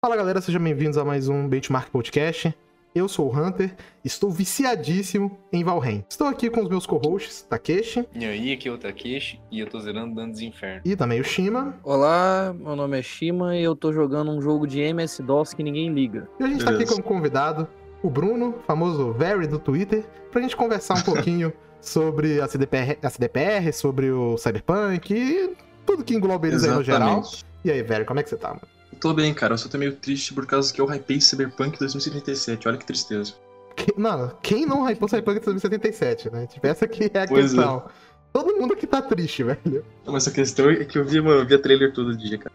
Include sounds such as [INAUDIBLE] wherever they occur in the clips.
Fala galera, sejam bem-vindos a mais um Benchmark Podcast. Eu sou o Hunter, estou viciadíssimo em Valheim. Estou aqui com os meus co-hosts, Takeshi E aí, aqui é o Takeshi e eu tô zerando Dantes Inferno. e também o Shima. Olá, meu nome é Shima e eu tô jogando um jogo de MS-DOS que ninguém liga. E a gente está aqui Beleza. como convidado o Bruno, famoso Very do Twitter, pra gente conversar um [LAUGHS] pouquinho sobre a CDPR, a CDPR, sobre o Cyberpunk e tudo que engloba eles aí no geral. Exatamente. E aí, Very, como é que você tá, mano? Eu tô bem, cara. Eu só tô meio triste por causa que eu hypei Cyberpunk 2077. Olha que tristeza. Que- mano, quem não hypou Cyberpunk 2077, né? Tipo, essa aqui é a Pois é. questão. Todo mundo aqui tá triste, [LAUGHS] velho. Não, Mas a questão é que eu via, mano, eu via trailer todo dia, cara.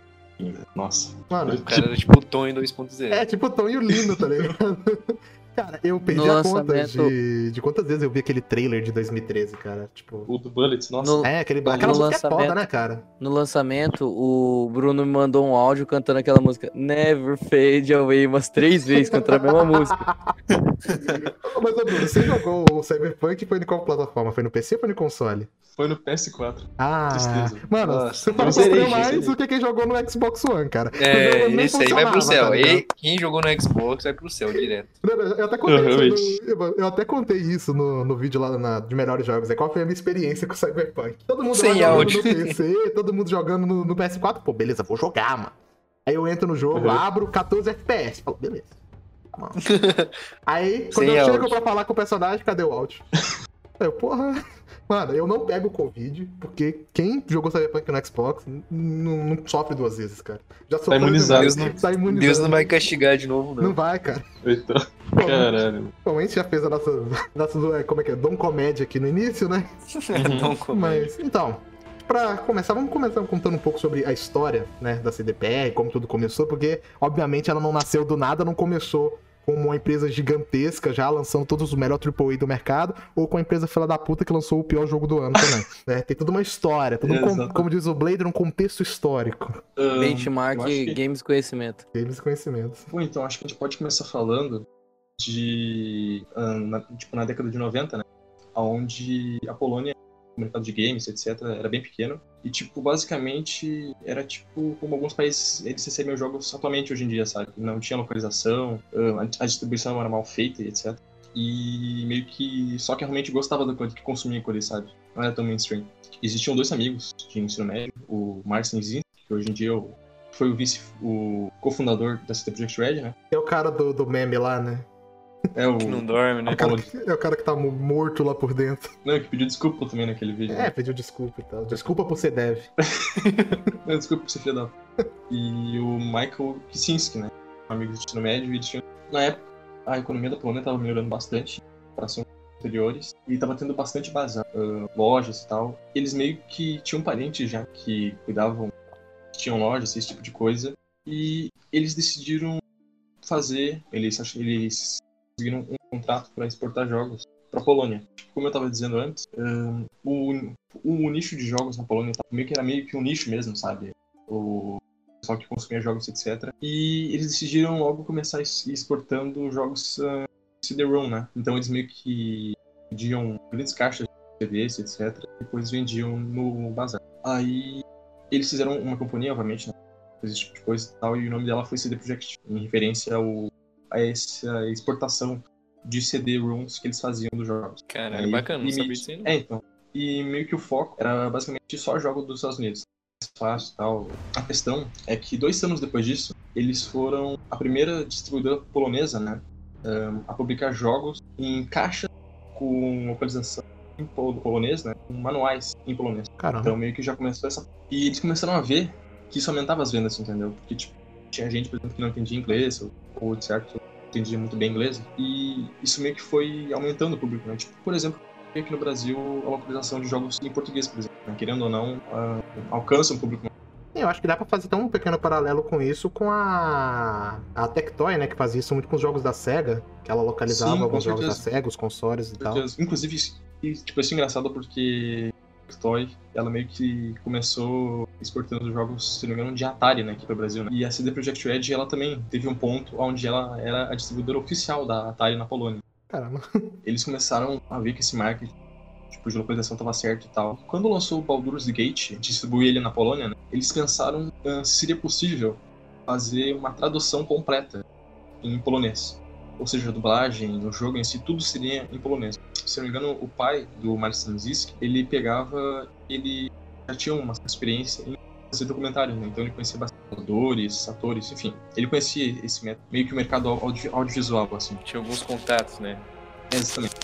Nossa. Mano, O cara era tipo o Tom em 2.0. É, tipo o Tom e o Lindo, tá ligado? [LAUGHS] cara, eu perdi No a conta lançamento- de, de quantas vezes eu vi aquele trailer de 2013, cara. Tipo. O do Bullets, nossa. No, É, aquele, no aquela música é foda, lançamento- né, cara? no lançamento, o Bruno me mandou um áudio cantando aquela música Never Fade Away umas três vezes cantando a mesma [LAUGHS] música. Mas, ô, Bruno, você jogou o Cyberpunk foi em qual plataforma? Foi no PC ou foi no console? Foi no PS4. Ah, Tristeza. mano, Nossa, você eu tá zerei, sofrendo eu mais do que quem jogou no Xbox One, cara. É, esse aí vai pro céu. tá? E quem jogou no Xbox vai pro céu direto. Não, não, Eu até contei, Realmente. isso no, eu- até contei isso no, no vídeo lá na- de melhores jogos. É qual foi a minha experiência [LAUGHS] com o Cyberpunk. Todo mundo Sem áudio. no PC, todo mundo jogando no, no PS4. Pô, beleza, vou jogar, mano. Aí eu entro no jogo, Uhum. abro 14 FPS. Falo, beleza. Tá. [LAUGHS] Aí, quando Sem eu chego áudio. pra falar com o personagem, cadê o áudio? [LAUGHS] Eu, porra. Mano, eu não pego o Covid, porque quem jogou Cyberpunk no Xbox não, não sofre duas vezes, cara. Já sofreu imunizado. Deus não- Tá imunizado. Deus não vai castigar de novo, Não não. vai, cara. Então, Bom, caralho. Bom, a gente já fez a nossa, [LAUGHS] nossa é, como é que é, Dom Comédia aqui no início, né? [LAUGHS] Não come. Mas, então, pra começar, vamos começar contando um pouco sobre a história, né, da CDPR, como tudo começou, porque, obviamente, ela não nasceu do nada, não começou como uma empresa gigantesca, já lançando todos os melhores AAA do mercado, ou com a empresa fila da puta que lançou o pior jogo do ano também. [LAUGHS] né? Tem toda uma história, todo um, como diz o Blader, um contexto histórico. Ah, Benchmark que- Games Conhecimento. Eles conhecimentos. Bom, então, acho que a gente pode começar falando de. ah, na, tipo, na década de 90, né? Onde a Polônia, o mercado de games, etc., era bem pequeno. E, tipo, basicamente, era tipo como alguns países eles recebem os jogos atualmente hoje em dia, sabe? Não tinha localização, a distribuição era mal feita etc. E meio que só que realmente gostava do que consumia aquilo ali, sabe? Não era tão mainstream. Existiam dois amigos de ensino médio, o Marcin Zin, que hoje em dia é foi o vice, o cofundador da CD Projekt Red, né? É o cara do, do meme lá, né? É o. Que não dorme, É né? o, cara que, é o cara que tá mo- morto lá por dentro. Não, que pediu desculpa também naquele vídeo. É, né? pediu desculpa e tal. Desculpa por ser dev. [LAUGHS] Não, desculpa por ser filho da. E o Michael Kicinski, né? Um amigo de ensino médio, e eles tinham. Na época, a economia da Polônia tava melhorando bastante em comparação com anteriores. E tava tendo bastante bazar, ah, lojas e tal. Eles meio que tinham parentes já que cuidavam, tinham lojas, esse tipo de coisa. E eles decidiram fazer. Eles, eles conseguiram um contrato para exportar jogos para Polônia. Como eu estava dizendo antes, ahn, o, o nicho de jogos na Polônia tava meio que era meio que um nicho mesmo, sabe? O pessoal que consumia jogos, etc. E eles decidiram logo começar exportando jogos ah, CD-ROM, né? Então eles meio que vendiam grandes caixas de CDs, etc. Depois vendiam no bazar. Aí eles fizeram uma companhia, obviamente, né? Esse tipo de coisa e tal, e o nome dela foi CD Projekt, em referência ao, a essa exportação de CD-ROMs que eles faziam dos jogos. Caralho, Aí, bacana, não sabia disso. É, então. E meio que o foco era basicamente só jogo dos Estados Unidos. Mais fácil e tal. A questão é que dois anos depois disso, eles foram a primeira distribuidora polonesa, né? a publicar jogos em caixa com localização em pol- polonês, né? Com manuais em polonês. Caramba. Então meio que já começou essa. E eles começaram a ver que isso aumentava as vendas, entendeu? Porque, tipo, tinha gente, por exemplo, que não entendia inglês, ou, ou certo, entendia muito bem inglês. E isso meio que foi aumentando o público, né? Tipo, por exemplo, aqui no Brasil a localização de jogos em português, por exemplo. né? Querendo ou não, ah, alcança um público Eu acho que dá pra fazer até um pequeno paralelo com isso com a a Tectoy, né, que fazia isso muito com os jogos da SEGA, que ela localizava Sim, alguns jogos da certeza. SEGA, os consoles e tal. Inclusive, tipo, isso é engraçado porque a Toy, ela meio que começou exportando jogos, se não me engano, de Atari, né, aqui pro Brasil, né? E a CD Projekt Red, ela também teve um ponto onde ela era a distribuidora oficial da Atari na Polônia. Caramba. [LAUGHS] Eles começaram a ver que esse marketing tipo, de localização tava certo e tal. Quando lançou o Baldur's Gate, distribuiu ele na Polônia, né, eles pensaram ah, se seria possível fazer uma tradução completa em polonês. Ou seja, a dublagem, o jogo em si, tudo seria em polonês. Se não me engano, o pai do Marcin Zisk, ele pegava, ele já tinha uma experiência em fazer documentários, né? Então ele conhecia bastante atores, atores, enfim. Ele conhecia esse método, meio que o mercado audio- audiovisual, assim. Tinha alguns contatos, né? Exatamente.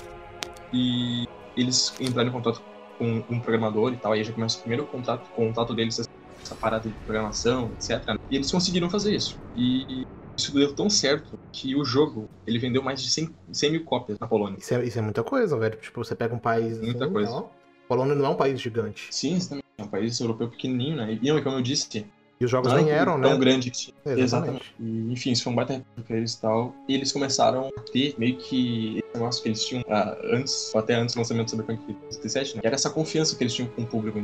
E eles entraram em contato com um programador e tal, aí já começa o primeiro contato, contato deles, essa parada de programação, etc. E eles conseguiram fazer isso. E isso deu tão certo que o jogo, ele vendeu mais de 100, 100 mil cópias na Polônia. Isso é, isso é muita coisa, velho. Tipo, você pega um país. Muita assim, coisa. tal. Polônia não é um país gigante. Sim, exatamente. É um país europeu pequenininho, né? E não, como eu disse, E os jogos não nem era eram, tão né? grande que tinha. Exatamente. Exatamente. E, enfim, isso foi um baita pra eles e tal. E eles começaram a ter meio que esse negócio que eles tinham ah, antes, ou até antes do lançamento do Cyberpunk 2077, né? Que era essa confiança que eles tinham com o público,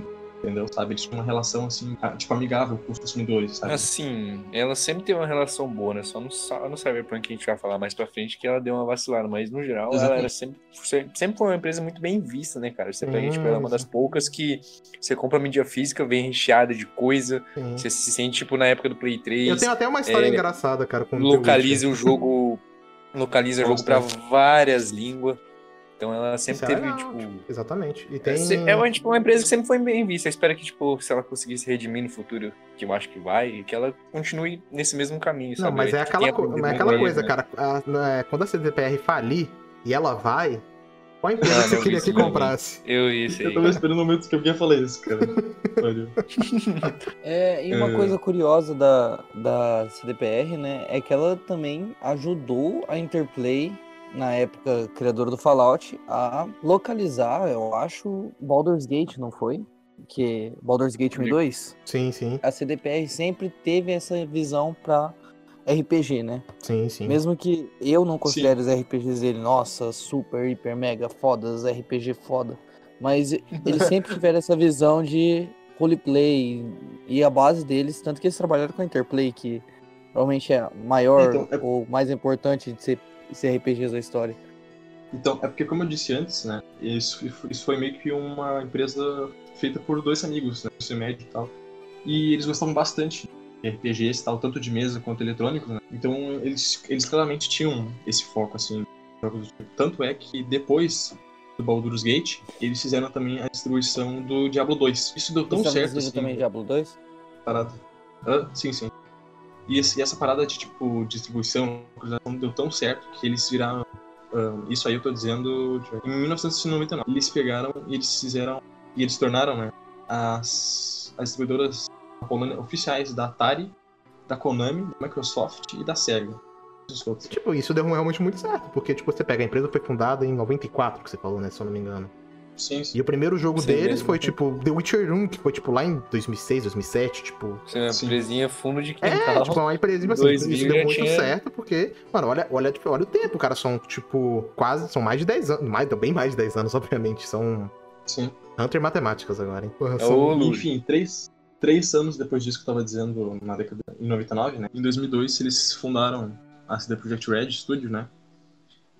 entendeu? Sabe? Eles tinham uma relação, assim, tipo, amigável com os consumidores, sabe? Assim, ela sempre teve uma relação boa, né? Só no, Sa- no Cyberpunk que a gente vai falar mais pra frente que ela deu uma vacilada, mas no geral ela Exatamente. era sempre, se- sempre foi uma empresa muito bem vista, né, cara? Você pega, Sim, tipo, ela é uma das poucas que você compra mídia física, vem recheada de coisa, Sim. você se sente, tipo, na época do Play 3, Eu tenho até uma história é, engraçada, cara, com localiza o jogo, localiza o jogo pra várias línguas. Então ela sempre é teve, legal, tipo. Exatamente. E É, tem. se- é uma, tipo, uma empresa que sempre foi bem vista. Eu espero que, tipo, se ela conseguir se redimir no futuro, que eu acho que vai, que ela continue nesse mesmo caminho, Não, sabe? mas é Que aquela, co- mas é aquela coisa, né? cara. a- né, quando a CDPR falir e ela vai, qual empresa Ah, que você eu queria que comprasse? Eu isso aí. Eu tava esperando o momento que alguém ia falar isso, cara. Olha. [LAUGHS] É, e uma É. coisa curiosa da, da CDPR, né, é que ela também ajudou a Interplay, na época criadora do Fallout, a localizar, eu acho, Baldur's Gate, não foi? Que Baldur's Gate 1 e 2? Sim, sim, A CDPR sempre teve essa visão pra RPG, né? sim, sim. Mesmo que eu não considere os RPGs dele, nossa, super, hiper, mega fodas, RPG foda. Mas [LAUGHS] eles sempre tiveram essa visão de roleplay e a base deles, tanto que eles trabalharam com a Interplay, que provavelmente é maior Então, é- ou mais importante de ser, ser RPGs da história. Então, é porque, como eu disse antes, né? Isso, isso foi meio que uma empresa feita por dois amigos, né? O médio e tal. E eles gostavam bastante de RPGs e tal, tanto de mesa quanto eletrônicos, né? Então, eles, eles claramente tinham esse foco, assim, tipo. Tanto é que depois do Baldur's Gate, eles fizeram também a distribuição do Diablo 2. Isso deu tão Isso é certo, assim, também Diablo 2? parada. Ah, sim, sim. E, esse- essa parada de, tipo, distribuição, localização deu tão certo que eles viraram. isso aí eu tô dizendo. Em 1999. Eles pegaram e eles fizeram. E eles tornaram, né? As, as distribuidoras oficiais da Atari, da Konami, da Microsoft e da Sega. Tipo, isso deu realmente muito certo, porque, tipo, você pega a empresa foi fundada em 94, que você falou, né, se eu não me engano. Sim, sim. E o primeiro jogo Sim, deles mesmo. foi, tipo, The Witcher 1, que foi, tipo, lá em 2006, 2007, tipo... É uma Sim. empresinha fundo de É, quintal. tipo, é uma empresa, assim, 2000 isso deu muito tinha- certo, porque, mano, olha, olha, tipo, olha o tempo, cara, são, tipo, quase, são mais de 10 anos, mais, bem mais de 10 anos, [LAUGHS] obviamente, são sim. Hunter Matemáticas agora, hein. Porra, É são- o-. Enfim, três, três anos depois disso que eu tava dizendo na década em 99, né? Em 2002 eles fundaram a CD Projekt Red Studio, né?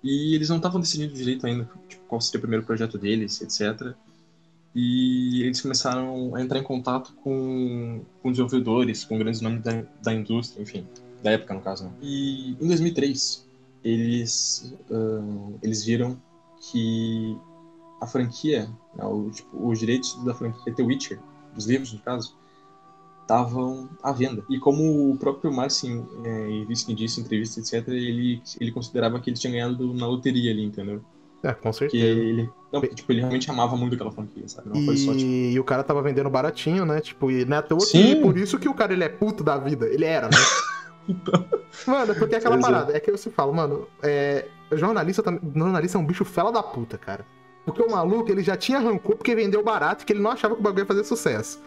E eles não estavam decidindo direito ainda tipo, qual seria o primeiro projeto deles, etc. E eles começaram a entrar em contato com, com desenvolvedores, com grandes nomes da, da indústria, enfim, da época no caso. Né? E em 2003 eles ah, eles viram que a franquia, né, o- tipo, os direitos da franquia The Witcher, dos livros no caso, estavam à venda. E como o próprio Marcin é, disse, disse em entrevista, etc., ele, ele considerava que ele tinha ganhado na loteria ali, entendeu? É, com certeza. ele, não, porque, tipo, ele realmente amava muito aquela franquia, sabe? Foi só, tipo, E... e o cara tava vendendo baratinho, né? Tipo, e não é toa Sim. por isso que o cara ele é puto da vida. Ele era, né? [LAUGHS] Mano, porque é aquela Pois é. parada. É que eu se falo, mano, é. Jornalista, tam- jornalista é um bicho fela da puta, cara. Porque o maluco, ele já tinha rancor porque vendeu barato, que ele não achava que o bagulho ia fazer sucesso.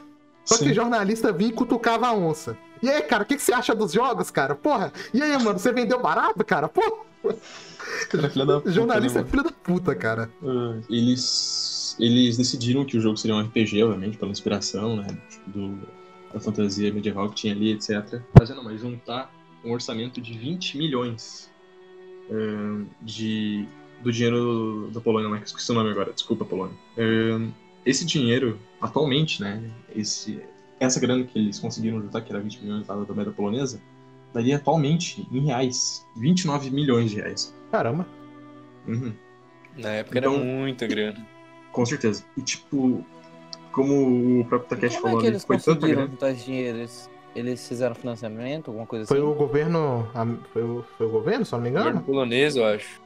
Só que Sim. jornalista vinha e cutucava a onça. E aí, cara, o que, que você acha dos jogos, cara? Porra, e aí, mano, você vendeu barato, cara? Porra, Era filha da puta, jornalista né, é filho da puta, cara. Ah, Eles, eles decidiram que o jogo seria um RPG, obviamente, pela inspiração, né? Do, da fantasia medieval que tinha ali, etc. Mas não, mas juntar um orçamento de 20 milhões ah, de do dinheiro da Polônia, né? Que eu esqueci o nome agora, desculpa, Polônia. É, esse dinheiro, atualmente, né? Esse, essa grana que eles conseguiram juntar, que era 20 milhões lá da moeda polonesa, daria atualmente, em reais, 29 milhões de reais. Caramba. Uhum. Na época Então- era muita grana. Com certeza. E tipo, como o próprio Takeshi Como é falou que ali, eles foi tanta grana. dinheiro? Eles, eles fizeram financiamento, alguma coisa Foi assim? o governo. a- Foi o, foi o governo, se eu não me Governo engano? polonês, eu acho.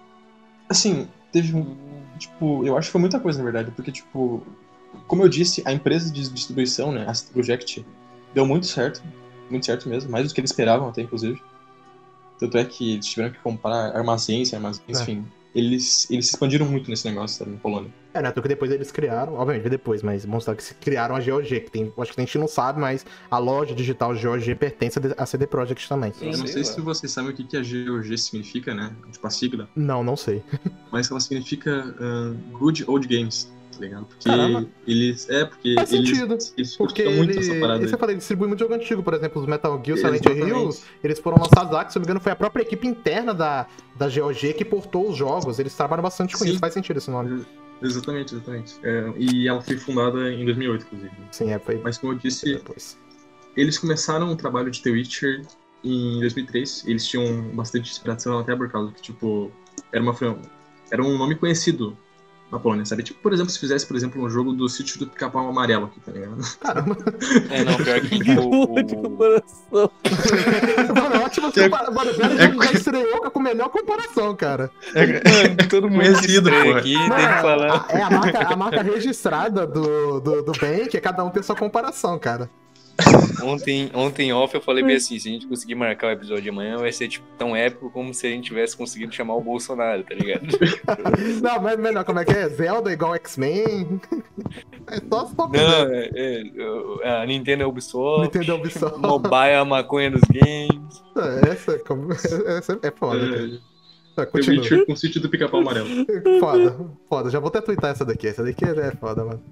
Assim, teve um. Tipo, eu acho que foi muita coisa, na verdade, porque, tipo, como eu disse, a empresa de distribuição, né, a Project, deu muito certo. Muito certo mesmo, mais do que eles esperavam até, inclusive. Tanto é que eles tiveram que comprar armazéns, armazéns, É. enfim. Eles, eles se expandiram muito nesse negócio, sabe, na Polônia. É, né? Porque depois eles criaram, obviamente, depois, mas mostrar que se criaram a GOG, que tem. Acho que a gente não sabe, mas a loja digital GOG pertence a CD Projekt também. Sim. eu não sei sei se vocês sabem o que, que a GOG significa, né? Tipo, a sigla. Não, não sei. mas ela significa ah, Good Old Games, tá ligado? Porque Caramba. eles. É, porque Faz eles. sentido, Eles Porque ele. essa parada. Eu falei, distribui muito jogo antigo, por exemplo, os Metal Gear, Silent. Hills, eles foram lançados lá, que se eu não me engano, foi a própria equipe interna da, da GOG que portou os jogos. Eles trabalham bastante com Sim. isso, faz sentido esse nome. Exatamente, exatamente. É, e ela foi fundada em 2008, inclusive. Sim, é, foi Mas como eu disse, depois. eles começaram o trabalho de The Witcher em 2003. Eles tinham bastante inspiração até por causa que, tipo, era uma era um nome conhecido na Polônia, sabe? Tipo, por exemplo, se fizesse, por exemplo, um jogo do sítio do Pica-Pau Amarelo aqui, tá ligado? Caramba. É, não, pior que Muita o, comparação. [LAUGHS] Mano, é ótimo É- compara- Mano, o cara é- já estreou com a melhor comparação, cara. Mano, todo mundo que Conhecido, pô. aqui tem Mano, que falar. É a marca, a marca registrada do, do, do Bank, é cada um ter sua comparação, cara. Ontem, ontem off eu falei bem assim, se a gente conseguir marcar o episódio de amanhã, vai ser tipo tão épico como se a gente tivesse conseguido chamar o Bolsonaro, tá ligado? [LAUGHS] Não, mas melhor, como é que é? Zelda igual X-Men. É só só Não, é, é, a Nintendo é Ubisoft, Nintendo Ubisoft. Mobile é a maconha dos games. Essa, é como- [LAUGHS] essa é foda, cara. É, Tá, The continua. Witcher com o sítio do Pica-Pau Amarelo. [LAUGHS] Foda, foda. Já vou até twittar essa daqui. Essa daqui é foda, mano.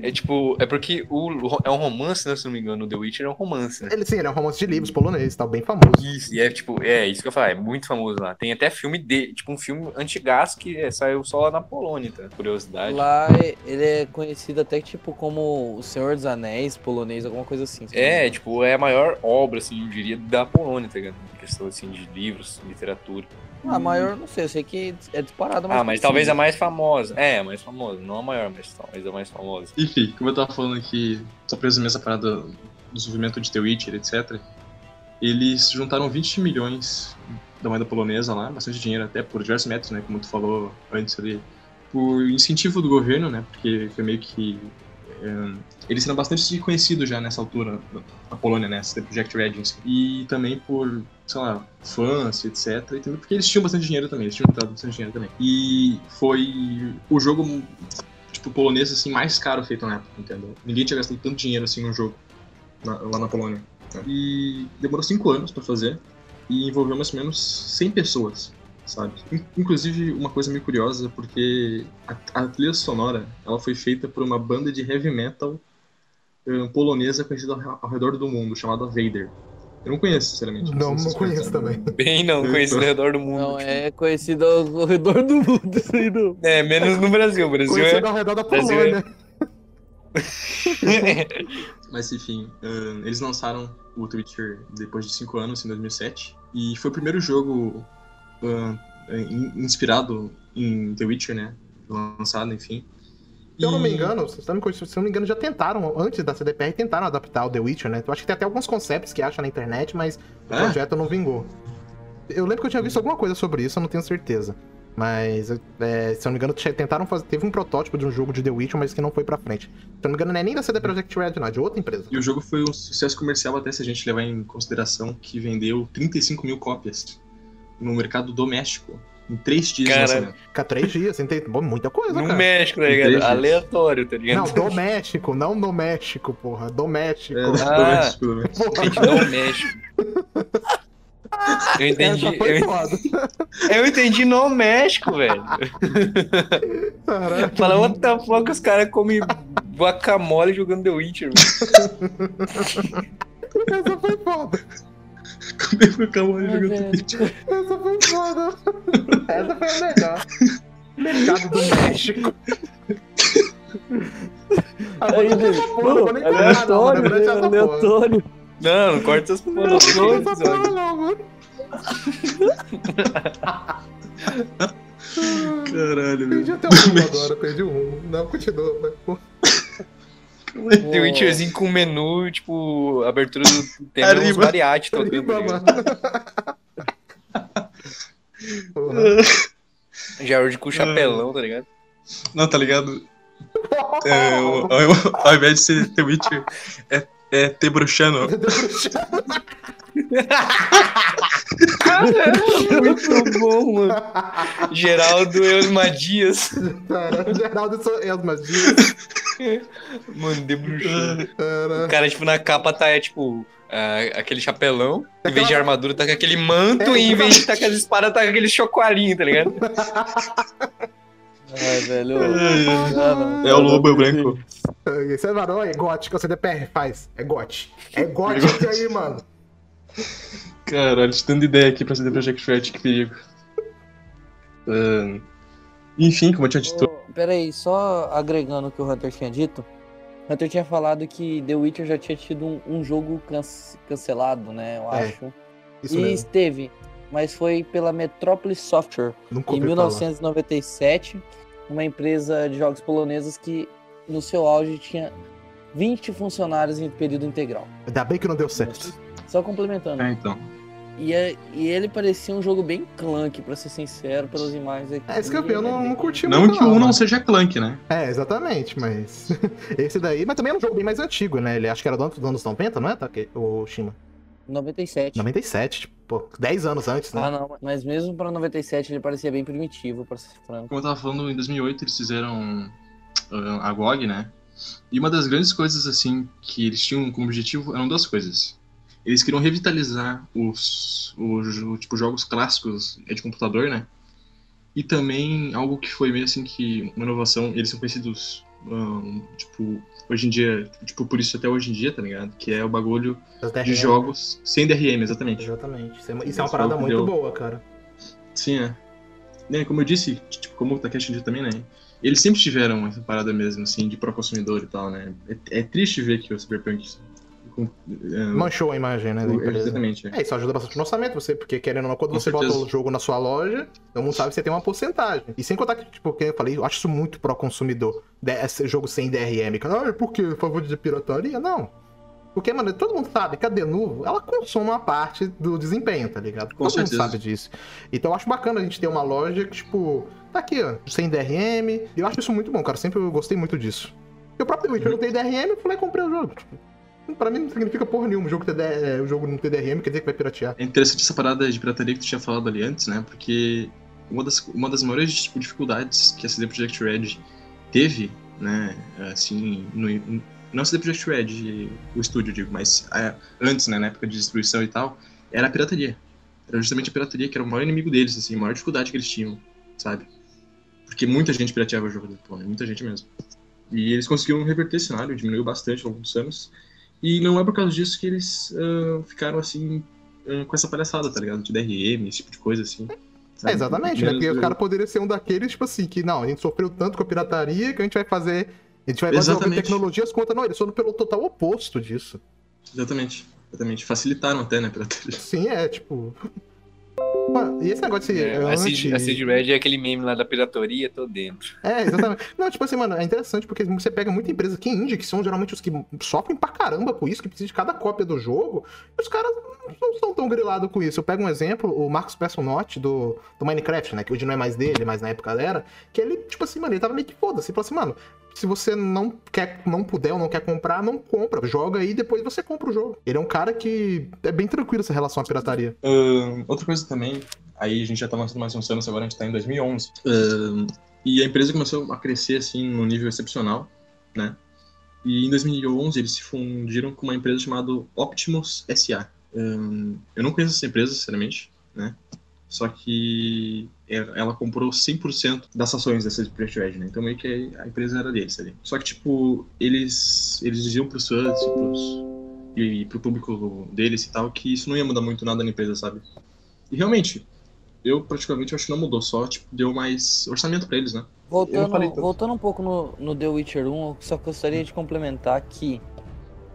É tipo, é porque o, é um romance, né, se não me engano, o The Witcher é um romance, né? Ele sim, ele é um romance de livros polonês, tá bem famoso. Isso, e é tipo, é isso que eu falo, é muito famoso lá. Tem até filme de, tipo um filme antigaço que é, saiu só lá na Polônia, tá? Curiosidade. Lá ele é conhecido até tipo como o Senhor dos Anéis polonês, alguma coisa assim. É, tipo, é a maior obra, assim, eu diria, da Polônia, tá ligado? Em questão, assim, de livros, literatura. A maior, não sei, eu sei que é disparado, Ah, mas conhecida. talvez a mais famosa. É, a mais famosa. Não a maior, mas talvez a mais famosa. Enfim, como eu tava falando aqui, só pra resumir essa parada do desenvolvimento de The Witcher, etc. Eles juntaram 20 milhões da moeda polonesa lá, bastante dinheiro até por diversos métodos, né? Como tu falou antes ali. Por incentivo do governo, né? Porque foi meio que. é, eles eram bastante conhecidos já nessa altura na Polônia, né? The Project Red. E também por, sei lá, fãs, etc. Porque eles tinham bastante dinheiro também, eles tinham bastante dinheiro também. E foi o jogo tipo, polonês, assim, mais caro feito na época, entendeu? Ninguém tinha gastado tanto dinheiro, assim, num jogo na- lá na Polônia. né? E demorou cinco anos pra fazer e envolveu mais ou menos 100 pessoas, sabe? In- Inclusive, uma coisa meio curiosa, porque a, a trilha sonora, ela foi feita por uma banda de heavy metal eh, polonesa conhecida ao, ao redor do mundo, chamada Vader. Eu não conheço, sinceramente. Não, não vocês conheço também. [LAUGHS] Bem não, conhecido ao redor do mundo. Não, é conhecido ao redor do mundo, isso aí não. É, menos no Brasil. O Brasil Conhecido é. ao redor da Brasil Polônia. [LAUGHS] Mas enfim, eles lançaram o Twitcher depois de 5 anos, em 2007. E foi o primeiro jogo inspirado em The Witcher, né? Lançado, enfim. Se eu não me engano, se eu não me- se eu não me engano, já tentaram, antes da CDPR, tentaram adaptar o The Witcher, né? Eu acho que tem até alguns conceitos que acha na internet, mas o É? projeto não vingou. Eu lembro que eu tinha visto alguma coisa sobre isso, eu não tenho certeza. Mas, é, se eu não me engano, tentaram fazer. Teve um protótipo de um jogo de The Witcher, mas que não foi pra frente. Se eu não me engano, não é nem da CD Projekt Red, não, é de outra empresa. E o jogo foi um sucesso comercial, até se a gente levar em consideração que vendeu 35 mil cópias no mercado doméstico em 3 dias Cara, de lançamento. Fica três dias, sem ter. Bom, muita coisa, No cara. México, tá ligado? Entendi. Aleatório, tá Não, ligado? doméstico, não no México, porra. Doméstico. É, Ah. doméstico, doméstico. Porra, Gente, no México. Eu entendi. Eu, eu entendi no México, velho. Caraca. Fala, what the fuck, os caras comem guacamole jogando The Witcher, velho. Essa foi foda. Comer guacamole Ah, jogando. Twitch. Essa foi foda. Essa foi a melhor. Mercado do México. [LAUGHS] Ah, essa porra, não vou nem cortar, não, aleatório, né? Não, não corta essas porra, não. Não, Deixa não, aí essa porra não, mano. [LAUGHS] Caralho, Perdi velho. até o [LAUGHS] rumo agora, perdi o rumo. Não, continua, vai. The Witcherzinho com menu, tipo, abertura do tema uns Arriba. mariachi tocando. George com chapelão, tá ligado? Não, tá ligado? É, o- ao, ao invés de ser The Witcher, é, é The Bruxano. [LAUGHS] Muito bom, mano. Geraldo Elma Dias. Cara, Geraldo sou Elmas Dias. Mano, de bruxão. Cara. O cara, tipo, na capa tá, é, tipo, ah, aquele chapelão. Em vez de armadura, tá com aquele manto. É, e em vez de tá com as espadas, tá com aquele chocoalinho, tá ligado? [LAUGHS] Ai, velho. É o lobo branco. Isso é varão, é gote, que o CDPR faz. É gote. É gote isso aí, mano. Caralho, te dando ideia aqui pra CD Projekt Red, que perigo. Ahn, enfim, como eu tinha dito, Ô, Peraí, só agregando o que o Hunter tinha dito. Hunter tinha falado que The Witcher já tinha tido um, um jogo cance- cancelado, né? Eu É, acho. Isso e mesmo. esteve, mas foi pela Metropolis Software. Nunca Em ouvi falar. 1997, uma empresa de jogos polonesas que no seu auge tinha 20 funcionários em período integral. Ainda bem que não deu certo. Só complementando. é, então. E, é- e ele parecia um jogo bem clunk, pra ser sincero, pelas imagens aqui. É que vi, eu não, não curti Não muito. que o 1 não seja clunk, né? É, exatamente, mas. [LAUGHS] Esse daí. Mas também é um jogo bem mais antigo, né? Ele acho que era do dos anos 90, não é, Take? O Shima? 97. 97, tipo, pô, 10 anos antes, né? Ah, não, mas mesmo pra 97 ele parecia bem primitivo, pra ser franco. Como eu tava falando, em 2008 eles fizeram ah, a GOG, né? E uma das grandes coisas, assim, que eles tinham como objetivo eram duas coisas. Eles queriam revitalizar os, os, o- tipo, jogos clássicos é, de computador, né? E também algo que foi meio assim que uma inovação, eles são conhecidos, ah, tipo, hoje em dia, tipo, por isso até hoje em dia, tá ligado? Que é o bagulho de jogos sem DRM, exatamente. Exatamente. Isso é, isso é Esse uma parada foi o que muito deu. boa, cara. Sim, é. Né, como eu disse, tipo, como o Takeshi disse também, né? Eles sempre tiveram essa parada mesmo, assim, de pró-consumidor e tal, né? É, é triste ver que o Cyberpunk... é, Manchou a imagem, né? Exatamente, é. É, isso ajuda bastante no orçamento, você, porque querendo ou não, quando Com você certeza. bota o jogo na sua loja, todo mundo sabe que você tem uma porcentagem. E sem contar que, tipo, que eu falei, eu acho isso muito pró-consumidor. Esse jogo sem DRM. Ah, por quê? A favor de pirataria? Não. Porque, mano, todo mundo sabe que a Denuvo, ela consome uma parte do desempenho, tá ligado? Com todo certeza. mundo sabe disso. Então eu acho bacana a gente ter uma loja que, tipo, tá aqui, ó, sem DRM. E eu acho isso muito bom, cara. Sempre eu gostei muito disso. E o próprio Witcher não tem DRM, eu fui lá e comprei o jogo. Tipo, pra mim não significa porra nenhuma. O jogo, ter D- o jogo não ter DRM quer dizer que vai piratear. É interessante essa parada de pirataria que tu tinha falado ali antes, né? Porque uma das, uma das maiores tipo, dificuldades que a CD Projekt Red teve, né? Assim, no, não a CD Projekt Red, o estúdio, digo, mas é, antes, né? Na época de destruição e tal, era a pirataria. Era justamente a pirataria que era o maior inimigo deles, assim, a maior dificuldade que eles tinham, sabe? Porque muita gente pirateava o jogo do Pony, muita gente mesmo. E eles conseguiram reverter esse cenário, diminuiu bastante ao longo dos anos. E não é por causa disso que eles ah, ficaram assim ah, com essa palhaçada, tá ligado? De DRM, esse tipo de coisa assim. É, exatamente, né? Porque o cara poderia ser um daqueles, tipo assim, que não, a gente sofreu tanto com a pirataria que a gente vai fazer. A gente vai desenvolver tecnologias contra. Não, eles foram pelo total oposto disso. Exatamente. Exatamente. Facilitaram até, né, pirataria. Sim, é, tipo. E esse negócio de. É, a, Cid, anti- a Cid Red é aquele meme lá da pirataria, tô dentro. É, exatamente. [LAUGHS] Não, tipo assim, mano, é interessante porque você pega muita empresa que é indie, que são geralmente os que sofrem pra caramba com isso, que precisam de cada cópia do jogo, e os caras não são tão grilados com isso. Eu pego um exemplo, o Marcos Personotti do, do Minecraft, né, que hoje não é mais dele, mas na época era, que ele, tipo assim, mano, ele tava meio que foda-se. Ele falou assim, mano, se você não quer, não puder ou não quer comprar, não compra. Joga aí e depois você compra o jogo. Ele é um cara que é bem tranquilo essa relação à pirataria. Ahn, outra coisa também, aí a gente já tá lançando mais uns anos, agora a gente tá em 2011. Ahn, e a empresa começou a crescer, assim, num nível excepcional, né? E em 2011 eles se fundiram com uma empresa chamada Optimus SA. Ahn, eu não conheço essa empresa, sinceramente, né? Só que ela comprou 100% das ações dessa Project Red, né? Então meio que a empresa era deles ali. Só que, tipo, eles, eles diziam pros fãs e pros, e pro público deles e tal, que isso não ia mudar muito nada na empresa, sabe? E realmente, eu praticamente acho que não mudou, só tipo, deu mais orçamento pra eles, né? Voltando, voltando um pouco no, no The Witcher 1, eu só gostaria de complementar que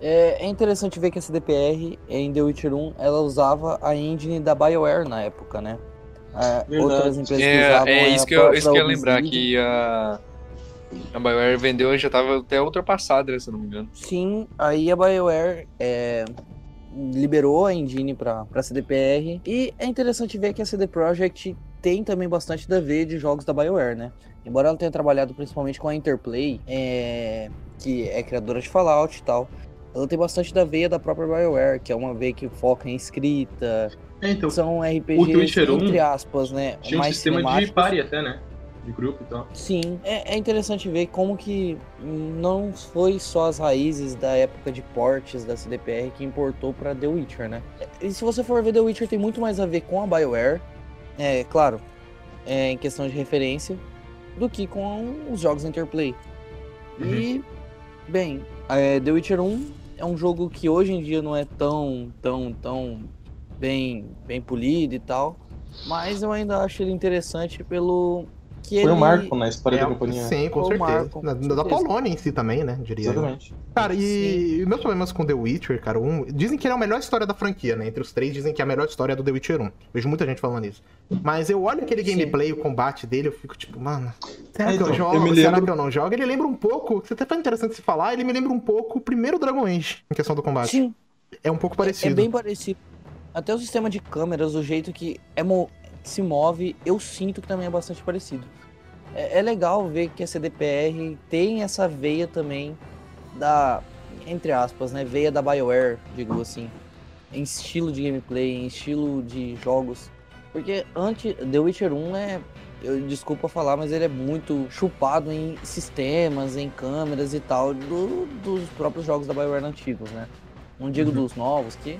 é, é interessante ver que a CDPR em The Witcher 1 ela usava a engine da BioWare na época, né? É, outras empresas que usavam É, é a isso que eu, isso que eu ia lembrar, que a, a BioWare vendeu e já tava até ultrapassada, né, se eu não me engano. Sim, aí a BioWare é, liberou a engine para a CDPR e é interessante ver que a CD Projekt tem também bastante da veia de jogos da BioWare, né? Embora ela tenha trabalhado principalmente com a Interplay, é, que é criadora de Fallout e tal, ela tem bastante da veia da própria BioWare, que é uma veia que foca em escrita, É, então, são RPGs Witcher 1 entre aspas, né? tinha um mais sistema de party até, né? De grupo e tal. Sim, é, é interessante ver como que não foi só as raízes da época de portes da CDPR que importou para The Witcher, né? E se você for ver The Witcher tem muito mais a ver com a BioWare, é claro, é, em questão de referência, do que com os jogos Interplay. E, bem, é, The Witcher 1 é um jogo que hoje em dia não é tão, tão, tão bem, bem polido e tal, mas eu ainda acho ele interessante pelo que Foi ele... um marco na história É, da companhia. sim, com Foi o certeza. Marco, Da, com da certeza. Polônia em si também, né? Diria. eu. Exatamente. Cara, e meus problemas com The Witcher, cara, um, dizem que ele é a melhor história da franquia, né? Entre os três, dizem que é a melhor história do The Witcher 1. Vejo muita gente falando isso. Mas eu olho aquele Sim. gameplay, o combate dele, eu fico tipo, mano, será É, que eu jogo? eu me Será lembro- que eu não jogo? Ele lembra um pouco, isso até foi interessante se falar, ele me lembra um pouco o primeiro Dragon Age, em questão do combate. Sim, É um pouco parecido. é bem parecido. Até o sistema de câmeras, o jeito que é mo- se move, eu sinto que também é bastante parecido. É, é legal ver que a CDPR tem essa veia também da, entre aspas, né, veia da BioWare, digo assim, em estilo de gameplay, em estilo de jogos. Porque antes, The Witcher 1 é, eu desculpa falar, mas ele é muito chupado em sistemas, em câmeras e tal, do- dos próprios jogos da BioWare antigos, né? Não digo Uhum. dos novos, que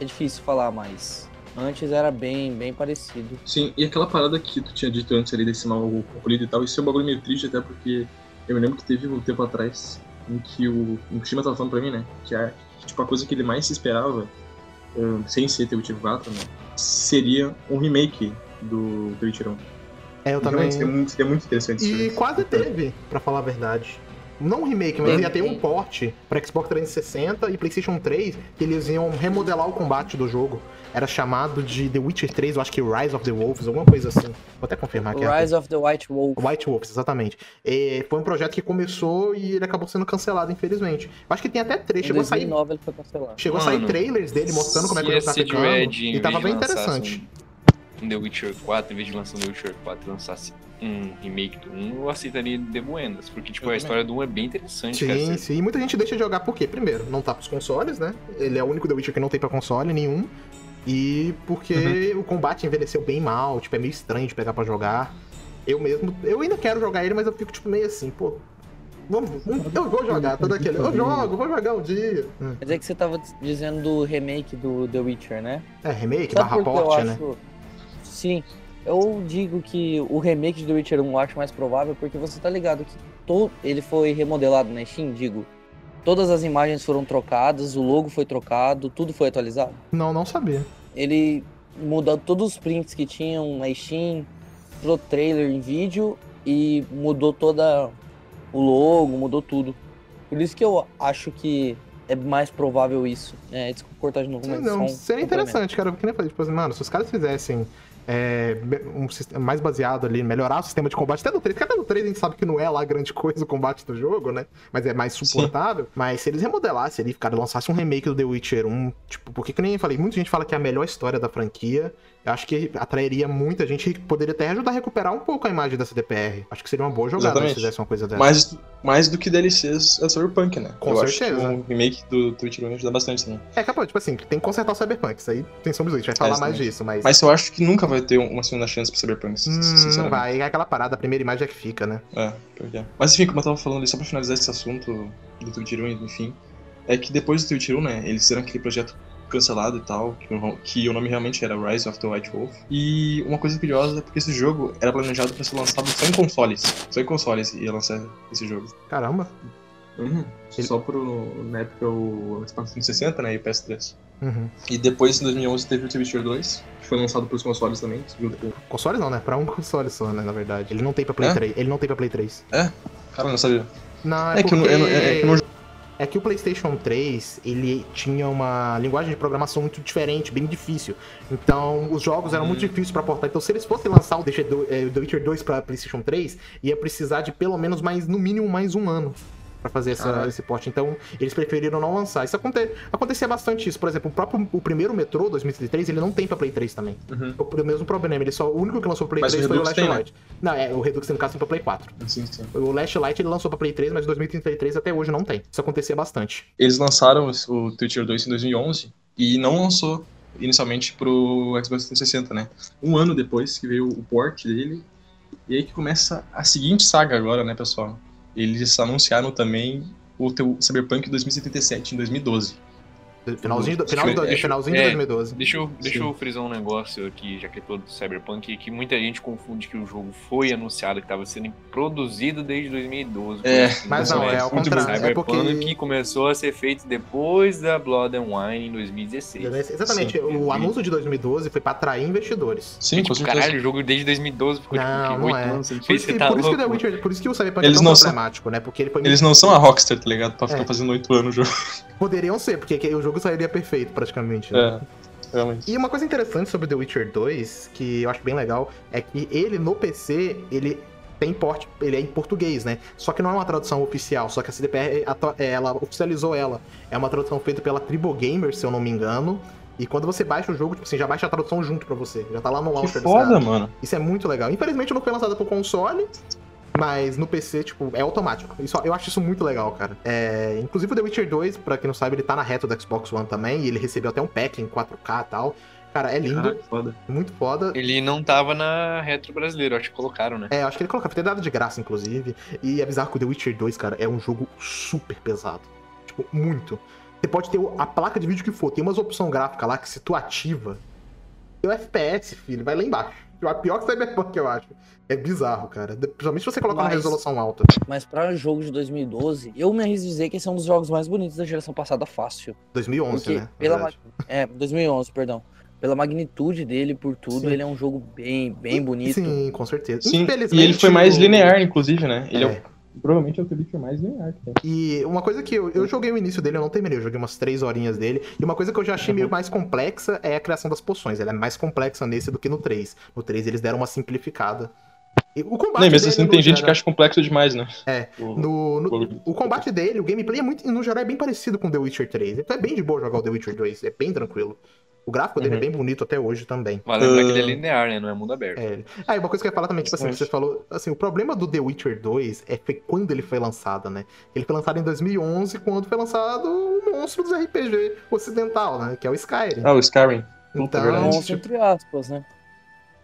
é difícil falar, mas antes era bem, bem parecido. Sim, e aquela parada que tu tinha dito antes ali desse mal concluído e tal, isso é um bagulho meio triste até porque eu me lembro que teve um tempo atrás em que o, o Kishima tava falando pra mim, né? Que a, tipo, a coisa que ele mais se esperava, ahn, sem ser The Witcher 4, né? Seria um remake do The Witcher 1. É, eu E também. Seria muito, seria muito interessante isso. E quase teve, pra falar a verdade. Não um remake, mas ia ter um porte pra Xbox 360 e PlayStation 3, que eles iam remodelar o combate do jogo. Era chamado de The Witcher 3, eu acho que Rise of the Wolves, alguma coisa assim. Vou até confirmar aqui. Rise of the White Wolf. White Wolves, exatamente. É, foi um projeto que começou e ele acabou sendo cancelado, infelizmente. Eu acho que tem até três. Em Chegou a sair, 2009 ele foi cancelado. chegou a sair Mano, trailers dele mostrando como é que ele tá ficando. Em E tava bem interessante. Um, um The Witcher 4, em vez de lançar um The Witcher 4 lançasse um remake do 1, eu aceitaria de buenas. Porque, tipo, Eu a também. história do 1 é bem interessante, cara. Sim, Você- sim. E muita gente deixa de jogar por quê? Primeiro, não tá pros consoles, né? Ele é o único The Witcher que não tem pra console nenhum. E porque o combate envelheceu bem mal, tipo, é meio estranho de pegar pra jogar. Eu mesmo, eu ainda quero jogar ele, mas eu fico, tipo, meio assim, pô. Vamos, vamos- eu vou jogar, todo aquele. Eu jogo, vou jogar um dia. Quer dizer que você tava dizendo do remake do The Witcher, né? É, remake, Sabe barra porte, né? acho... Sim, eu digo que o remake de The Witcher 1 eu acho mais provável porque você tá ligado que todo... ele foi remodelado na Steam, digo. Todas as imagens foram trocadas, o logo foi trocado, tudo foi atualizado. Não, não sabia. Ele mudou todos os prints que tinham na Steam, pro trailer em vídeo e mudou toda o logo, mudou tudo. Por isso que eu acho que é mais provável isso. É, desculpa cortar de novo, mas Não, um seria complemento. interessante, cara. Porque nem falei, tipo assim, mano, se os caras fizessem é, um sistema mais baseado ali, melhorar o sistema de combate, até no 3, porque até no 3 a gente sabe que não é lá grande [LAUGHS] coisa o combate do jogo, né? Mas é mais suportável. Mas se eles remodelassem ali, cara, lançassem um remake do The Witcher 1, tipo, porque que nem eu falei, muita gente fala que é a melhor história da franquia. Eu acho que atrairia muita gente e poderia até ajudar a recuperar um pouco a imagem da CDPR. Acho que seria uma boa jogada Exatamente. se fizesse uma coisa dessa. Mais, mais do que DLCs é Cyberpunk, né? Com eu certeza. que um remake do Twitch Run ajuda bastante também. É capaz, tipo assim, tem que consertar o Cyberpunk. Isso aí tem sombra a gente vai falar mais exatamente. disso, mas. Mas eu acho que nunca vai ter uma segunda chance pro Cyberpunk, Hum, não sinceramente. vai, é aquela parada, a primeira imagem é que fica, né? É, pior que é. Mas enfim, como eu tava falando ali, só pra finalizar esse assunto do Twitch Run, enfim, é que depois do Twitch Run, né, eles fizeram aquele projeto cancelado e tal, que, o- que o nome realmente era Rise of the White Wolf. E uma coisa curiosa é porque esse jogo era planejado pra ser lançado só em consoles. Só em consoles ia lançar esse jogo. Caramba. Uhum. Só pro, na época, o Xbox 360, né, e o PS3. Uhum. E depois, em 2011, teve o The Witcher 2, que foi lançado pros consoles também, junto com... Console não, né? Pra um console só, né, na verdade. Ele não tem pra Play É? 3. Ele não tem pra Play 3. Cara, não sabia. Não, é, É que eu não- porque... eu não- é- é que eu não- É que o PlayStation 3, ele tinha uma linguagem de programação muito diferente, bem difícil. Então, os jogos eram Hum. muito difíceis pra portar. Então, se eles fossem lançar o The Witcher 2, eh, The Witcher 2 pra PlayStation 3, ia precisar de pelo menos mais, no mínimo, mais um ano pra fazer essa- esse porte. Então, eles preferiram não lançar. Isso aconte, acontecia bastante isso. Por exemplo, o próprio o primeiro Metrô 2003, ele não tem pra Play 3 também. Uhum. O, o mesmo problema, ele só, o único que lançou pra Play Mas o 3 foi o Last tem, né? Light. Não, é, o Redux no caso tem pra Play 4. Sim, sim. O Last Light ele lançou pra Play 3, mas 2033 até hoje não tem. Isso acontecia bastante. Eles lançaram o The Witcher 2 em 2011 e não lançou inicialmente pro Xbox 360, né? Um ano depois que veio o port dele. E aí que começa a seguinte saga agora, né, pessoal? Eles anunciaram também o teu Cyberpunk 2077 em 2012. Finalzinho, do, final que- finalzinho é. de 2012. Deixa eu, deixa eu frisar um negócio aqui, já que é todo Cyberpunk, que muita gente confunde que o jogo foi anunciado, que estava sendo produzido desde 2012. É, Mas não, é ao contrário. É Cyberpunk porque. começou a ser feito depois da Blood and Wine em 2016. Exatamente, Sim. o anúncio de 2012 foi pra atrair investidores. Sim, Tipo, caralho, o jogo desde 2012 ficou Não, tipo, não oito é. anos sem Por feito, isso, que, você tá por, isso. Witcher, por isso que o Cyberpunk Eles é tão não são- problemático, né? Porque ele foi Eles não são a Rockstar, tá ligado? Pra ficar É. fazendo 8 anos o jogo. Poderiam ser, porque que- o jogo sairia perfeito, praticamente. né? É, realmente. E uma coisa interessante sobre The Witcher 2, que eu acho bem legal, é que ele no PC, ele tem porte, ele é em português, né? Só que não é uma tradução oficial, só que a CDPR, é, ela oficializou ela. É uma tradução feita pela Tribo Gamer, se eu não me engano. E quando você baixa o jogo, tipo assim, já baixa a tradução junto pra você. Já tá lá no Que launcher dos foda, mano. Isso é muito legal. Infelizmente não foi lançada pro console, mas no PC, tipo, é automático. Isso, eu acho isso muito legal, cara. É, inclusive o The Witcher 2, pra quem não sabe, ele tá na reta do Xbox One também, e ele recebeu até um pack em 4K e tal. Cara, é lindo, Caraca, foda. muito foda. Ele não tava na retro brasileira, acho que colocaram, né? É, acho que ele colocou, foi dado de graça, inclusive. E é bizarro que o The Witcher 2, cara, é um jogo super pesado. Tipo, muito. Você pode ter o- a placa de vídeo que for, tem umas opção gráfica lá que se tu ativa, teu FPS, filho, vai lá embaixo. A pior que Cyberpunk, eu acho. É bizarro, cara. Principalmente se você colocar uma Mas- resolução alta. Mas pra jogo de 2012, eu me arrisco dizer que esse é um dos jogos mais bonitos da geração passada, fácil. 2011, Porque né? pela. É, 2011, perdão. Pela magnitude dele, por tudo, Sim. ele é um jogo bem, bem bonito. Sim, com certeza. Sim, e ele foi mais linear, inclusive, né? Ele é, É. provavelmente é o The Witcher mais linear que tem. E uma coisa que eu, eu joguei o início dele, eu não terminei, eu joguei umas três horinhas dele. E uma coisa que eu já achei Uhum. meio mais complexa é a criação das poções. Ela é mais complexa nesse do que no 3. No 3 eles deram uma simplificada. E o combate Nem, mesmo dele, assim, tem gente que geral- acha complexo demais, né? É, O- No, no- o- o combate dele, o gameplay é muito, no geral, é bem parecido com The Witcher 3. Então é bem de boa jogar o The Witcher 2, é bem tranquilo. O gráfico dele Uhum. é bem bonito até hoje também. Vale lembrar que ele é Ah. linear, né? Não é mundo aberto. É. Ah, e uma coisa que eu ia falar também, tipo assim, você falou, assim, o problema do The Witcher 2 é foi quando ele foi lançado, né? Ele foi lançado em 2011, quando foi lançado o monstro dos RPG ocidental, né? Que é o Skyrim. Ah, o Skyrim. Então, verdade. Monstro, entre aspas, né?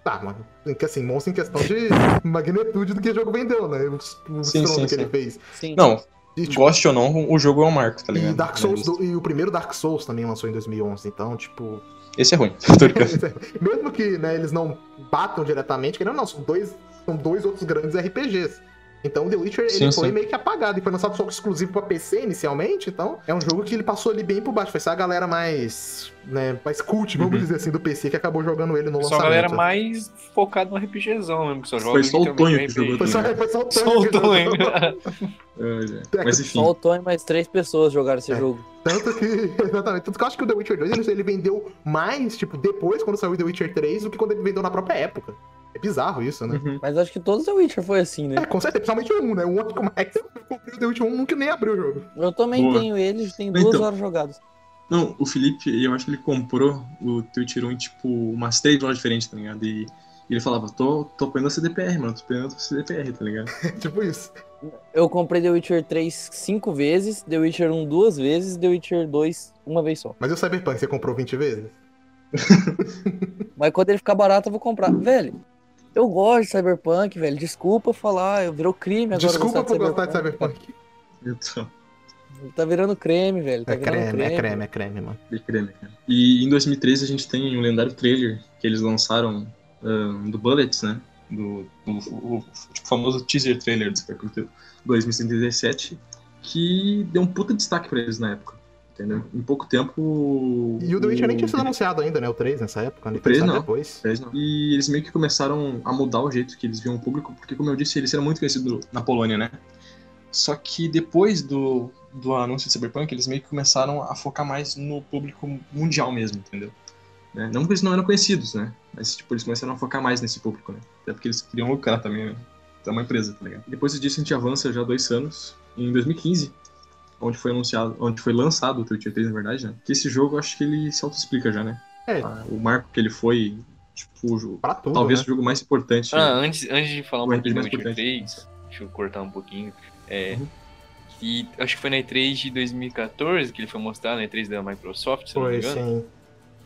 Tá, mano. em que, Assim, monstro em questão de [LAUGHS] magnitude do que o jogo vendeu, né? O, o Sim, sim, que ele sim. fez. Sim. Não, E, tipo, goste ou não, o jogo é um marco, tá ligado? e Dark Souls, do- e o primeiro Dark Souls também lançou em 2011, então, tipo... Esse é ruim. [LAUGHS] Tô brincando. Mesmo que né, eles não batam diretamente, querendo ou não, são dois, são dois outros grandes RPGs. Então The Witcher ele Sim, foi sim. meio que apagado e foi lançado só exclusivo pra PC inicialmente, então é um jogo que ele passou ali bem por baixo. Foi só a galera mais, né, mais cult, vamos Uhum. dizer assim, do PC que acabou jogando ele no Só a lançamento. galera mais focada no RPGzão mesmo, que só joga Foi só o Tonho que jogou. Foi só, foi só o Tony Só o jogou. Tonho. [LAUGHS] É, é. Mas enfim. Só o Tony mais três pessoas jogaram esse É. jogo. Tanto que, [LAUGHS] exatamente, tanto que eu acho que o The Witcher 2 ele, ele vendeu mais, tipo, depois, quando saiu o The Witcher 3, do que quando ele vendeu na própria época. É bizarro isso, né? Uhum. Mas acho que todos The Witcher foi assim, né? É, com certeza, principalmente o 1, né? O 1 é como é que eu comprei o The Witcher 1, nunca nem abriu o jogo. Eu também Boa. tenho ele, tem duas Então. horas jogadas. Não, o Felipe, eu acho que ele comprou o Twitch 1 em, tipo, umas três lojas diferentes, tá ligado? E ele falava, tô, tô apoiando a CDPR, mano, tô apoiando a CDPR, tá ligado? [LAUGHS] tipo isso. Eu comprei The Witcher 3 cinco vezes, The Witcher 1 duas vezes, The Witcher 2 uma vez só. Mas e o Cyberpunk, você comprou 20 vezes? [LAUGHS] Mas quando ele ficar barato, eu vou comprar. Velho, eu gosto de Cyberpunk, velho. Desculpa falar, eu virou crime agora. Desculpa por gostar gostar de Cyberpunk. Tá virando creme, velho. Tá É creme, creme. é creme, é creme, mano. de creme, cara. E em 2013 a gente tem um lendário trailer que eles lançaram ahn, do Bullets, né? Do, do o, o, tipo, famoso teaser trailer do Cyberpunk 2077. que deu um puta destaque pra eles na época. Entendeu? Em pouco tempo. E o The Witcher nem tinha sido anunciado ainda, né? O 3 nessa época, né? O 3 Foi não. depois. Eles não. E eles meio que começaram a mudar o jeito que eles viam o público, porque, como eu disse, eles eram muito conhecidos na Polônia, né? Só que depois do, do anúncio de Cyberpunk, eles meio que começaram a focar mais no público mundial mesmo, entendeu? Né? Não porque eles não eram conhecidos, né? Mas, tipo, eles começaram a focar mais nesse público, né? Até porque eles queriam lucrar também, né? É uma empresa, tá ligado? Depois disso, a gente avança já dois anos. Em 2015, onde foi anunciado, onde foi lançado o The Witcher 3, na verdade, né? Que esse jogo, eu acho que ele se auto-explica já, né? É, Ah, O marco que ele foi, tipo, o jogo- pra tudo. talvez né? o jogo mais importante. Ah, antes, antes de falar um O pouquinho do Witcher importante. 3, deixa eu cortar um pouquinho. É, Uhum. que acho que foi na E3 de 2014 que ele foi mostrado, na E3 da Microsoft, se eu não me Foi, engano. sim.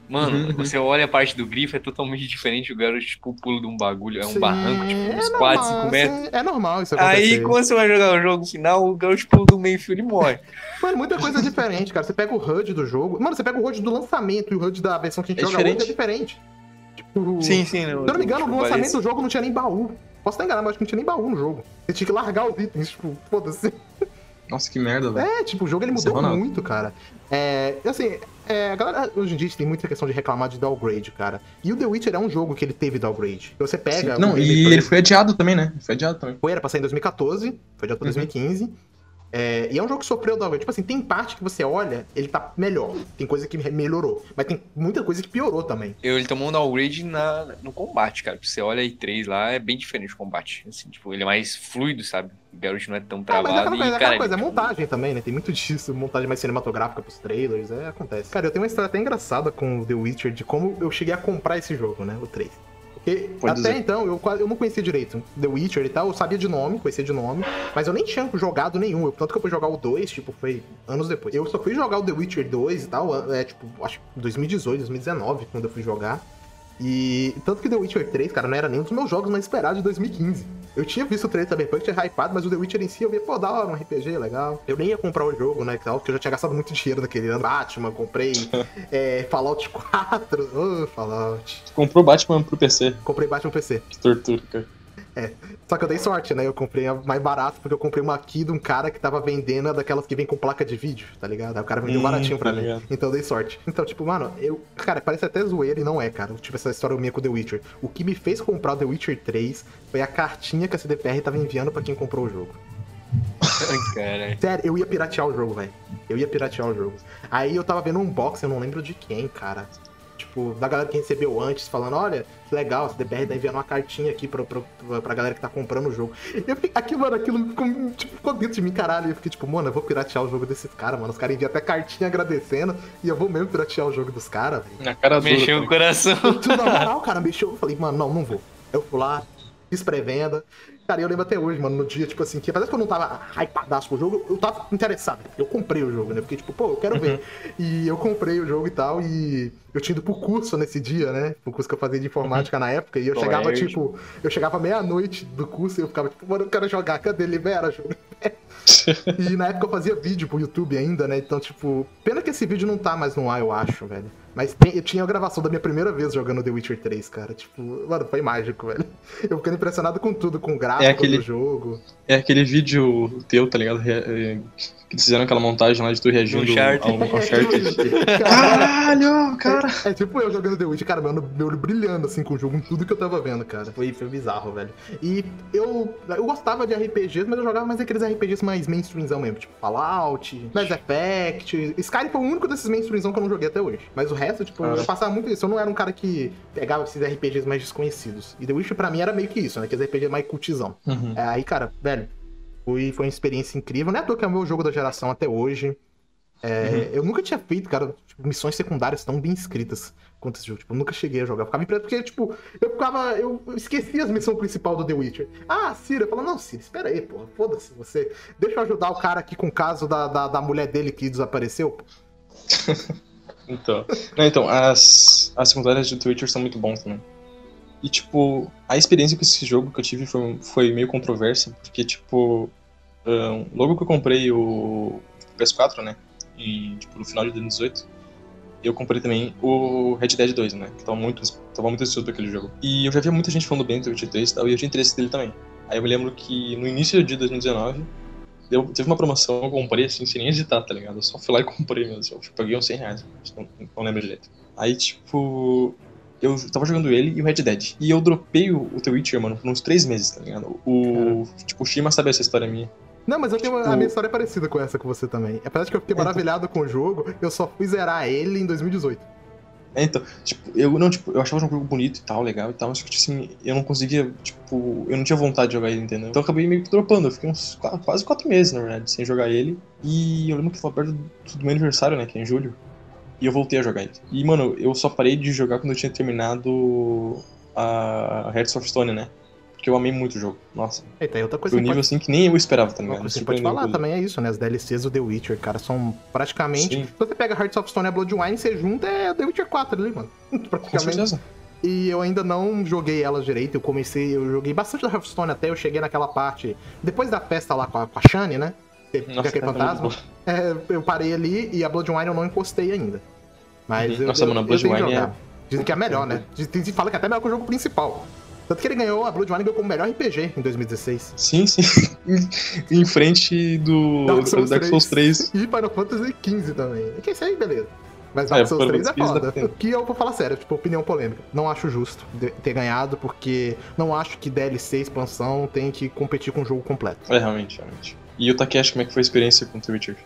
Mano, Uhum, você olha a parte do grifo, é totalmente diferente. O garoto, tipo, pula de um bagulho, é um Sim, barranco, tipo, uns é 4, normal, 5 metros. sim, É normal isso acontecer. Aí, quando você vai jogar o jogo final, o garoto pula do meio fio e ele morre. [LAUGHS] Mano, muita coisa diferente, cara. Você pega o HUD do jogo. Mano, você pega o HUD do lançamento e o HUD da versão que a gente É joga hoje é diferente. diferente. Tipo, sim. Se eu não me engano, no lançamento do jogo não tinha nem baú. Posso estar enganado, mas acho que não tinha nem baú no jogo. Você tinha que largar os itens, tipo, foda-se. Nossa, que merda, velho. É, tipo, o jogo ele é mudou muito, cara. É, assim, é, a galera hoje em dia tem muita questão de reclamar de downgrade, cara. E o The Witcher é um jogo que ele teve downgrade. Você pega. Sim. Não, e gameplay- ele foi adiado também, né? Foi adiado também. Foi, era pra sair em 2014, foi adiado pra Uhum. 2015. É, e é um jogo que sofreu downgrade. Tipo assim, tem parte que você olha, ele tá melhor. Tem coisa que melhorou. Mas tem muita coisa que piorou também. Eu, ele tomou um downgrade na, no combate, cara. Você olha a E3 lá, é bem diferente o combate. Assim, tipo, ele é mais fluido, sabe? O Garrett não é tão Ah, mas é travado. aquela, coisa, é e, aquela cara, coisa, é tipo, montagem também, né? Tem muito disso, montagem mais cinematográfica pros trailers, é, acontece. Cara, eu tenho uma história até engraçada com o The Witcher de como eu cheguei a comprar esse jogo, né? O 3. Pode até dizer. então eu, eu não conhecia direito The Witcher e tal, eu sabia de nome, conhecia de nome, mas eu nem tinha jogado nenhum. Eu- tanto que eu fui jogar o 2, tipo, foi anos depois. Eu só fui jogar o The Witcher 2 e tal, é tipo, acho que 2018, 2019, quando eu fui jogar. E tanto que The Witcher 3, cara, não era nem um dos meus jogos mais esperados de 2015. Eu tinha visto o trailer Cyberpunk, tinha hypado, mas o The Witcher em si eu via, pô, da hora, um RPG legal. Eu nem ia comprar o jogo, né, tal, porque eu já tinha gastado muito dinheiro naquele ano. Batman, comprei [LAUGHS] é, Fallout 4, ô, Fallout. Comprou Batman pro PC. Comprei Batman PC. Que tortura, cara. Só que eu dei sorte, né? Eu comprei a mais barato, porque eu comprei uma aqui de um cara que tava vendendo daquelas que vem com placa de vídeo, tá ligado? Aí o cara vendeu Hum, baratinho pra tá mim. ligado. Então eu dei sorte. Então, tipo, mano, eu. Cara, parece até zoeira e não é, cara. Tipo, essa história minha com The Witcher. O que me fez comprar o The Witcher 3 foi a cartinha que a CDPR tava enviando pra quem comprou o jogo. [LAUGHS] cara. Sério, eu ia piratear o jogo, velho. Eu ia piratear o jogo. Aí eu tava vendo um unboxing, eu não lembro de quem, cara. Tipo, da galera que recebeu antes, falando, olha, que legal, a CDPR tá enviando uma cartinha aqui pra, pra, pra galera que tá comprando o jogo. E eu fiquei, aquilo, mano, aquilo ficou, tipo, ficou dentro de mim, caralho. E eu fiquei tipo, mano, eu vou piratear o jogo desses caras, mano. Os caras enviam até cartinha agradecendo e eu vou mesmo piratear o jogo dos caras, velho. Na cara dura. Mexeu o cara. coração. Tudo na moral, cara, mexeu. Eu falei, mano, não, não vou. Eu fui lá, fiz pré-venda. Cara, eu lembro até hoje, mano, no dia, tipo assim, que apesar que eu não tava hypadaço com o jogo, eu tava interessado. Eu comprei o jogo, né? Porque, tipo, pô, eu quero ver. E eu comprei o jogo e tal, e eu tinha ido pro curso nesse dia, né? Pro curso que eu fazia de informática na época, e eu Pô, chegava, é, tipo, eu chegava meia-noite do curso e eu ficava, tipo, mano, eu quero jogar, cadê? Libera, jogo. [LAUGHS] E na época eu fazia vídeo pro YouTube ainda, né? Então, tipo, pena que esse vídeo não tá mais no ar, eu acho, velho. Mas tem- eu tinha a gravação da minha primeira vez jogando The Witcher 3, cara. Tipo, mano, foi mágico, velho. [LAUGHS] Eu ficando impressionado com tudo, com o gráfico É aquele- do jogo. É aquele vídeo teu, tá ligado? É, Que eles fizeram aquela montagem lá de tu reagindo Uncharted. ao Uncharted. Cara, [LAUGHS] Caralho, cara! é tipo eu jogando The Witcher, cara, meu, meu olho brilhando assim com o jogo, em tudo que eu tava vendo, cara. Foi, foi bizarro, velho. E eu, eu gostava de RPGs, mas eu jogava mais aqueles RPGs mais mainstreamzão mesmo, tipo Fallout, Mass Effect. Skyrim foi o único desses mainstreamzão que eu não joguei até hoje. Mas o resto, tipo, Ah. eu passava muito isso. Eu não era um cara que pegava esses RPGs mais desconhecidos. E The Witcher pra mim era meio que isso, né? Aqueles RPGs mais cultizão. Uhum. É, aí, cara, velho, foi, foi uma experiência incrível. Não é à toa que é o meu jogo da geração até hoje. É, Eu nunca tinha feito, cara, tipo, missões secundárias tão bem escritas quanto esse jogo. Tipo, eu nunca cheguei a jogar. Eu ficava impressionado porque, tipo, eu ficava. Eu esquecia as missões principal do The Witcher. Ah, Cira, eu falava, não, Cira, espera aí, pô. Foda-se você. Deixa eu ajudar o cara aqui com o caso da, da, da mulher dele que desapareceu. pô. [LAUGHS] Então, não, então as, as secundárias de Twitcher são muito bons também. E, tipo, a experiência com esse jogo que eu tive foi, foi meio controversa, porque, tipo, ahn, logo que eu comprei o PS4, né, e, tipo, no final de 2018, eu comprei também o Red Dead 2, né, que tava muito, tava muito ansioso pra aquele jogo. E eu já via muita gente falando bem do Witcher 3 e tal, e eu tinha interesse dele também. Aí eu me lembro que no início de 2019, eu, teve uma promoção, eu comprei assim, sem nem hesitar, tá ligado? Eu só fui lá e comprei mesmo. Eu paguei uns 100 reais, não, não lembro direito. Aí, tipo, eu tava jogando ele e o Red Dead. E eu dropei o, o The Witcher, mano, por uns três meses, tá ligado? O. Tipo, o Shima sabe essa história minha. Não, mas eu tenho Tipo- a minha história é parecida com essa com você também. Apesar de que eu fiquei Então. maravilhado com o jogo, eu só fui zerar ele em 2018. É, então, tipo, eu não, tipo, eu achava um jogo bonito e tal, legal e tal, mas tipo assim, eu não conseguia, tipo, eu não tinha vontade de jogar ele, entendeu? Então eu acabei meio que dropando, eu fiquei uns qua- quase quatro meses, na verdade, sem jogar ele. E eu lembro que foi perto do do meu aniversário, né, que é em julho. E eu voltei a jogar ele. E, mano, eu só parei de jogar quando eu tinha terminado a Hearts of Stone, né? Porque eu amei muito o jogo. Nossa, Eita, aí outra coisa foi um nível pode, assim que nem eu esperava, tá ligado? coisa que Surpreendeu, pode falar inclusive. também é isso, né? As DLCs do The Witcher, cara, são praticamente. Sim. Se você pega Hearts of Stone e a Bloodwine, você junta é The Witcher 4 ali, mano. [LAUGHS] Com Praticamente. certeza. E eu ainda não joguei elas direito. Eu comecei, eu joguei bastante da Hearthstone até eu cheguei naquela parte. Depois da festa lá com a, com a Shani, né? Nossa, aquele cara, fantasma. É, eu parei ali e a Bloodwine eu não encostei ainda. Mas Uhum. eu, Nossa, eu, mano, a Bloodwine é- Dizem que é melhor, né? Dizem fala que é até melhor que o jogo principal. Tanto que ele ganhou, a Bloodwine ganhou como melhor RPG em 2016. Sim, sim. [LAUGHS] em frente do Dark Souls, 3. E Final Fantasy XV também. É que isso aí, beleza. Mas É, Dark Souls Final 3 é foda. que eu vou falar sério, tipo, opinião polêmica. Não acho justo ter ganhado, porque não acho que DLC, expansão, tem que competir com o jogo completo. É, realmente, realmente. E o Takeshi, como é que foi a experiência com o The Witcher?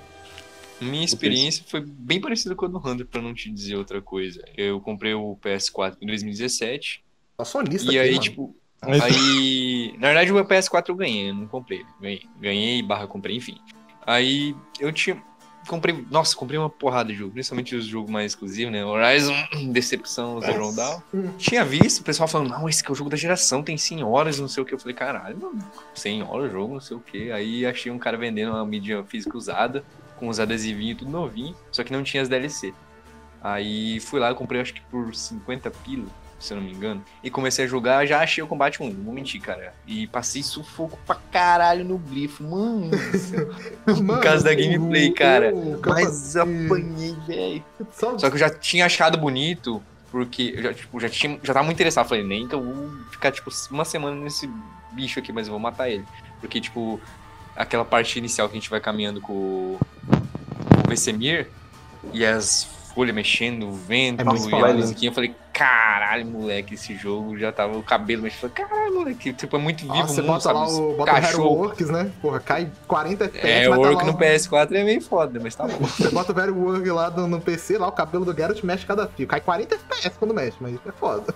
Minha experiência foi bem parecida com a do Hunter, pra não te dizer outra coisa. Eu comprei o PS4 em 2017. Só sonista E aqui, aí, mano. tipo. Aí. Na verdade, o meu PS4 eu ganhei, eu não comprei. Ganhei, ganhei barra comprei, enfim. Aí eu tinha. Comprei. Nossa, comprei uma porrada de jogo, principalmente os jogos mais exclusivos, né? Horizon, [CLEARS THROAT] Decepção, Zero Dawn. Tinha visto o pessoal falando, não, esse que é o jogo da geração, tem 100 horas, não sei o que. Eu falei, caralho, mano, 100 horas o jogo, não sei o que. Aí achei um cara vendendo uma mídia física usada, com os adesivinhos tudo novinho, só que não tinha as DLC. Aí fui lá, comprei acho que por 50 pila, se eu não me engano. E comecei a jogar, já achei o combate 1, não vou mentir, cara. E passei sufoco pra caralho no grifo, mano. [LAUGHS] Mano, causa da gameplay, cara. Mas apanhei, velho. Só- Só que eu já tinha achado bonito, porque eu já, tipo, já, tinha, já tava muito interessado. Falei, nem que eu vou ficar, tipo, uma semana nesse bicho aqui, mas eu vou matar ele. Porque, tipo, aquela parte inicial que a gente vai caminhando com o, com o Vesemir e as folhas mexendo, o vento É e a spoiler. musiquinha, eu falei, caralho, moleque, esse jogo já tava o cabelo mexendo. Caralho, moleque, tipo, é muito vivo Nossa, o você mundo, bota sabe? lá o bota o cachorro. Works, né? Porra, cai 40 FPS, É, o tá work lá no PS4 é meio foda, mas tá [LAUGHS] bom. Você bota o Very Work lá no, no PC, lá o cabelo do Geralt mexe cada fio. Cai 40 FPS quando mexe, mas é foda.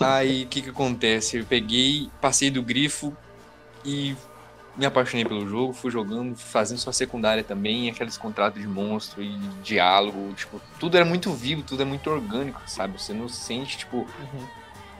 Aí o que que acontece? Eu peguei, passei do grifo e me apaixonei pelo jogo, fui jogando, fazendo sua secundária também, aqueles contratos de monstro e diálogo, tipo, tudo era muito vivo, tudo é muito orgânico, sabe? Você não sente, tipo,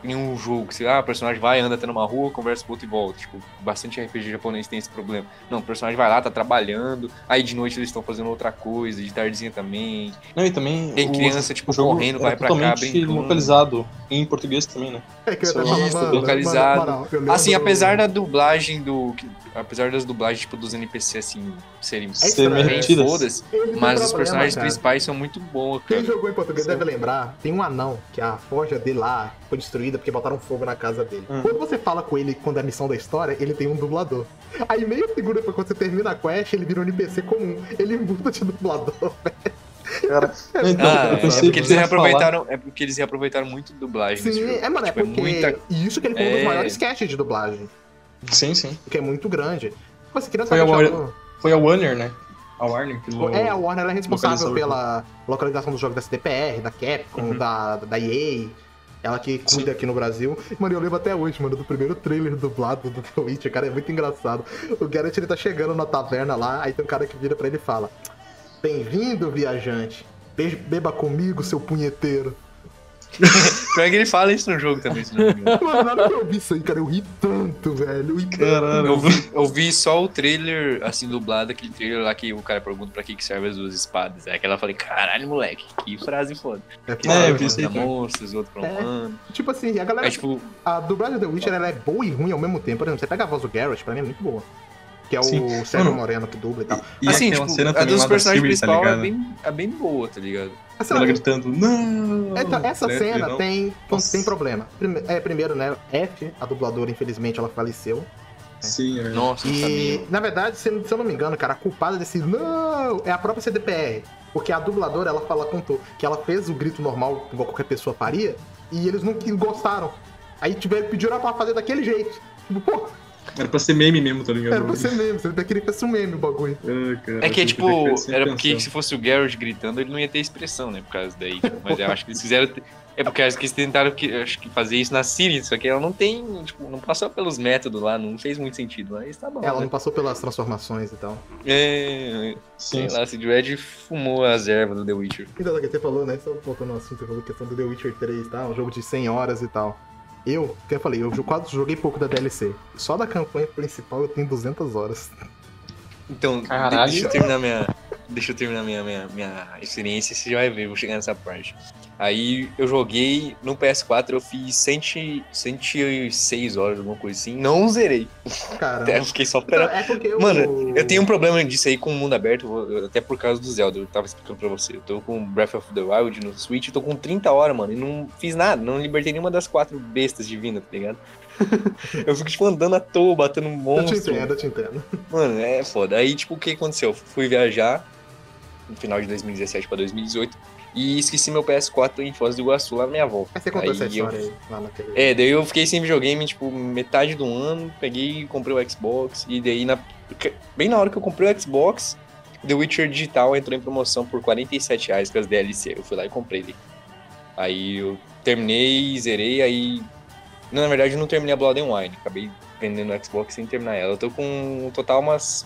em um jogo você, ah, o personagem vai, anda até numa rua, conversa com o outro e volta. Tipo, bastante RPG japonês tem esse problema. Não, o personagem vai lá, tá trabalhando, aí de noite eles estão fazendo outra coisa, de tardezinha também. Não, e também. Tem o- criança, tipo, correndo, vai pra cá, brincando. localizado em português também, né? É que eu até falar, isso, mano, localizado. mano, moral, eu lembro- Assim, apesar da dublagem do. Apesar das dublagens, tipo, dos NPC, assim, serem estranho. bem fodas, tem mas os personagens cara. principais são muito bons, Quem cara. jogou em português Sim. deve lembrar, tem um anão que a forja dele lá foi destruída porque botaram fogo na casa dele. Hum. Quando você fala com ele quando é a missão da história, ele tem um dublador. Aí meia segunda depois quando você termina a quest, ele vira um NPC comum. Ele muda de dublador. [LAUGHS] Cara, então, Ah, eu é porque que eles você ia falar- reaproveitaram, é porque eles reaproveitaram muito dublagem nesse Sim, jogo. é, mano, é Tipo, porque. muita- E isso que ele foi um dos É. maiores casts de dublagem. Sim, sim. Que é muito grande. Tipo assim, criança Foi a vai Warner- Foi a Warner, né? A Warner que lo- É, a Warner é responsável pela localização dos jogos da CDPR, da Capcom, Uhum. da, da EA. Ela que cuida aqui no Brasil. Mano, eu lembro até hoje, mano, do primeiro trailer dublado do [LAUGHS] The Witcher, cara, é muito engraçado. O Geralt, ele tá chegando na taverna lá, aí tem um cara que vira pra ele e fala Bem-vindo, viajante. Be- Beba comigo, seu punheteiro. [LAUGHS] Pior que ele fala isso no jogo também, se não me engano. Mano, na hora que eu vi isso aí, cara, eu ri tanto, velho. Eu ri tanto. Caralho. Eu vi, eu vi só o trailer, assim, dublado, aquele trailer lá que o cara pergunta pra que, que serve as duas espadas. É aquela eu falei, caralho, moleque, que frase foda. Que É, É, eu serve vi isso aí pra também. monstros, outro pra um É. humano. Tipo assim, a galera. É tipo, A dublagem do The Witcher ela é boa e ruim ao mesmo tempo. Por exemplo, você pega a voz do Geralt, pra mim é muito boa. Que é o Sim. Sérgio Mano, Moreno que dubla e tal. E assim, aquela tipo, cena a dos personagens Siri, tá principal é ligado? bem, é bem boa, tá ligado? Essa, Ela gritando, não! então, essa Né? cena Não. tem, Nossa. tem problema. Prime- é, primeiro, né? F, a dubladora, infelizmente, ela faleceu. Sim, é. Nossa, E, sabia. na verdade, se, se eu não me engano, cara, a culpada desse não é a própria CDPR. Porque a dubladora, ela fala, contou que ela fez o grito normal, igual qualquer pessoa faria, e eles não que- gostaram. Aí tiveram, pediram pra fazer daquele jeito. Tipo, pô, Era pra ser meme mesmo, tá ligado? era pra ser mesmo, você queria que fosse um meme o bagulho. Ah, cara, É que, eu tipo, era porque se fosse o Garrett gritando, ele não ia ter expressão, né? Por causa daí. tipo, Mas eu acho que eles fizeram. É porque acho que eles tentaram que, acho que fazer isso na Siri, só que ela não tem, tipo, não passou pelos métodos lá, não fez muito sentido. Mas tá bom. Ela né? não passou pelas transformações e tal. É, Sim, sei lá, Sid Red fumou as ervas do The Witcher. Então, que você falou, né? Só voltando ao assunto, você falou questão do The Witcher 3 e tal, um jogo de 100 horas e tal. Eu, que eu falei, eu quase joguei pouco da DLC. Só da campanha principal eu tenho 200 horas. Então, Caralho. deixa eu terminar minha. Deixa eu terminar minha, minha, minha experiência, você já vai ver, vou chegar nessa parte. Aí eu joguei no PS4, eu fiz 100, 106 horas, alguma coisa assim. Não zerei. Cara, Até fiquei só esperando. é porque eu... Mano, Eu tenho um problema disso aí com o mundo aberto, até por causa do Zelda, eu tava explicando pra você. Eu tô com Breath of the Wild no Switch, eu tô com 30 horas, mano, e não fiz nada, não libertei nenhuma das quatro bestas divinas, tá ligado? [LAUGHS] eu fico, tipo, andando à toa, batendo Eu te monstro. entendo, eu te entendo. Mano, é foda. Aí, tipo, o que aconteceu? Fui viajar no final de 2017 pra 2018 e esqueci meu PS4 em Foz do Iguaçu, lá na minha avó. Aí você contou Aí essa eu- história aí, lá naquele... É, daí eu fiquei sem videogame, tipo, metade do ano, peguei e comprei o Xbox, e daí, na, bem na hora que eu comprei o Xbox, The Witcher Digital entrou em promoção por 47 reais com as DLC. Eu fui lá e comprei ele. Aí eu terminei, zerei, aí... Não, na verdade eu não terminei a Blood and Wine, acabei vendendo o Xbox sem terminar ela. Eu tô com um total umas,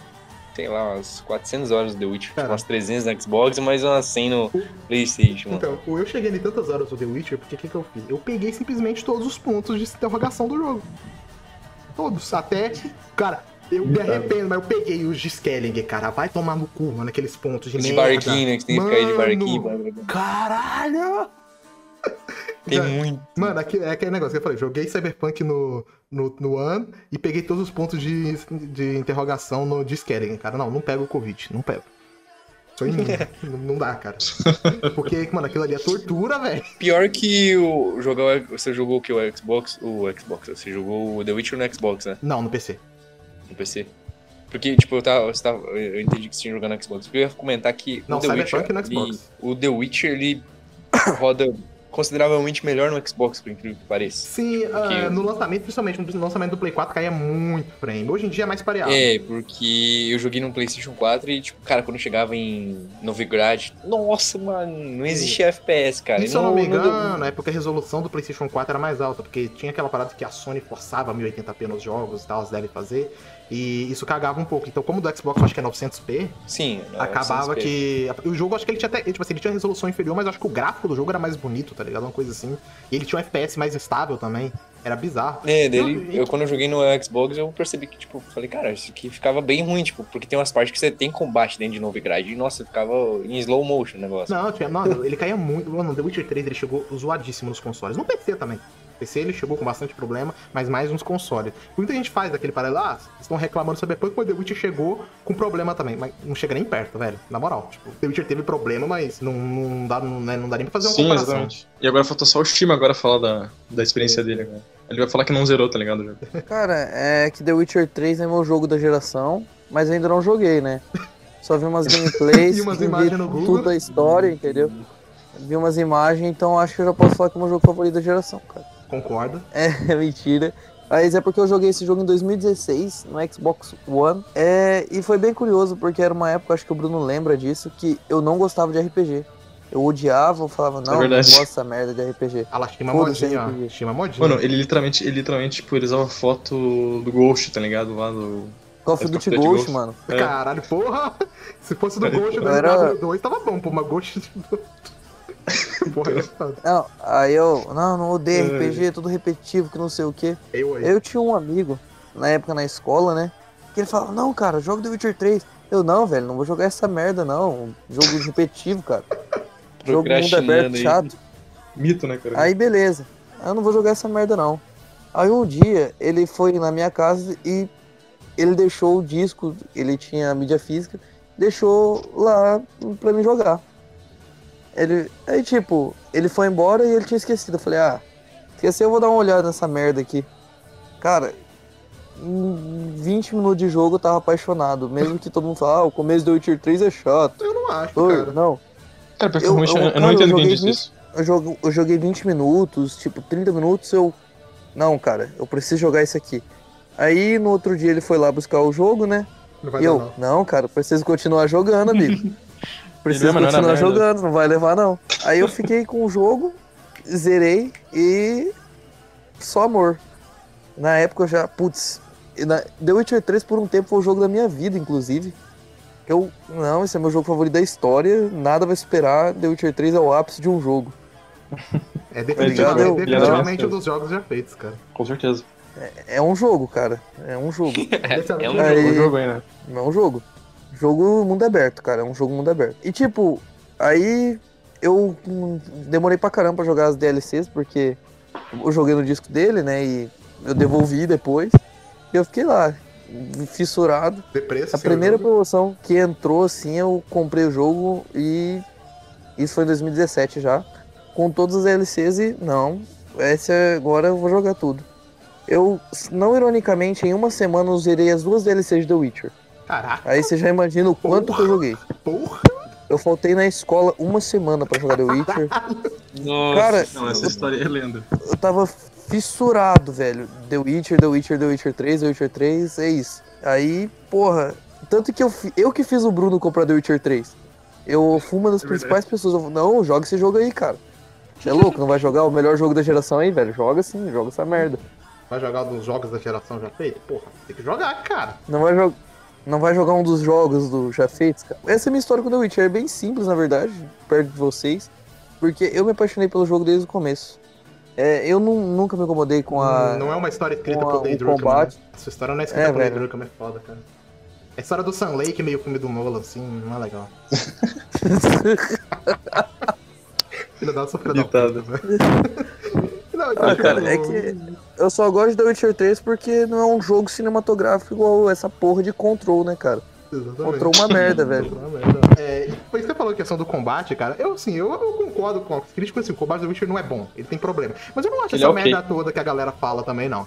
sei lá, umas 400 horas do The Witcher, Cara. umas 300 no Xbox e mais umas 100 no Playstation, mano. Então, eu cheguei em tantas horas do The Witcher, porque o que, que eu fiz? Eu peguei simplesmente todos os pontos de interrogação do jogo. Todos, até. Cara, eu me arrependo, mas eu peguei os de Skellinger, cara. Vai tomar no cu, mano, aqueles pontos de de merda. barquinho, né? Que tem que ficar aí de Mano, barquinho. blá. Caralho! Tem Cara, muito. Mano, aqui, é aquele negócio que eu falei, joguei Cyberpunk no, no, no ano e peguei todos os pontos de, de interrogação no Skellinger, cara. Não, não pego o Covid, não pego. Sou imune, [LAUGHS] não, não dá, cara. Porque, mano, aquilo ali é tortura, velho. Pior que o jogar você jogou o que o Xbox, o Xbox, você jogou o The Witcher no Xbox, né? Não, no PC. No PC. Porque tipo, eu tava, você tava- eu entendi que você tinha jogado no Xbox. Porque eu ia comentar que Não, o The Cyberpunk Witcher, no Xbox. ele- o The Witcher ele [COUGHS] roda consideravelmente melhor no Xbox, por incrível que pareça. Sim, ah, Porque- no lançamento, principalmente no lançamento do Play 4, caía muito frame. Hoje em dia é mais pareado. É, porque eu joguei no PlayStation 4 e, tipo, cara, quando chegava em Novigrad, nossa, mano, não existia FPS, cara. E se eu não me engano, é porque a resolução do PlayStation 4 era mais alta, porque tinha aquela parada que a Sony forçava 1080p nos jogos e tal, elas devem fazer, e isso cagava um pouco. Então, como o do Xbox eu acho que é 900p, Sim, acabava 900p. que. O jogo, acho que ele tinha até. Tipo assim, ele tinha resolução inferior, mas eu acho que o gráfico do jogo era mais bonito, tá ligado? Uma coisa assim. E ele tinha um FPS mais estável também. Era bizarro. É, dele, E- eu quando eu joguei no Xbox, eu percebi que, tipo, falei, cara, isso aqui ficava bem ruim, tipo, porque tem umas partes que você tem combate dentro de Novigrad e, nossa, ficava em slow motion o negócio. Não, tinha, não, ele caía muito. Mano, The Witcher 3 ele chegou zoadíssimo nos consoles. No PC também. PC ele chegou com bastante problema, mas mais nos consoles. Muita gente faz aquele paralelo, ah, vocês estão reclamando sobre Cyberpunk, mas The Witcher chegou com problema também. Mas não chega nem perto, velho. Na moral. Tipo, The Witcher teve problema, mas não, não, dá, não, né, não dá nem pra fazer uma Sim, comparação. exatamente. E agora falta só o Shima agora falar da, da experiência dele agora. Ele vai falar que não zerou, tá ligado? o. [LAUGHS] Cara, é que The Witcher 3 é meu jogo da geração, mas ainda não joguei, né? Só vi umas [LAUGHS] gameplays, E umas vi imagens no Google. tudo da história, entendeu? Vi umas imagens, então acho que eu já posso falar que é o meu jogo favorito da geração, cara. Concordo. [LAUGHS] É, mentira. Mas é porque eu joguei esse jogo em 2016 no Xbox One. É, e foi bem curioso, porque era uma época, acho que o Bruno lembra disso, que eu não gostava de RPG. Eu odiava, eu falava, não, não verdade. gosto dessa merda de RPG. Ah lá, Shima modinha, ó. RPG. Shima modinha. Mano, ele literalmente, ele literalmente, tipo, ele usava foto do Ghost, tá ligado? Lá do. Call of Duty Ghost, Ghost. mano. é. Caralho, porra! [LAUGHS] Se fosse do Eu Ghost do era- MW2, tava bom, pô, mas Ghost. [LAUGHS] porra, é. Não, aí eu, não, não odeio É. RPG, tudo repetitivo, que não sei o quê. Eu. Eu tinha um amigo, na época na escola, né? Que ele falava, não, cara, joga The Witcher 3. Eu, não, velho, não vou jogar essa merda, não. Jogo repetitivo, cara. [LAUGHS] Jogo mundo aberto, aí. chato. Mito, né, cara? Aí beleza. Eu não vou jogar essa merda não. Aí um dia ele foi na minha casa e ele deixou o disco, ele tinha a mídia física, deixou lá pra mim jogar. Ele, aí tipo, ele foi embora e ele tinha esquecido. Eu falei, ah, esqueceu, eu vou dar uma olhada nessa merda aqui. Cara, em 20 minutos de jogo eu tava apaixonado. Mesmo que todo mundo fala, ah, o começo do Witcher 3 é chato. Eu não acho, Oi, cara. não. Cara, principalmente eu, eu- eu, cara, não entendo quem disse isso. Eu, jogo, eu joguei 20 minutos, tipo, 30 minutos eu. Não, cara, eu preciso jogar isso aqui. Aí no outro dia ele foi lá buscar o jogo, né? Não vai e dar, eu, não. não, cara, preciso continuar jogando, amigo. [LAUGHS] Era continuar merda. jogando, não vai levar não. Aí eu fiquei com o jogo, zerei e. Só amor. Na época eu já. Putz. e na- The Witcher 3 por um tempo foi o jogo da minha vida, inclusive. Eu. Não, esse é meu jogo favorito da história. Nada vai superar. The Witcher 3 é o ápice de um jogo. É definitivamente, é é definitivamente um dos jogos já feitos, cara. Com certeza. É um jogo, cara. É um jogo. [LAUGHS] É um Aí- jogo. O jogo aí, né? É um jogo. Jogo mundo aberto, cara. É um jogo mundo aberto. E tipo, aí eu demorei pra caramba pra jogar as DLCs, porque eu joguei no disco dele, né? E eu devolvi depois. E eu fiquei lá, fissurado. De preço, A sim, primeira promoção que entrou, assim, eu comprei o jogo e. Isso foi em 2017 já. Com todas as DLCs e não. Essa agora eu vou jogar tudo. Eu, não ironicamente, em uma semana eu zerei as duas DLCs de The Witcher. Caraca, Aí você já imagina o quanto que eu joguei. porra. Eu faltei na escola uma semana pra jogar The Witcher. Nossa, Cara, Não, essa história é lenda. Eu tava fissurado, velho. The Witcher, The Witcher, The Witcher 3, The Witcher 3, é isso. Aí, porra, tanto que eu, eu que fiz o Bruno comprar The Witcher 3. Eu fui uma das É principais pessoas. Eu, não, joga esse jogo aí, cara. Você é louco? Não vai jogar o melhor jogo da geração aí, velho? Joga sim, joga essa merda. Vai jogar um dos jogos da geração já feito? Porra, tem que jogar, cara. Não vai, jo não vai jogar um dos jogos do já feitos, cara. Essa é a minha história com The Witcher. É bem simples, na verdade, perto de vocês. Porque eu me apaixonei pelo jogo desde o começo. É, eu nu- nunca me incomodei com a. Não é uma história escrita pelo Druckmann, combate. né? Essa história não é escrita É, velho. Druckmann, é foda, cara. A história do Sun Lake, meio filme do Nolan, assim, não é legal. [LAUGHS] Filho da sofrida [LAUGHS] Não, Ah, cara, é que eu só gosto de The Witcher 3 porque não é um jogo cinematográfico igual essa porra de Control, né, cara? Exatamente. Control uma merda, velho. Uma merda. É, foi isso que você falou, a questão do combate, cara. Eu, assim, eu, eu concordo com os críticos, assim, o combate do Witcher não é bom, ele tem problema. Mas eu não acho Ele essa é ok. merda toda que a galera fala também, não.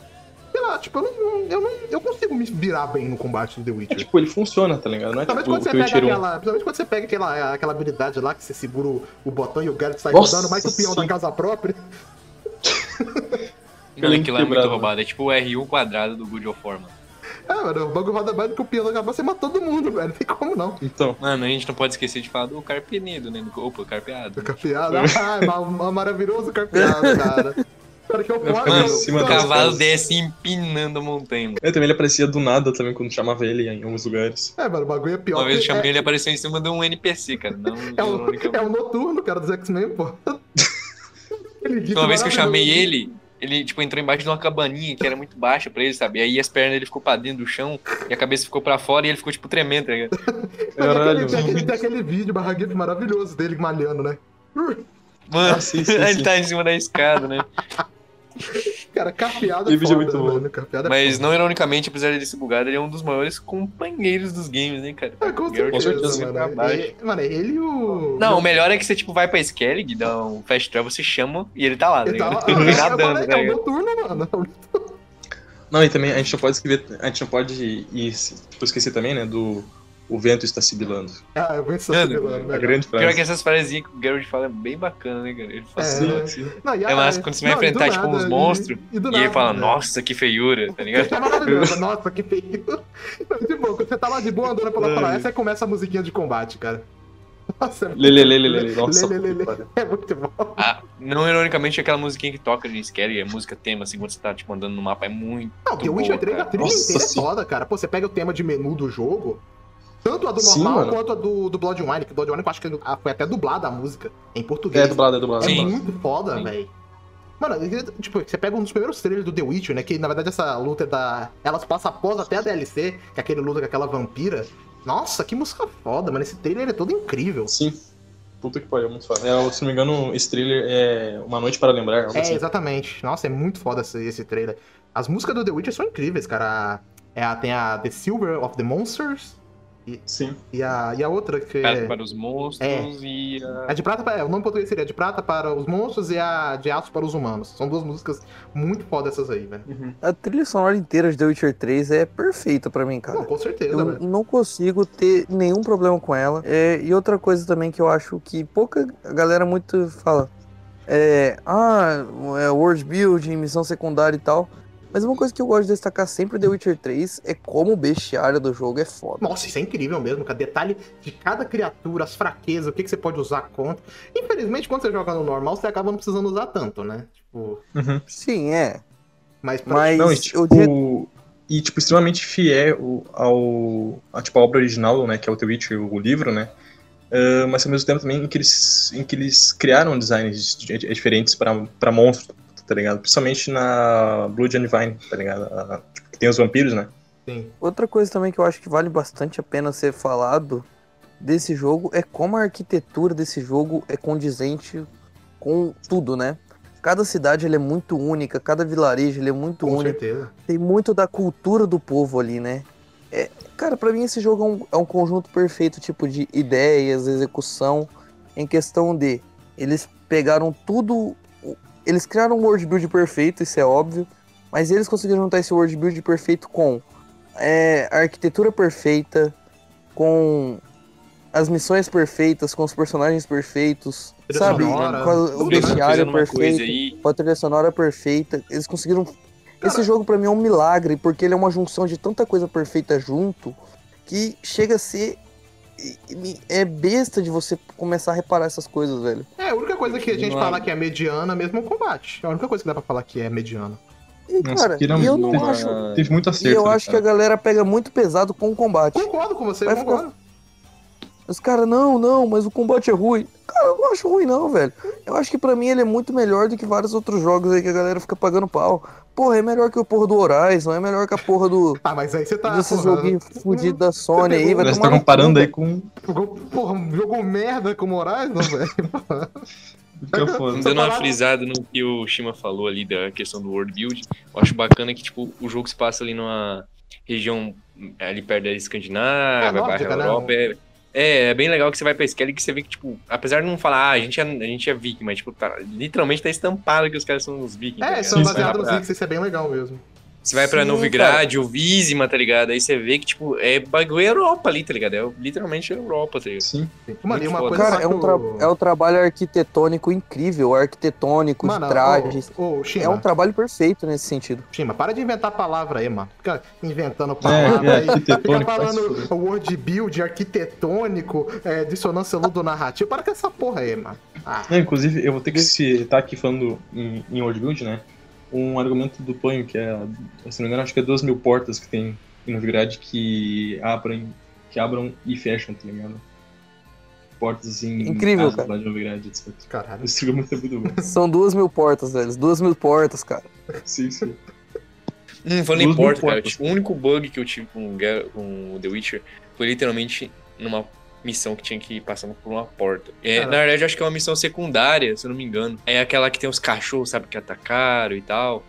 Sei lá, tipo, eu não, eu não. Eu consigo me virar bem no combate do The É Witcher. tipo, ele funciona, tá ligado? Não é Principalmente tipo quando você pega Witcher 1. aquela. Principalmente quando você pega aquela, aquela habilidade lá que você segura o, o botão e o Garrett sai Nossa, rodando mais que o peão da casa própria. [LAUGHS] Não, aquilo é muito roubado. É tipo o R1 quadrado do Good of War, mano. É, mano, o bagulho roda mais do que o da casa você mata todo mundo, velho. Não tem como não. Então, Mano, a gente não pode esquecer de falar do Carpenedo, né? Do- Opa, Carpeado. Carpeado. Ah, é ma- ma- maravilhoso carpeado, [LAUGHS] cara. Cara, que é o ficar Mano, o cavalo desce empinando a montanha. mano. é, também ele aparecia do nada também quando chamava ele em alguns lugares. É, mano, o bagulho é pior. Uma vez eu chamei é, ele apareceu em cima de um NPC, cara. Não, [LAUGHS] é, o, ironicamente. é o noturno, cara, dos X-Men, pô. Uma vez que eu chamei ele, ele, tipo, entrou embaixo de uma cabaninha que era muito baixa pra ele, sabe? Aí as pernas dele ficou pra dentro do chão e a cabeça ficou pra fora e ele ficou, tipo, tremendo, tá ligado? [LAUGHS] Mas tem aquele, Caralho. tem, aquele, tem aquele vídeo barra GIF maravilhoso dele malhando, né? Mano, Ah, sim, sim, [LAUGHS] ele sim. tá em cima da escada, né? [LAUGHS] Cara, Esse é é foda, muito bom. mano. Carpeado é Mas foda. não ironicamente, apesar dele ser bugado, ele é um dos maiores companheiros dos games, né, cara? É, com certeza, mano. baixo. E- Mano, ele e o... Não, o melhor é que você, tipo, vai pra Skellig, dá um fast travel, você chama e ele tá lá, tá Ele tá ligado? lá, Ele eu nadando, falei, tá é o noturno, mano. Não, e também a gente não pode escrever. A gente não pode ir. Tipo, eu esqueci também, né? Do. O vento está sibilando. Ah, eu vou insistir, Mano, mano. A grande Pior frase. que essas frasezinhas que o Geralt fala é bem bacana, né, cara? Ele fala É, assim, né? Sim. Não, e É massa quando você vai não, e enfrentar, tipo, nada, uns e- monstros, E, do E ele nada, fala, né? nossa, que feiura, tá ligado? Isso é maravilhoso. Nossa, que feio. De boa, quando você tá lá de boa andando pela floresta, aí começa a musiquinha de combate, cara. Nossa, é muito- Lele, lele, lele. Nossa, Lê, lê, lê, pariu. É muito bom. Ah, não ironicamente, aquela musiquinha que toca de Skellig, é música tema, assim, quando você tá, tipo, andando no mapa, é muito Não, The Witcher 3, a trilha Nossa, inteira é foda, cara. Pô, você pega o tema de menu do jogo, tanto a do Sim, normal mano. quanto a do, do Bloodwine, que o Bloodwine eu acho que foi até dublada a música, em português. É dublado, é dublado. É é Sim. dublado. muito foda, velho. Mano, tipo, você pega um dos primeiros trailers do The Witcher, né? Que na verdade essa luta é da. Elas passam após até a DLC, que é aquele luta com aquela vampira. Nossa, que música foda, mano. Esse trailer é todo incrível. Sim. Puta que pariu, muito foda. É, se não me engano, esse thriller é Uma Noite para Lembrar. É, assim. exatamente. Nossa, é muito foda esse, esse trailer. As músicas do The Witcher são incríveis, cara. É tem a The Silver of the Monsters. Sim. E a, e a outra que Prata é. para os monstros É. e a... A de prata para. É, o nome português seria de prata para os monstros e a de aço para os humanos. São duas músicas muito foda essas aí, velho. Uhum. A trilha sonora inteira de The Witcher 3 é perfeita pra mim, cara. Não, com certeza, Eu velho. não consigo ter nenhum problema com ela. É, e outra coisa também que eu acho que pouca galera muito fala. É. Ah, é world building, missão secundária e tal. Mas uma coisa que eu gosto de destacar sempre de The Witcher 3 é como o bestiário do jogo é foda. Nossa, isso é incrível mesmo, cara. Detalhe de cada criatura, as fraquezas, o que, que você pode usar contra. Infelizmente, quando você joga no normal, você acaba não precisando usar tanto, né? Tipo, Uhum. Sim, é. mas pra... Mas Não, e eu tipo, diria- e, tipo, extremamente fiel ao, a, tipo, a obra original, né, que é o The Witcher, o livro, né, Ah, mas ao mesmo tempo também em que eles, em que eles criaram designs di- di- diferentes pra monstros, tá ligado? Principalmente na Blood and Vine, tá ligado? Tipo, que tem os vampiros, né? Sim. Outra coisa também que eu acho que vale bastante a pena ser falado desse jogo é como a arquitetura desse jogo é condizente com tudo, né? Cada cidade ele é muito única, cada vilarejo ele é muito Com único. certeza. Tem muito da cultura do povo ali, né? É, cara, pra mim esse jogo é um, é um conjunto perfeito, tipo, de ideias, execução, em questão de eles pegaram tudo. Eles criaram um world build perfeito, isso é óbvio, mas eles conseguiram juntar esse world build perfeito com é, a arquitetura perfeita, com as missões perfeitas, com os personagens perfeitos, Trilha sabe? sonora, Com a- o tudo, né? perfeito com a trilha sonora perfeita. Eles conseguiram. Cara- Esse jogo pra mim é um milagre, porque ele é uma junção de tanta coisa perfeita junto que chega a ser. E- e- É besta de você começar a reparar essas coisas, velho. É, a única coisa que a gente Não é- fala que é mediana mesmo é o combate. É a única coisa que dá pra falar que é mediana. E, Nossa, cara, e eu não muito- acho. Teve muito E acerto. eu né, acho que a cara? galera pega muito pesado com o combate. Concordo com você, Vai concordo. Os caras, não, não, mas o combate é ruim. Cara, eu não acho ruim, não, velho. Eu acho que pra mim ele é muito melhor do que vários outros jogos aí que a galera fica pagando pau. Porra, é melhor que o porra do Horizon, é melhor que a porra do. Ah, mas aí você tá. desses porra, joguinhos fudidos da Sony aí, vai Você tá comparando aí com. Jogou, porra, um jogou merda com o Horizon, [LAUGHS] velho. Fica foda. Dando uma frisada no que o Shima falou ali da questão do world build, eu acho bacana que tipo, o jogo se passa ali numa região é, ali perto da Escandinávia, Ah, né? Europa. É, é, é bem legal que você vai pra Skellig que você vê que, tipo, apesar de não falar, ah, a gente é, a gente é viking, mas, tipo, tá, literalmente tá estampado que os caras são os vikings. tá É, ligado? são baseados nos Zix, isso é bem legal mesmo. Você vai pra Sim, Novigrad, o Vizima, tá ligado? Aí você vê que, tipo, é bagulho Europa ali, tá ligado? É literalmente Europa, tá ligado? Sim. Mano, e uma foda. coisa Cara, é um, tra- o- é um trabalho arquitetônico incrível, arquitetônico, Mano, de trajes. Ô, ô, É um trabalho perfeito nesse sentido. Shima, para de inventar palavra aí, mano. Fica inventando palavra é, aí. Fica falando word build, arquitetônico, é, dissonância ludonarrativa. Para com essa porra aí, mano. Ah, Não, inclusive, eu vou ter que citar aqui falando em, em World Build, né? Um argumento do Panho, que é, se não me engano, acho que é duas mil portas que tem em Novigrad que abrem, que abram e fecham, tá ligado? Portas em Incrível, casas cara. lá de Novigrad, etc. caralho. Esse argumento é muito bom. [LAUGHS] São duas mil portas, velho. Duas mil portas, cara. Sim, sim. Hum, falando em porta, cara, portas. tipo, o único bug que eu tive com, com The Witcher foi literalmente numa missão que tinha que ir passando por uma porta. É, na verdade, eu acho que é uma missão secundária, se eu não me engano. É aquela que tem os cachorros, sabe, que atacaram e tal.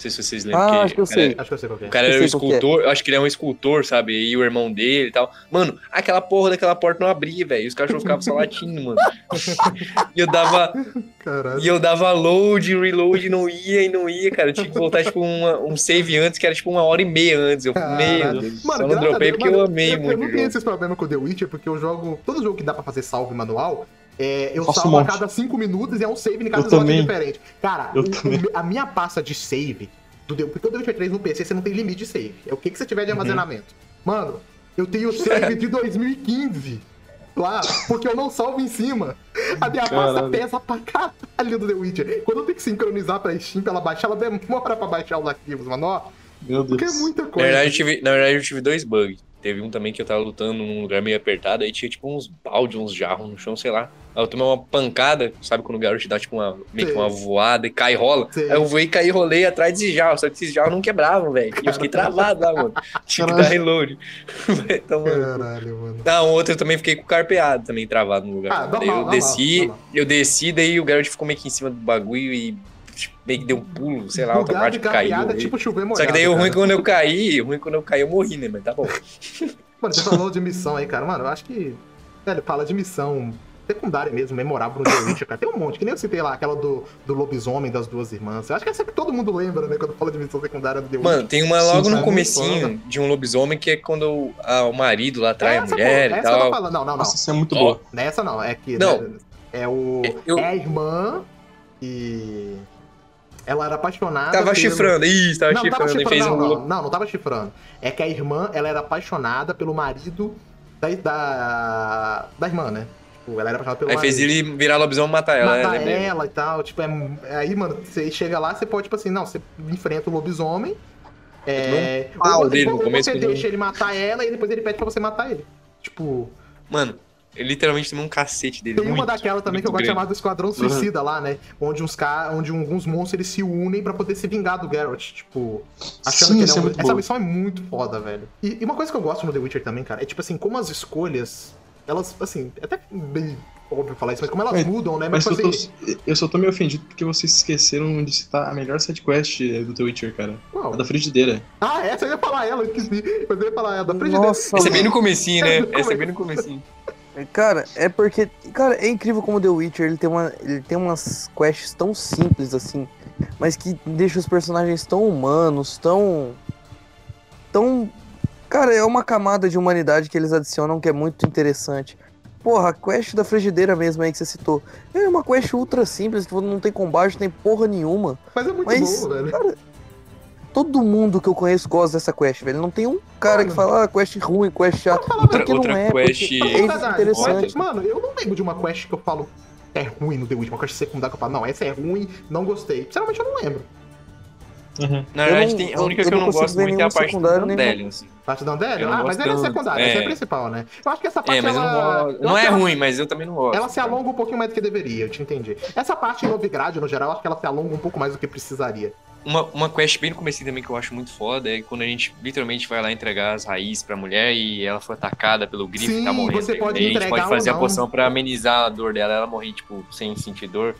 Não sei se vocês lembram. Ah, que acho que eu o cara- sei. Acho que eu sei qual é. O cara Eu era um sei é. escultor, eu acho que ele é um escultor, sabe? E o irmão dele e tal. Mano, aquela porra daquela porta não abria, velho. Os cachorros ficavam só latindo, mano. [LAUGHS] e eu dava, Caralho. e eu dava load, reload, não ia e não ia, cara. Eu tinha que voltar, tipo, uma- um save antes, que era tipo uma hora e meia antes. Eu, Deus, Mano, só não dropei porque mano, eu amei eu, eu muito não o tenho esses problemas com The Witcher, porque eu jogo. Todo jogo que dá pra fazer salve manual, é, eu Faço salvo um a cada 5 minutos e é um save em cada slot diferente. Cara, Eu o- a minha pasta de save. Do The, porque o The Witcher 3 no PC você não tem limite de save. É o que, que você tiver de Uhum. armazenamento. Mano, eu tenho save de 2015. Claro, porque eu não salvo em cima. A minha pasta Caralho. pesa pra caralho do The Witcher. Quando eu tenho que sincronizar pra Steam pra ela baixar, ela demora pra baixar os arquivos, mano. Ó, Meu Deus. porque é muita Na coisa. verdade, eu tive, na verdade, eu tive dois bugs. Teve um também que eu tava lutando num lugar meio apertado, aí tinha tipo uns balde, uns jarros no chão, sei lá. Aí eu tomei uma pancada, sabe quando o garoto te dá tipo uma, meio que uma voada e cai e rola? Sei. Aí eu voei e caí e rolei atrás desses jarros, só que esses jarros não quebravam, velho. E eu fiquei travado lá, mano. Tinha que dar reload. [LAUGHS] então, mano. Caralho, mano. Na outra eu também fiquei com o carpeado também travado no lugar. Ah, daí normal, eu desci, normal. eu desci, daí o garoto ficou meio que em cima do bagulho e tipo, meio que deu um pulo, sei lá, Bugado automático caiu. é tipo chover molhado. Só que daí o ruim quando eu caí, o ruim quando eu caí eu morri, né? Mas tá bom. Mano, você falou de missão aí, cara. Mano, eu acho que. Velho, fala de missão secundária mesmo, memorável no The Witcher, cara. Tem um monte, que nem eu citei lá, aquela do, do lobisomem das duas irmãs. Eu acho que essa que todo mundo lembra, né, quando fala de missão secundária do The Witcher. Mano, tem uma logo Sim, no comecinho de um lobisomem que é quando o, a- o marido lá trai a essa, mulher pô, e essa eu tô tal. falando. Não, não, não. Nossa, isso é muito Ó, boa. Nessa não, é que. Não. né, é o. Eu- É a irmã e. Ela era apaixonada. Tava pelo- chifrando, isso, tava não, não tava chifrando e chifrando, fez não, um. não, não, não tava chifrando. É que a irmã, ela era apaixonada pelo marido da, da, da irmã, né? Tipo, ela era apaixonada pelo Aí marido. fez ele virar lobisomem e matar ela. matar ela é ela e tal. Tipo, é, aí, mano, você chega lá, você pode, tipo assim, não, você enfrenta o lobisomem. É, um pau ou você, dele no começo você deixa ele matar ela e depois ele pede pra você matar ele. Tipo, Mano, ele literalmente tomou um cacete dele. tem uma muito, daquela também que eu gosto de chamar do Esquadrão Suicida lá, né? Onde uns caras, onde alguns monstros eles se unem pra poder se vingar do Geralt, tipo, achando Sim, que ele é é um... Essa bom. missão é muito foda, velho. E, e uma coisa que eu gosto no The Witcher também, cara, é tipo assim, como as escolhas, elas, assim, é até bem óbvio falar isso, mas como elas Mas- mudam, né? Mas Mas, eu, assim, tô, eu só tô meio ofendido porque vocês esqueceram de citar a melhor sidequest do The Witcher, cara. qual? A da frigideira. Ah, essa eu ia falar ela, eu esqueci. Mas eu ia falar ela da frigideira. Nossa, Esse é bem no comecinho, né? É, no Esse é bem no comecinho. Cara, é porque. Cara, é incrível como The Witcher ele tem, uma, ele tem umas quests tão simples assim, mas que deixa os personagens tão humanos, tão. tão. Cara, é uma camada de humanidade que eles adicionam que é muito interessante. Porra, a quest da frigideira mesmo aí que você citou. É uma quest ultra simples, que não tem combate, não tem porra nenhuma. Mas é muito Mas, bom, velho. Todo mundo que eu conheço gosta dessa quest, velho. Não tem um cara que Mano. fala, ah, quest ruim, quest chato. Outra- Porque outra não é, quest- é verdade, interessante. Mano, eu não lembro de uma quest que eu falo é ruim no The Witcher, uma quest secundária que eu falo, não, essa é ruim, não gostei. Sinceramente, eu não lembro. Uhum. Na verdade, não- tem, a única eu que eu não gosto muito é a parte do Dandelion, assim. Parte da não Ah, mas ela é secundária, essa é a É. principal, né? Eu acho que essa parte É, mas ela... não. Não é ela- ruim, mas eu também não gosto. Ela se alonga um pouquinho mais do que deveria, eu te entendi. Essa parte em Novigrad, no geral, eu acho que ela se alonga um pouco mais do que precisaria. Uma, uma quest bem no começo também que eu acho muito foda é quando a gente literalmente vai lá entregar as raízes pra mulher e ela foi atacada pelo grifo Sim, e tá morrendo. você pode Aí a gente pode fazer a não. poção pra amenizar a dor dela, ela morrer, tipo, sem sentir dor.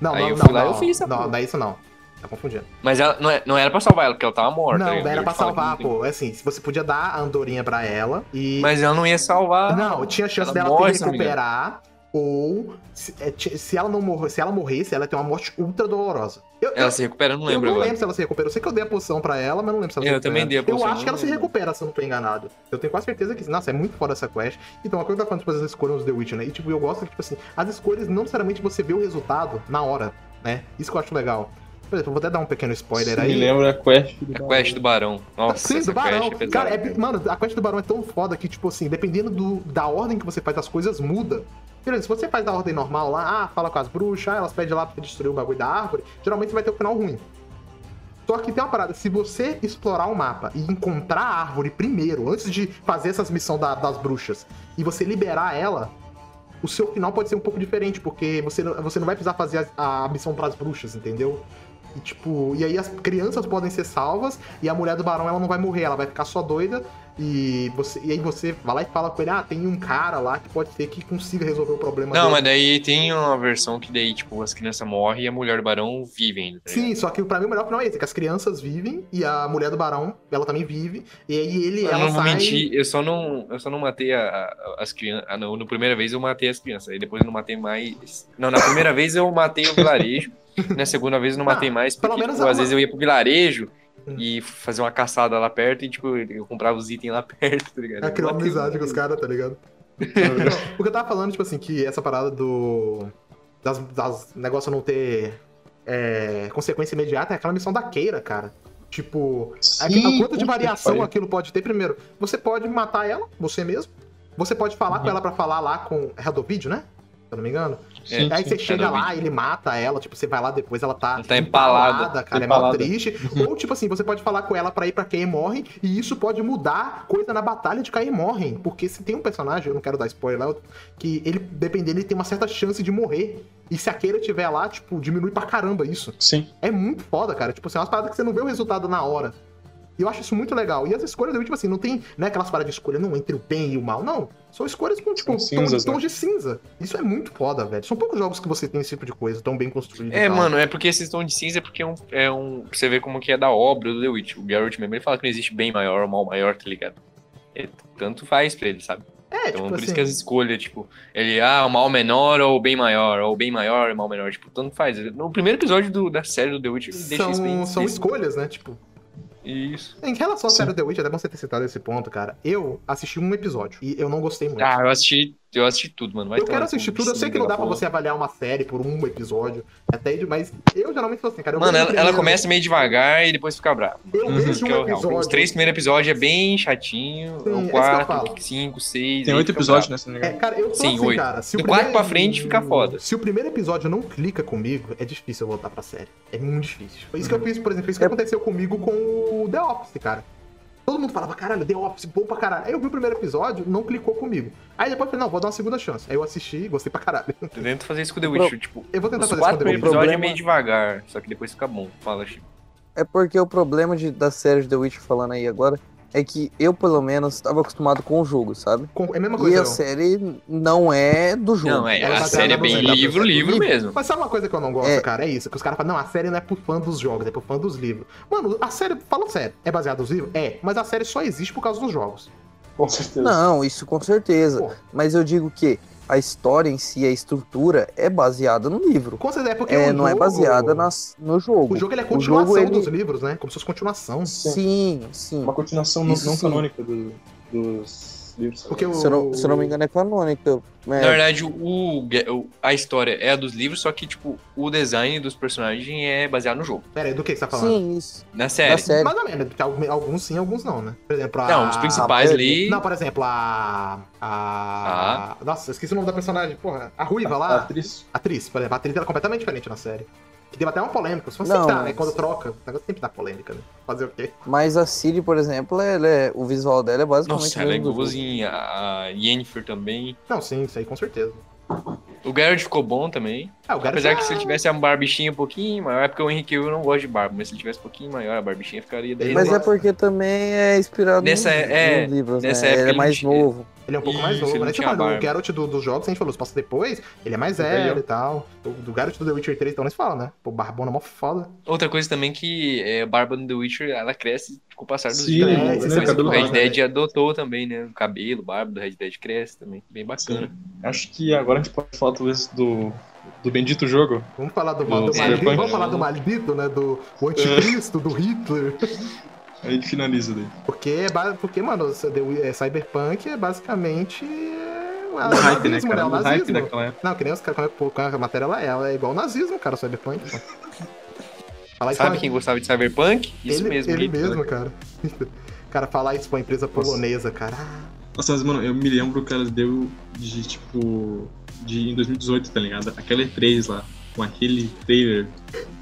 Não, Aí não, eu não, fui lá e não, eu fiz essa não, porra. não é isso não. Tá confundindo. Mas ela não, é- não era pra salvar ela, porque ela tava morta. não, né? era Eu pra salvar, tem- pô. É assim, se você podia dar a andorinha pra ela e... Mas ela não ia salvar. Não, tinha chance Ela dela morre, se se recuperar, ou se, é, se ela não morrer, se ela morresse, ela ter uma morte ultra dolorosa. Eu, Ela eu- se recupera, eu não eu lembro não agora. lembro se ela se recuperou. Eu sei que eu dei a poção pra ela, mas não lembro se ela se Eu recupera. também dei a poção, Eu acho que ela se recupera, se eu não tô enganado. Eu tenho quase certeza que. Nossa, é muito foda essa quest. Então, uma coisa que eu tô falando, tipo, as escolhas do The Witcher, né? E, tipo, eu gosto que, tipo assim, as escolhas não necessariamente você vê o resultado na hora, né? Isso que eu acho legal. Por exemplo, vou até dar um pequeno spoiler Você aí. me lembra a quest do A quest do Barão. Nossa, Sim, essa do Barão. quest é Cara, é, mano, a quest do Barão é tão foda que, tipo assim, dependendo do, da ordem que você faz, as coisas mudam. Por exemplo, se você faz da ordem normal lá, ah, fala com as bruxas, ah, elas pedem lá pra destruir o bagulho da árvore, geralmente você vai ter o final ruim. Só que tem uma parada, se você explorar o mapa e encontrar a árvore primeiro, antes de fazer essas missões da- das bruxas, e você liberar ela, o seu final pode ser um pouco diferente, porque você, não- você não vai precisar fazer a, a missão pras bruxas, entendeu? E, tipo, e aí as crianças podem ser salvas e a mulher do barão ela não vai morrer, ela vai ficar só doida. E, você, e aí você vai lá e fala com ele: Ah, tem um cara lá que pode ser que consiga resolver o problema Não, dele. mas daí tem uma versão que daí, tipo, as crianças morrem e a mulher do Barão vive ainda. tá? Sim, só que pra mim o melhor final é esse: que as crianças vivem e a mulher do barão, ela também vive. E aí ele Eu ela não sai. eu só não, eu só não matei a- a- as crianças. Ah, não, no primeira vez eu matei as crianças, aí depois eu não matei mais. Não, na primeira [LAUGHS] vez eu matei o vilarejo, na segunda vez eu não Ah, matei mais, pelo porque menos tipo, é às uma- vezes eu ia pro vilarejo Hum. e fazer uma caçada lá perto e, tipo, eu comprava os itens lá [LAUGHS] perto, tá ligado? É criar Eu uma amizade com os caras, tá ligado? [LAUGHS] O que eu tava falando, tipo assim, que essa parada do. Das, das negócios não ter é, consequência imediata é aquela missão da Keira, cara. Tipo, a, Sim, a quanto de variação aquilo pode ter, primeiro, você pode matar ela, você mesmo. Você pode falar Uhum. com ela pra falar lá com Redovídeo, né? Se eu não me engano. Sim, Aí sim. você chega lá, ele mata ela, tipo, você vai lá depois, ela tá, Ela tá empalada. cara, é Empalada. triste. [LAUGHS] Ou, tipo assim, você pode falar com ela pra ir pra Kaer Morhen, e isso pode mudar coisa na batalha de Kaer Morhen. Porque se tem um personagem, eu não quero dar spoiler, que ele, dependendo, ele tem uma certa chance de morrer. E se a Keira estiver lá, tipo, diminui pra caramba isso. Sim. É muito foda, cara. Tipo assim, é umas paradas que você não vê o resultado na hora. E eu acho isso muito legal. E as escolhas do tipo assim, não tem não é aquelas paradas de escolha, não, entre o bem e o mal. Não. São escolhas com, tipo, São cinzas, tons, né? de cinza. Isso é muito foda, velho. São poucos jogos que você tem esse tipo de coisa, tão bem construído. É, mano, é porque esses tons de cinza é porque é um, é um. Você vê como que é da obra do The Witch. O Garrett mesmo, ele fala que não existe bem maior ou mal maior, tá ligado? É, tanto faz pra ele, sabe? É, Então, tipo por assim. isso que as escolhas, tipo, ele, ah, o mal menor ou o bem maior, ou o bem maior e o mal menor, tipo, tanto faz. No primeiro episódio do- da série do The Witcher, ele deixa isso bem São, são escolhas, né? Tipo, Isso. em relação à série The Witch, é até bom você ter citado esse ponto, cara. Eu assisti um episódio e eu não gostei muito. Ah, eu assisti, eu assisti tudo, mano. Vai eu quero assistir tudo, eu sei que não dá pra você avaliar uma série por um episódio, até mas eu geralmente sou assim, cara. Eu Mano, ela, o ela começa meio devagar e depois fica brava. Eu Uhum, vejo Isso um que é o real. episódio. Os três primeiros episódios é bem chatinho. Sim, é o eu 4, falo. 5, 6. Tem oito episódios, né? Se não É, cara, eu sou Sim, assim, oito. cara. Se o Do quarto primeiro- pra frente fica foda. Se o primeiro episódio não clica comigo, é difícil eu voltar pra série. É muito difícil. Foi isso Uhum. que eu fiz, por exemplo, foi isso que É- aconteceu comigo com o The Office, cara. Todo mundo falava, caralho, The Office, bom pra caralho. Aí eu vi o primeiro episódio, não clicou comigo. Aí depois eu falei, não, vou dar uma segunda chance. Aí eu assisti e gostei pra caralho. Eu tento fazer isso com The Witcher, tipo, Eu vou tentar os fazer quatro isso com The primeiros Witcher. episódios é Problema- meio devagar, só que depois fica bom. Fala, Chico. É porque o problema de, da série de The Witcher falando aí agora é que eu, pelo menos, estava acostumado com o jogo, sabe? Com- É a mesma E coisa. a não. série não é do jogo. Não, é, Ela a baseada série é no bem livro, livro livro. mesmo. Mas sabe uma coisa que eu não gosto, É. cara? É isso, que os caras falam, não, a série não é por fã dos jogos, é por fã dos livros. Mano, a série, fala sério, é baseada nos livros? É, mas a série só existe por causa dos jogos. Com certeza. Não, isso com certeza. Pô. Mas eu digo que a história em si, a estrutura, é baseada no livro. Com certeza, é porque É, o não é jogo- baseada nas, no jogo. O jogo ele é continuação jogo, ele- dos livros, né? Como se fosse continuação. Sim, sim. Uma continuação não, Isso não sim. canônica do- dos livros. Porque o... Se eu não, se eu não me engano, é canônica. É, Na verdade, o, a história é a dos livros, só que, tipo, o design dos personagens é baseado no jogo. Pera aí, do que você tá falando? sim, isso. Na série. Na série. Mais ou menos, alguns sim, alguns não, né? Por exemplo, a... Não, os principais a- ali. Não, por exemplo, a... a... Nossa, eu esqueci o nome da personagem, porra. A Ruiva A, lá. a atriz. Atriz, por exemplo, a atriz era completamente diferente na série. Que deu até uma polêmica. Só Não, sempre dá, né? mas- Quando troca, o negócio sempre dá polêmica, né? Fazer o quê? Mas a Siri, por exemplo, ela é- o visual dela é basicamente Nossa, ela é igualzinha. A Yennefer também. Não, sim, isso aí com certeza. O Garrett ficou bom também. Ah, Apesar é- que se ele tivesse uma barbichinha um pouquinho maior, é porque o Henrique eu não gosto de barba, mas se ele tivesse um pouquinho maior, a barbichinha ficaria daí. Mas é porque também é inspirado Nessa- nos, é, nos livros, nessa né? época Ele é ele mais tinha- novo. Ele é um pouco mais Isso, novo, ele né? Tipo, tinha mano, o barba. Geralt do- dos jogos, a gente falou, se passa depois, ele é mais é velho e tal. O do Geralt do The Witcher 3, então nem se fala, né? Pô, barbona é mó foda. Outra coisa também que é, a barba no The Witcher, ela cresce com o passar dos Sim, dias. é, né? é que o cabelo Red largo, Dead adotou também, né? O cabelo, barba do Red Dead cresce também. Bem bacana. Sim. Acho que agora a gente pode falar talvez do, do bendito jogo. Vamos falar do, Do do maldito, vamos falar do maldito, né? Do o anticristo, do Hitler. [LAUGHS] Aí a gente finaliza daí. Porque, é ba- porque mano, é, Cyberpunk é basicamente. é, o O hype, né, nazismo, cara? O O hype daquela época. Não, que nem os caras, como é- a matéria ela é, ela é igual ao nazismo, cara, o Cyberpunk. Falar isso Sabe pra- quem gostava de Cyberpunk? Isso ele, mesmo, Ele Hitler. mesmo, cara. [LAUGHS] Cara, falar isso pra uma empresa polonesa, cara. ah, Nossa, mas, mano, eu me lembro que elas deu de, tipo, de em 2018, tá ligado? Aquela E3 lá, com aquele trailer.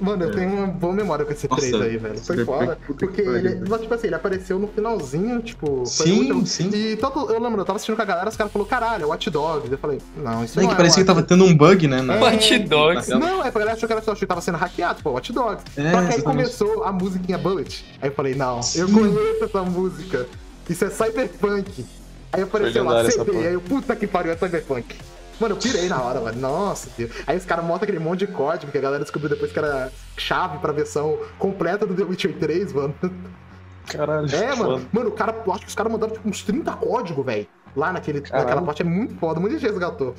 Mano, eu É. tenho uma boa memória com esse Nossa, 3 aí, velho. Foi foda. Porque ele, tipo assim, ele apareceu no finalzinho, tipo. foi Sim, muito- sim. E todo, eu lembro, eu tava assistindo com a galera, os caras falaram, caralho, é Watch Dogs. Eu falei, não, isso Não, não, que é parecia que tava tendo um bug, né? Na... É. Watch Dogs. tela. Não, é pra galera achou que era só que tava sendo hackeado, pô, Watch Dogs. É, Só que aí exatamente. começou a musiquinha Bullet. Aí eu falei, não, eu Sim. conheço essa música. Isso é Cyberpunk. Aí apareceu lá, CD, aí eu, puta que pariu, é Cyberpunk. Mano, eu pirei na hora, mano. Nossa, Deus. Aí os caras mostram aquele monte de código que a galera descobriu depois que era chave pra versão completa do The Witcher 3, mano. Caralho. É, mano. foda. Mano, o cara, eu acho que os caras mandaram tipo, uns 30 códigos, velho. Lá naquele, Caralho. naquela parte é muito foda, muita gente resgatou.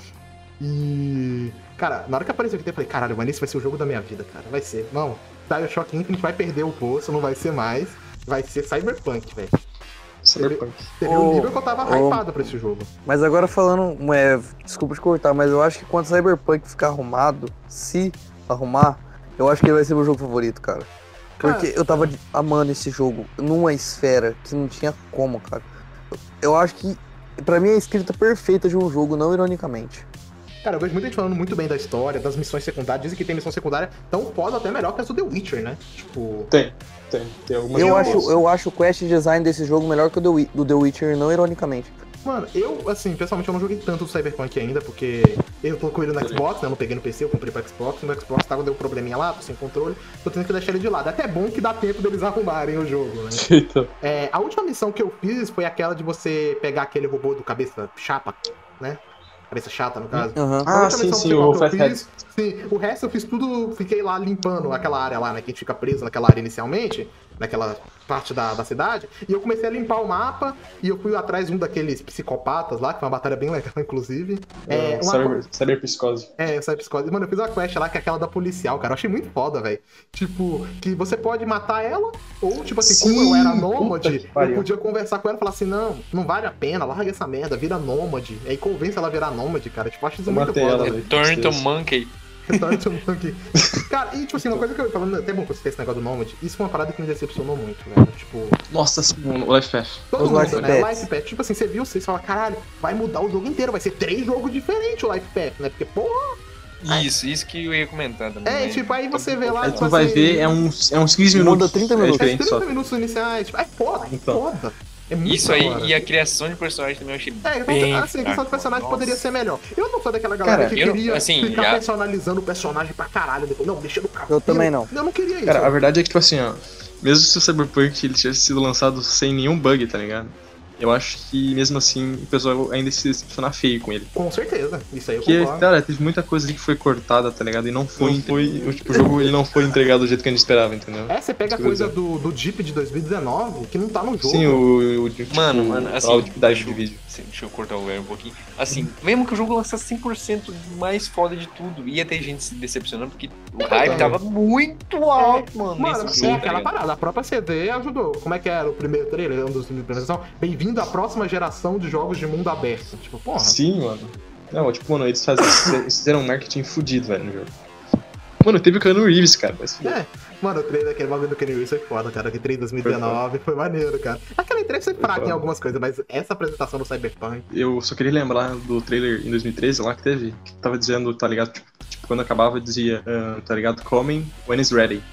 E. Cara, na hora que apareceu aqui, eu falei, caralho, mano, esse vai ser o jogo da minha vida, cara. Vai ser. Não, Bioshock Infinite vai perder o poço, não vai ser mais. Vai ser Cyberpunk, velho. Um nível que eu tava hypado pra esse jogo. Mas agora falando, é, desculpa te cortar, mas eu acho que quando Cyberpunk ficar arrumado, se arrumar, eu acho que ele vai ser meu jogo favorito, cara. Porque eu tava amando esse jogo numa esfera que não tinha como, cara. Eu acho que, pra mim, é a escrita perfeita de um jogo, não ironicamente. Cara, eu vejo muita gente falando muito bem da história, das missões secundárias. Dizem que tem missão secundária tão foda até melhor que as do The Witcher, né? Tipo. Tem, tem. Tem algumas Eu boas. acho, eu acho o quest design desse jogo melhor que o do, The Witcher, não ironicamente. Mano, eu, assim, pessoalmente eu não joguei tanto o Cyberpunk ainda, porque eu tô com ele no Xbox, né? Eu não peguei no PC, eu comprei pro Xbox, no Xbox tava deu um probleminha lá, tô sem controle, tô tendo que deixar ele de lado. É até bom que dá tempo deles [LAUGHS] arrumarem o jogo, né? Então, É, a última missão que eu fiz foi aquela de você pegar aquele robô do cabeça chapa, né? Cabeça chata, no caso. Aham. A Ah, sim, sim, o eu fiz, sim, o resto eu fiz tudo, fiquei lá limpando aquela área lá, né? Que a gente fica preso naquela área inicialmente. Naquela parte da, da cidade, e eu comecei a limpar o mapa, e eu fui atrás de um daqueles psicopatas lá, que foi uma batalha bem legal, [LAUGHS] inclusive. É, uma, cyber, cyberpsicose. é, sabe, psicose. Mano, eu fiz uma quest lá que é aquela da policial, cara. Eu achei muito foda, velho. Tipo, que você pode matar ela, ou, tipo assim, como Sim, eu era nômade, eu podia conversar com ela e falar assim: não, não vale a pena, larga essa merda, vira nômade. Aí convence ela a virar nômade, cara. Tipo, eu acho isso Eu muito foda. ela, velho. Return to. Monkey. Retorno to Monkey. Cara, e tipo assim, uma coisa que eu falando, até bom que você fez esse negócio do Nômade, isso foi uma parada que me decepcionou muito, velho. Tipo, Nossa, o Life Path. todo mundo, Life né? Life Path. Tipo assim, você viu, você fala, caralho, vai mudar o jogo inteiro, vai ser três jogos diferentes o Life Path, né? Porque, porra, Isso, isso que eu ia comentar também. é, né? tipo, aí você vê lá. Aí tipo tu vai assim, ver, é uns, é uns 15 Muda minutos. 30 É minutos. É diferente 30 só. minutos iniciais, tipo, é foda, é Então. foda. É muito Isso aí, hora. e a criação de personagem também eu achei É, bem então, assim, a fraco, de personagem nossa. poderia ser melhor. Eu não sou daquela galera Cara, que eu não- queria assim, ficar já- personalizando o personagem pra caralho depois. Não, deixa no cabelo. Eu também não. Eu não queria isso. Cara, a verdade é que, tipo assim, ó. Mesmo se o Cyberpunk ele tivesse sido lançado sem nenhum bug, tá ligado? Eu acho que mesmo assim o pessoal ainda se decepcionar feio com ele. Com certeza. Isso aí eu Porque, concordo. cara, teve muita coisa ali que foi cortada, tá ligado? E não foi. Não foi o, tipo, o jogo ele não foi entregado do jeito que a gente esperava, entendeu? É, você pega a Pois coisa é. do, do Jeep de 2019, que não tá no jogo. Sim, o. o tipo, Mano, mano, assim, o deep dive deixa de eu- vídeo. Sim, deixa eu cortar o velho um pouquinho. Assim, mesmo que o jogo lançasse 100% mais foda de tudo, ia ter gente se decepcionando, porque o hype tava muito alto, mano, Mano, nesse é jogo, tá aquela parada. A própria CD ajudou. Como é que era o primeiro trailer? Um dos primeiros apresentação? Bem-vindo à próxima geração de jogos de mundo aberto. Tipo, porra. Sim, mano. Não, tipo, mano, eles, fazem, eles fizeram um marketing fudido, velho, no jogo. Mano, teve o Keanu Reeves, cara. Mas, É, mano, o trailer daquele bagulho do Kenny Reeves foi foda, cara. Que trailer 2019 foi maneiro, cara. Aquela entrega foi fraca em algumas coisas, mas essa apresentação do Cyberpunk. Eu só queria lembrar do trailer em 2013 lá que teve, que tava dizendo, tá ligado? Tipo, tipo, quando acabava dizia, ah, tá ligado? Coming when it's ready.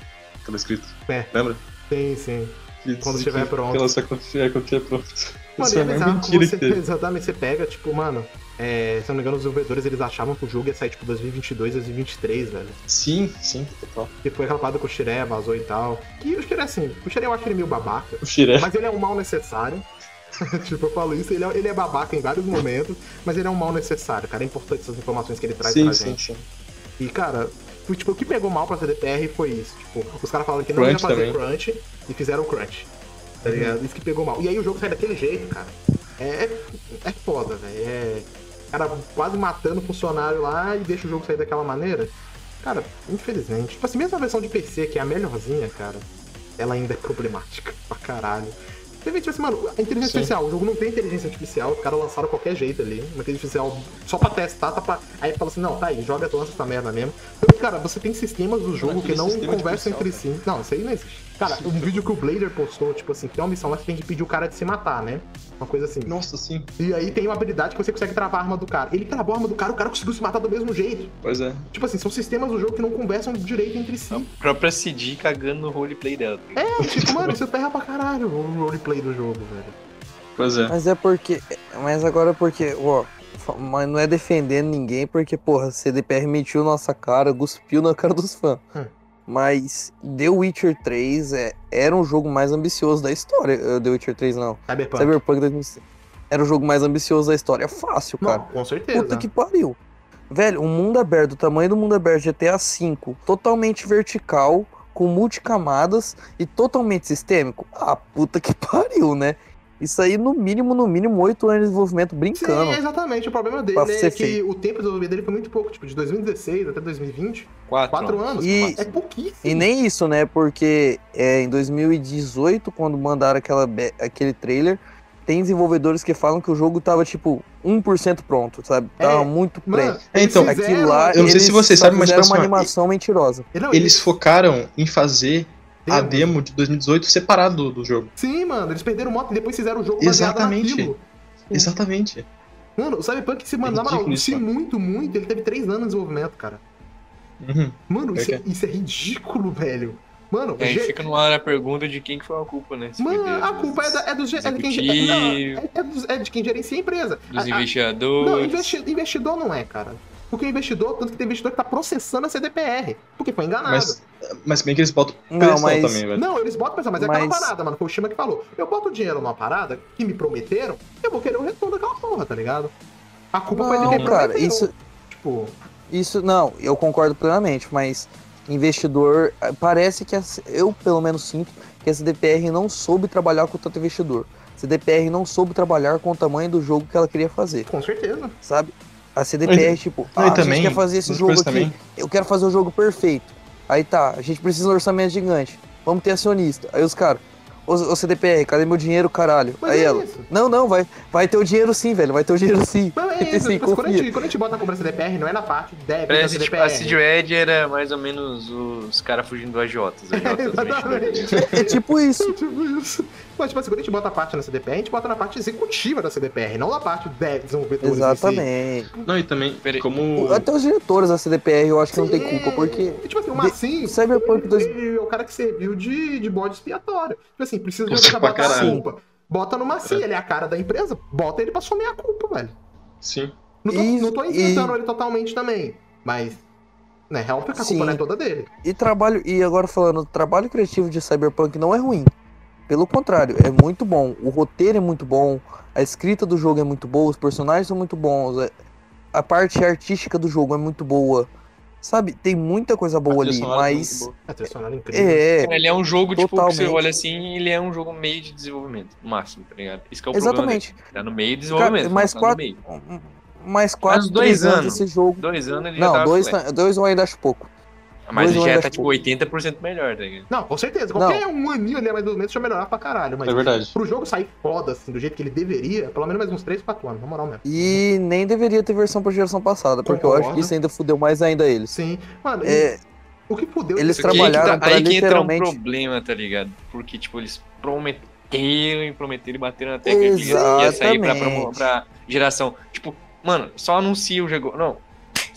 Tava escrito. É. Lembra? Sim, sim. Quando estiver pronto. Quando estiver pronto. Mano, Isso e é uma mentira que que você, teve. [LAUGHS] exatamente, você pega, tipo, mano, é, se eu não me engano, os desenvolvedores eles achavam que o jogo ia sair, tipo, 2022, 2023, velho. Sim, sim, total. Que foi aquela parada que o Shiré vazou e tal. Que o Shiré, assim, o Shiré eu acho ele meio babaca, O Shiré. mas ele é um mal necessário. [LAUGHS] tipo, eu falo isso, ele é, ele é babaca em vários momentos, mas ele é um mal necessário, cara. É importante essas informações que ele traz Sim, pra sim, gente. sim. E, cara, tipo, o que pegou mal pra CDPR foi isso. Tipo, os caras falaram que não Crunch ia fazer também. crunch e fizeram crunch. Tá ligado? Isso que pegou mal. E aí o jogo sai daquele jeito, cara. É, é foda, velho. É. Cara, quase matando o funcionário lá e deixa o jogo sair daquela maneira. Cara, infelizmente. Tipo assim, mesmo a versão de PC, que é a melhorzinha, cara, ela ainda é problemática [LAUGHS] pra caralho. Teve, tipo assim, mano, a inteligência Sim. artificial, o jogo não tem inteligência artificial, os caras lançaram qualquer jeito ali. Uma inteligência artificial só pra testar, tá pra... aí fala assim, não, tá aí, joga, lança essa merda mesmo. Então, cara, você tem sistemas do jogo que não conversam entre si. Não, isso aí não existe. Cara, um vídeo que o Blader postou, tipo assim, tem uma missão lá que você tem que pedir o cara de se matar, né? Uma coisa assim. Nossa, sim. E aí tem uma habilidade que você consegue travar a arma do cara. Ele travou a arma do cara, o cara conseguiu se matar do mesmo jeito. Pois é. Tipo assim, são sistemas do jogo que não conversam direito entre si. A própria CD cagando no roleplay dela. É, tipo, mano, isso ferra pra caralho o roleplay do jogo, velho. Pois é. Mas é porque. Mas agora é porque, ó. Mas não é defendendo ninguém, porque, porra, CDPR mentiu nossa cara, cuspiu na cara dos fãs. Hum. Mas The Witcher 3 é, era um jogo mais ambicioso da história. eh, The Witcher 3 não. Cyberpunk. Cyberpunk 2006. Era o jogo mais ambicioso da história. Fácil, Não, cara. com certeza. Puta que pariu. Velho, um mundo aberto, do tamanho do mundo aberto GTA V, totalmente vertical, com multicamadas e totalmente sistêmico. Ah, puta que [LAUGHS] pariu, né? Isso aí, no mínimo, no mínimo, 8 anos de desenvolvimento brincando. Sim, exatamente. O problema dele é que feito. o tempo de desenvolvimento dele foi muito pouco, tipo, de 2016 até 2020. Quatro. Quatro anos. E- É pouquíssimo. E nem isso, né? Porque é, em 2018, quando mandaram aquela, aquele trailer, tem desenvolvedores que falam que o jogo tava, tipo, 1% pronto, sabe? Tava É, muito. É, então, Aquilo lá, eu não sei se vocês sabem, mas, uma assim, ó, animação mentirosa. Não, Eles focaram em fazer a demo. demo de 2018 separado do, do jogo. Sim, mano, eles perderam moto e depois fizeram o jogo Exatamente. naquilo. Exatamente. Mano, o Cyberpunk se mano, isso, se muito, muito, ele teve três anos de desenvolvimento, cara. Uhum. Mano, isso, É é, que isso é ridículo, velho. Mano, E aí ge- fica no ar a pergunta de quem que foi a culpa, né? Se mano a culpa é, da, é, é de quem não, é, é é de gerencia a empresa. dos A- a- investigadores. Não, investi- investidor não é, cara. Porque o investidor, tanto que tem investidor que tá processando a CDPR. Porque foi enganado. Mas, mas bem que eles botam Não, pressão mas- também, velho. Não, eles botam pressão, mas é aquela Mas- parada, mano. Foi o Shima que falou. Eu boto dinheiro numa parada que me prometeram, eu vou querer o retorno daquela porra, tá ligado? A culpa foi de Não, quem cara, prometeu. isso, Tipo, isso. Não, eu concordo plenamente, mas investidor. Parece que a- eu, pelo menos, sinto que a CDPR não soube trabalhar com tanto investidor. A CDPR não soube trabalhar com o tamanho do jogo que ela queria fazer, Com certeza. sabe? A CDPR, tipo, ah, a também, gente quer fazer esse jogo aqui, também, eu quero fazer o jogo perfeito. Aí tá, a gente precisa de um orçamento gigante. Vamos ter acionista. Aí os caras, ô, ô CDPR, cadê meu dinheiro, caralho? Mas Aí é ela, isso. não, não, vai, vai ter o dinheiro sim, velho, vai ter o dinheiro sim. Não, é [LAUGHS] Sim, isso. Tipo, quando, a gente, quando a gente bota a compra CDPR, não é na parte de débito da Parece tipo, a. Seed Red era mais ou menos os caras fugindo do agiotas. agiotas [LAUGHS] Exatamente. investidores. É tipo isso. [LAUGHS] Tipo isso. Mas, tipo assim, quando a gente bota a parte na CDPR, a gente bota na parte executiva da CDPR, não na parte de desenvolvedores. em si. Exatamente. Não, e também, Peraí. como. Até os diretores da CDPR eu acho que não tem Sim. culpa, porque. E, tipo assim, o De- Massim, Cyberpunk dois- ele é o cara que serviu de, de bode expiatório. Tipo assim, precisa de alguém pra botar a culpa. Bota no Massim, ele é a cara da empresa, bota ele pra assumir a culpa, velho. Sim. Não tô, E- não tô e- ele totalmente também, mas... Né, real que a culpa não é toda dele. E trabalho. E agora falando, o trabalho criativo de Cyberpunk não é ruim. Pelo contrário, é muito bom. O roteiro é muito bom, a escrita do jogo é muito boa, os personagens são muito bons, é- a parte artística do jogo é muito boa. Sabe, tem muita coisa boa ali, é mas. é incrível. É, Ele é um jogo, tipo, que você Totalmente. olha assim, ele é um jogo meio de desenvolvimento, no máximo, tá ligado? Isso que é o problema exatamente. dele. Tá no meio de desenvolvimento. mais tá quatro- no meio. Mais quatro, dois três anos anos. esse jogo. Dois anos ele já Não, tava dois, flat. dois eu ainda acho pouco. Mas já tá, tipo, 80% melhor, tá ligado? Não, com certeza. Qualquer um aninho ali, mais ou menos, já melhorar pra caralho. Mas É verdade. pro jogo sair foda, assim, do jeito que ele deveria, pelo menos mais uns 3, 4 anos, na moral mesmo. E nem deveria ter versão pra geração passada, porque eu acho Concordo. que isso ainda fudeu mais ainda eles. Sim. Mano, É, o que fudeu... eles trabalharam que tá- pra aí que entra um literalmente- problema, tá ligado? Porque, tipo, eles prometeram e prometeram e bateram na tecla que ia sair pra, pra geração. Tipo, mano, só anuncia o jogo. Não,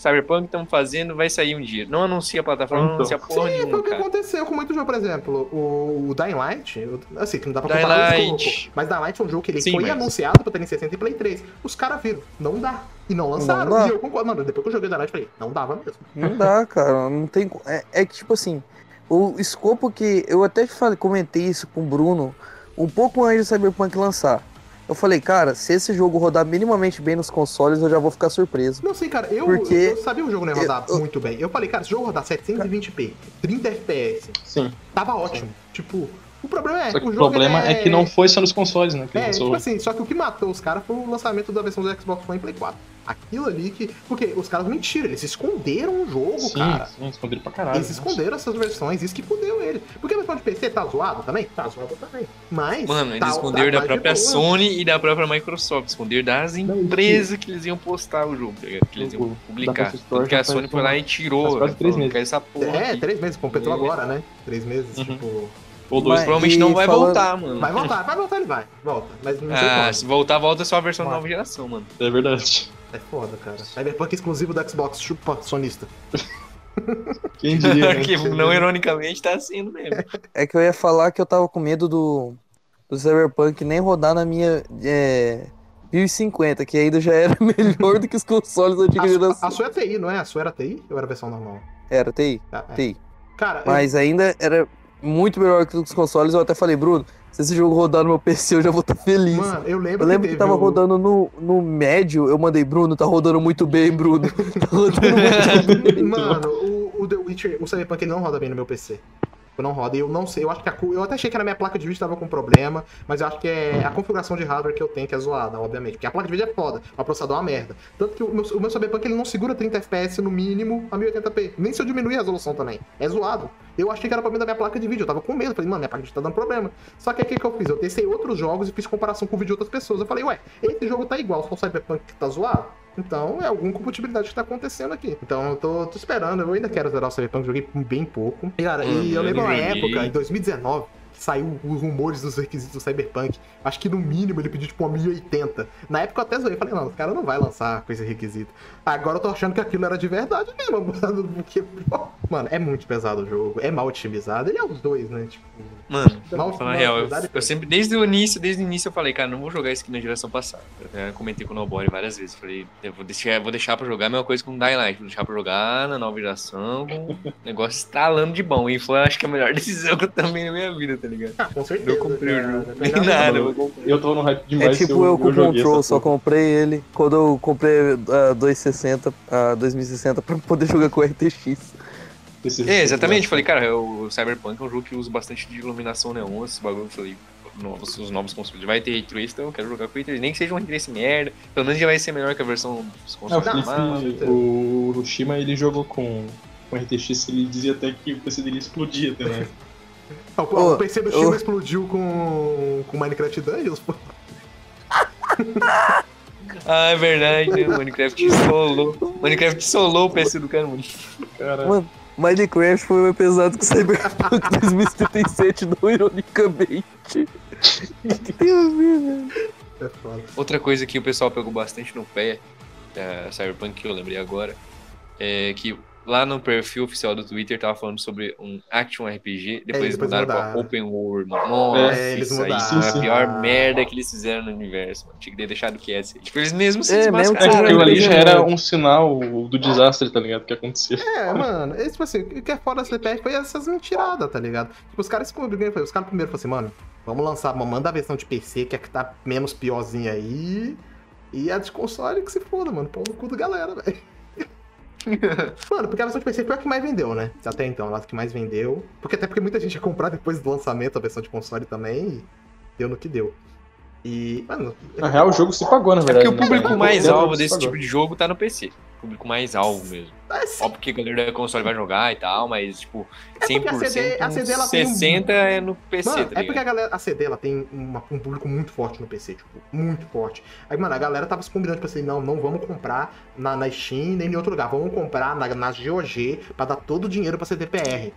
Cyberpunk estamos fazendo, vai sair um dia. Não anuncia a plataforma, não Então. anuncia porra Sim, foi nenhuma, o que cara. aconteceu com muito jogo, por exemplo, o, o Dying Light, assim, que não dá pra Dying comparar o Light. mas Dying Light é um jogo que ele Sim, foi mas- anunciado pra ter em 60 e Play 3. Os caras viram, não dá. E não lançaram. Não dá. E eu concordo, mano, depois que eu joguei Dying Light, eu falei, não dava mesmo. Não dá, cara. Não tem. É, é que, tipo assim, o escopo que. Eu até falei, comentei isso com o Bruno um pouco antes do Cyberpunk lançar. Eu falei, cara, se esse jogo rodar minimamente bem nos consoles, eu já vou ficar surpreso. Não sei, cara, eu, Porque- eu sabia o jogo não ia rodar eu- muito bem. Eu falei, cara, se o jogo rodar 720p, 30 FPS, Sim. tava ótimo. Tipo, o problema é, Só que o o problema ele é que não foi só nos consoles, né? Que É, lançou. tipo assim, só que o que matou os caras foi o lançamento da versão do Xbox One em Play 4. Aquilo ali que. Porque os caras mentiram, eles esconderam o jogo, sim, cara. sim, esconderam pra caralho. Eles nossa. esconderam essas versões, isso que fudeu eles. Porque a versão de PC tá zoado também? Tá zoado também. Mas. Mano, eles tá- esconderam tá da própria boa. Sony e da própria Microsoft. Esconderam das Não, empresas que eles iam postar o jogo, tá ligado? Que eles iam publicar. Porque a Sony foi lá e tirou. quase né, três meses. "Quer essa porra. É, aqui." três meses, completou É. agora, né? Três meses, Uhum. tipo. Ou dois, Mas- provavelmente não vai falando- voltar, mano. Vai voltar, vai voltar, ele vai. Volta. Mas não sei Ah, se voltar, volta só a versão Vai. nova geração, mano. É verdade. É foda, cara. Cyberpunk exclusivo do Xbox, chupa sonista. [LAUGHS] Quem diria, né? [LAUGHS] que não ironicamente tá sendo mesmo. É que eu ia falar que eu tava com medo do, do Cyberpunk nem rodar na minha é, 1050, que ainda já era [LAUGHS] melhor do que os consoles da A, antiga su- a, geração. a sua é TI, não é? A sua era TI ou era a versão normal? Era, TI, Ah, é. TI. Cara, eu- Mas ainda era muito melhor que os consoles. Eu até falei, Bruno, se esse jogo rodar no meu PC, eu já vou estar feliz. mano, eu lembro, eu lembro que teve tava o- rodando no, no médio, eu mandei, Bruno, tá rodando muito bem, Bruno. [LAUGHS] Tá rodando muito [LAUGHS] bem. Mano, o, o The Witcher, o Cyberpunk não roda bem no meu PC. Eu não roda. E eu não sei, eu acho que a, eu até achei que na minha placa de vídeo tava com problema, mas eu acho que é a configuração de hardware que eu tenho que é zoada, obviamente. Porque a placa de vídeo é foda, o processador é uma merda. Tanto que o meu, o meu Cyberpunk ele não segura 30 FPS no mínimo a 1080p. Nem se eu diminuir a resolução também. É zoado. Eu achei que era problema da minha placa de vídeo. Eu tava com medo. Falei, mano, minha placa de vídeo tá dando problema. Só que o que, que eu fiz? Eu testei outros jogos e fiz comparação com o vídeo de outras pessoas. Eu falei, ué, esse jogo tá igual, só o Cyberpunk que tá zoado. Então é alguma compatibilidade que tá acontecendo aqui. Então eu tô, tô esperando, eu ainda quero zerar o Cyberpunk, joguei bem pouco. E, cara, Hum, e eu lembro uma época, em 2019, que saiu os rumores dos requisitos do Cyberpunk. Acho que no mínimo ele pediu tipo uma 1080. Na época eu até zoei, falei, não, o cara não vai lançar com esse requisito. Agora eu tô achando que aquilo era de verdade mesmo, [LAUGHS] mano. Porque, mano, é muito pesado o jogo, é mal otimizado. Ele é os dois, né? Tipo, Mano, mal Falar a real, eu, otimizado eu sempre, desde o início, desde o início eu falei, cara, não vou jogar isso aqui na geração passada. Eu até comentei com o Nobody várias vezes. Falei, eu vou deixar, vou deixar pra jogar a mesma coisa com o Dying Light. Vou deixar pra jogar na nova geração com o [LAUGHS] negócio estralando de bom. E foi, acho que, a melhor [LAUGHS] decisão que eu tomei na minha vida, tá ligado? Ah, com certeza. Eu comprei o cara. jogo. Nem nada, eu vou Eu tô no hype É demais. tipo eu, eu, com o Control, só comprei ele quando eu comprei a 260, a 2060 pra poder [LAUGHS] jogar com o RTX. É, exatamente. Falei, cara, o Cyberpunk é um jogo que usa bastante de iluminação neon, esses bagulho. Falei, novos, os novos consoles. Vai ter Ray Trace, então eu quero jogar com Ray Trace. Nem que seja um Ray Trace merda. Pelo menos já vai ser melhor que a versão dos É, o, consoles Não, normais. O Hiroshima, ele jogou com, com RTX, ele dizia até que o PC dele explodia até, né? [LAUGHS] O, o PC do ô. Shima explodiu com, com Minecraft Dungeons, pô. [LAUGHS] Ah, é verdade, né? Minecraft solou. Minecraft solou o PC do cara, mano. Cara, Mano, Minecraft foi mais pesado que Cyberpunk [LAUGHS] 2077, não ironicamente. Deus meu, velho. É foda. Outra coisa que o pessoal pegou bastante no pé da Cyberpunk, que eu lembrei agora, é que lá no perfil oficial do Twitter tava falando sobre um Action RPG, depois, É, depois mudaram pra mudaram. Open World. mano. Nossa, É, eles isso aí mudaram. foi a Sim, sim. pior merda que eles fizeram no universo, mano. Tinha que ter deixado quieto. Tipo, eles mesmos se É, mesmo que é que desmascararam. aquilo ali já era um sinal do desastre, tá ligado? Que acontecia. É, mano, é, tipo assim, o que é foda da CPR foi essas mentiradas, tá ligado? Tipo, os caras se cobriram, os caras primeiro falaram assim, mano, vamos lançar, manda a versão de PC, que é que tá menos piorzinha aí, e a de console que se foda, mano, pau no cu da galera, velho. [LAUGHS] Mano, porque a versão de PC foi a que mais vendeu, né? Até então, ela que mais vendeu. Porque até porque muita gente ia comprar depois do lançamento a versão de console também, e deu no que deu. E, mano... Na real, o jogo se pagou, na É verdade. porque o né? público É, mais alvo se desse tipo de jogo tá no PC. Público mais alvo mesmo. assim, Óbvio que a galera da console vai jogar e tal, mas, tipo, É porque 100%, a CD a CD ela tem um- 60% é no PC, Mano, tá é porque a galera, a CD, ela tem uma- um público muito forte no PC, tipo, muito forte. Aí, mano, a galera tava se combinando, tipo assim, não, não vamos comprar na, na Steam nem em outro lugar, vamos comprar na, na GOG pra dar todo o dinheiro pra CDPR.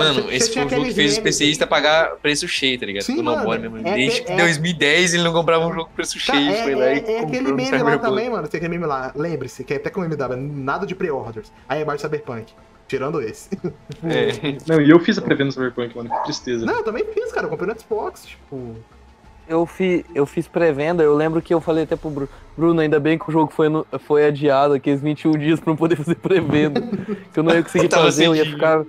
Então, Mano, você- esse você foi o jogo que fez os memes- PCistas pagar preço cheio, tá ligado? Sim, o mano, mesmo. é Desde é- 2010 ele não comprava um jogo preço Cara, cheio. é, foi lá é- e é comprou aquele meme lá Cyberpunk. também, mano. Tem aquele meme lá, lembre-se, que é até com o MW, nada de pre-orders. Aí é mais Cyberpunk. Tirando esse. É. [LAUGHS] Não, e eu fiz a pré-venda no Cyberpunk, mano. Que tristeza. Não, eu também fiz, cara. Eu comprei no Xbox, tipo. Eu, fi, eu fiz pré-venda, eu lembro que eu falei até pro Bruno, Bruno, ainda bem que o jogo foi, no- foi adiado, aqueles 21 dias pra não poder fazer pré-venda. [LAUGHS] que eu não ia conseguir Tava fazer, eu ia ficar.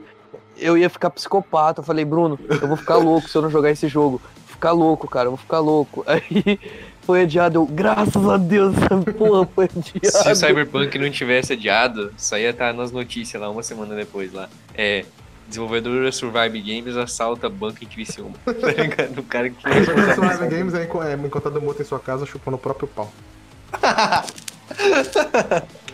Eu ia ficar psicopata. Eu falei, Bruno, eu vou ficar louco se eu não jogar esse jogo. Vou ficar louco, cara, eu vou ficar louco. [LAUGHS] Aí foi adiado, eu, graças a Deus, essa porra foi adiado. Se o Cyberpunk não tivesse adiado, só ia estar nas notícias lá uma semana depois lá. É. Desenvolvedora Survive Games assalta banco em Criciúma. [LAUGHS] Tá ligado? O cara que O Survival Games é, é encontrado morto em sua casa chupando o próprio pau. [LAUGHS]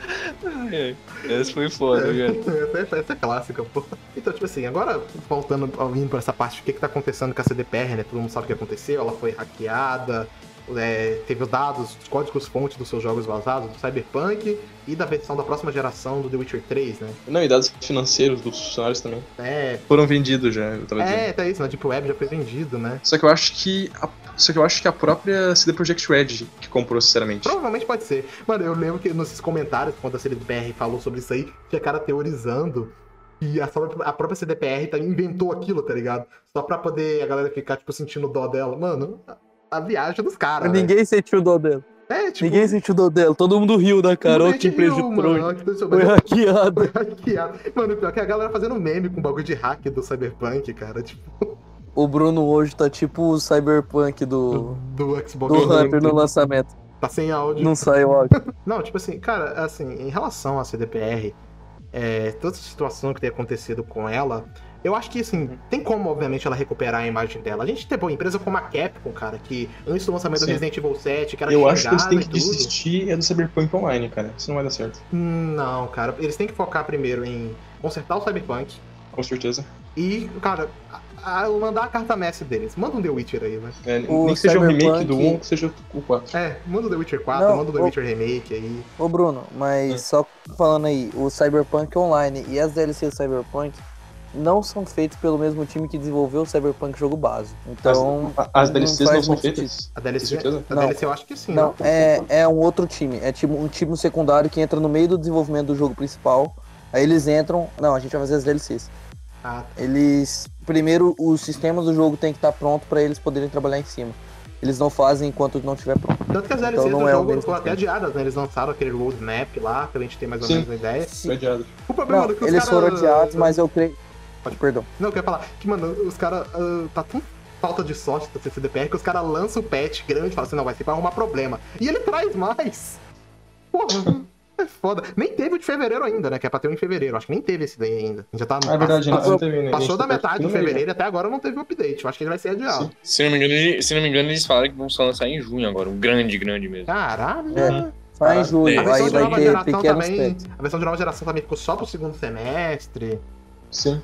É, Essa foi foda, cara. essa, é, essa é clássica, pô. Então, tipo assim, agora voltando, vindo pra essa parte, o que que tá acontecendo com a CDPR, né? Todo mundo sabe o que aconteceu, ela foi hackeada, é, teve os dados, os códigos-fonte dos seus jogos vazados, do Cyberpunk e da versão da próxima geração do The Witcher 3, né? Não, e dados financeiros dos funcionários também. É, Foram vendidos já, eu tava dizendo. é, tá isso, né? Deep Web já foi vendido, né? Só que eu acho que. A... Só que eu acho que a própria CD Projekt Red que comprou, sinceramente. Provavelmente pode ser. Mano, eu lembro que nos comentários, quando a CDPR falou sobre isso aí, tinha cara teorizando que a, a própria CDPR tá, inventou aquilo, tá ligado? Só pra poder a galera ficar, tipo, sentindo dó dela. Mano, a, a viagem dos caras. né? Ninguém sentiu dó dela. É, tipo. Ninguém sentiu dó dela. Todo mundo riu da cara. Que empresa de mano. trouxa. Foi hackeado. [LAUGHS] Foi hackeado. Mano, pior que a galera fazendo meme com bagulho de hack do Cyberpunk, cara. Tipo, O Bruno hoje tá tipo o Cyberpunk do, do Xbox. do. Hunter no lançamento. Tá sem áudio. Não saiu áudio. [LAUGHS] Não, tipo assim, cara, assim, em relação à CDPR, é, toda essa situação que tem acontecido com ela, eu acho que, assim, tem como, obviamente, ela recuperar a imagem dela. A gente tem uma empresa como a Capcom, cara, que antes do lançamento do Sim. Resident Evil 7, que era Eu acho que eles têm que tudo. desistir é do Cyberpunk Online, cara. Isso não vai dar certo. Hum, Não, cara, eles têm que focar primeiro em consertar o Cyberpunk Com certeza. e, cara, a, a- mandar a carta mestre deles. Manda um The Witcher aí, né? É, O nem que seja o remake do 1, que seja o 4. É, manda o The Witcher 4, Não, manda o The o- Witcher Remake aí. Ô Bruno, mas É. só falando aí, o Cyberpunk Online e as DLC do Cyberpunk não são feitos pelo mesmo time que desenvolveu o Cyberpunk jogo base. Então. As, as DLCs não, faz são feitas. A DLC, certeza. a Não. DLC eu acho que sim. Não, né? é, é um outro time. É tipo um time secundário que entra no meio do desenvolvimento do jogo principal. Aí eles entram. Não, a gente vai fazer as DLCs. Ah, Eles. Primeiro, os sistemas do jogo tem que estar pronto para eles poderem trabalhar em cima. Eles não fazem enquanto não estiver pronto. Tanto que as Então DLCs não do é o jogo mesmo foram até adiadas, né? Eles lançaram aquele roadmap lá, pra gente ter mais ou Sim. menos uma ideia. Foi adiado. O problema Não, é que os eles cara- foram adiados, mas eu creio. Pode- Perdão. Não, eu quero falar que, mano, os caras. tá tão falta de sorte da CCDPR que os caras lançam o patch grande e falam assim: não, vai ser pra arrumar problema. E ele traz mais. Porra, [LAUGHS] É foda. Nem teve o de fevereiro ainda, né? Que é pra ter um em fevereiro. Acho que nem teve esse daí ainda. Já tá. Ah, é verdade, passou, não teve, né? passou da metade de no meio. fevereiro e até agora não teve o update. Eu acho que ele vai ser adiado. Sim. Se não me engano, se não me engano, eles falaram que vão só lançar em junho agora. Um grande, grande mesmo. Caralho. É. Só em julho, A versão aí vai ter pequenos também. pets. A versão de nova geração também ficou só pro segundo semestre. Sim.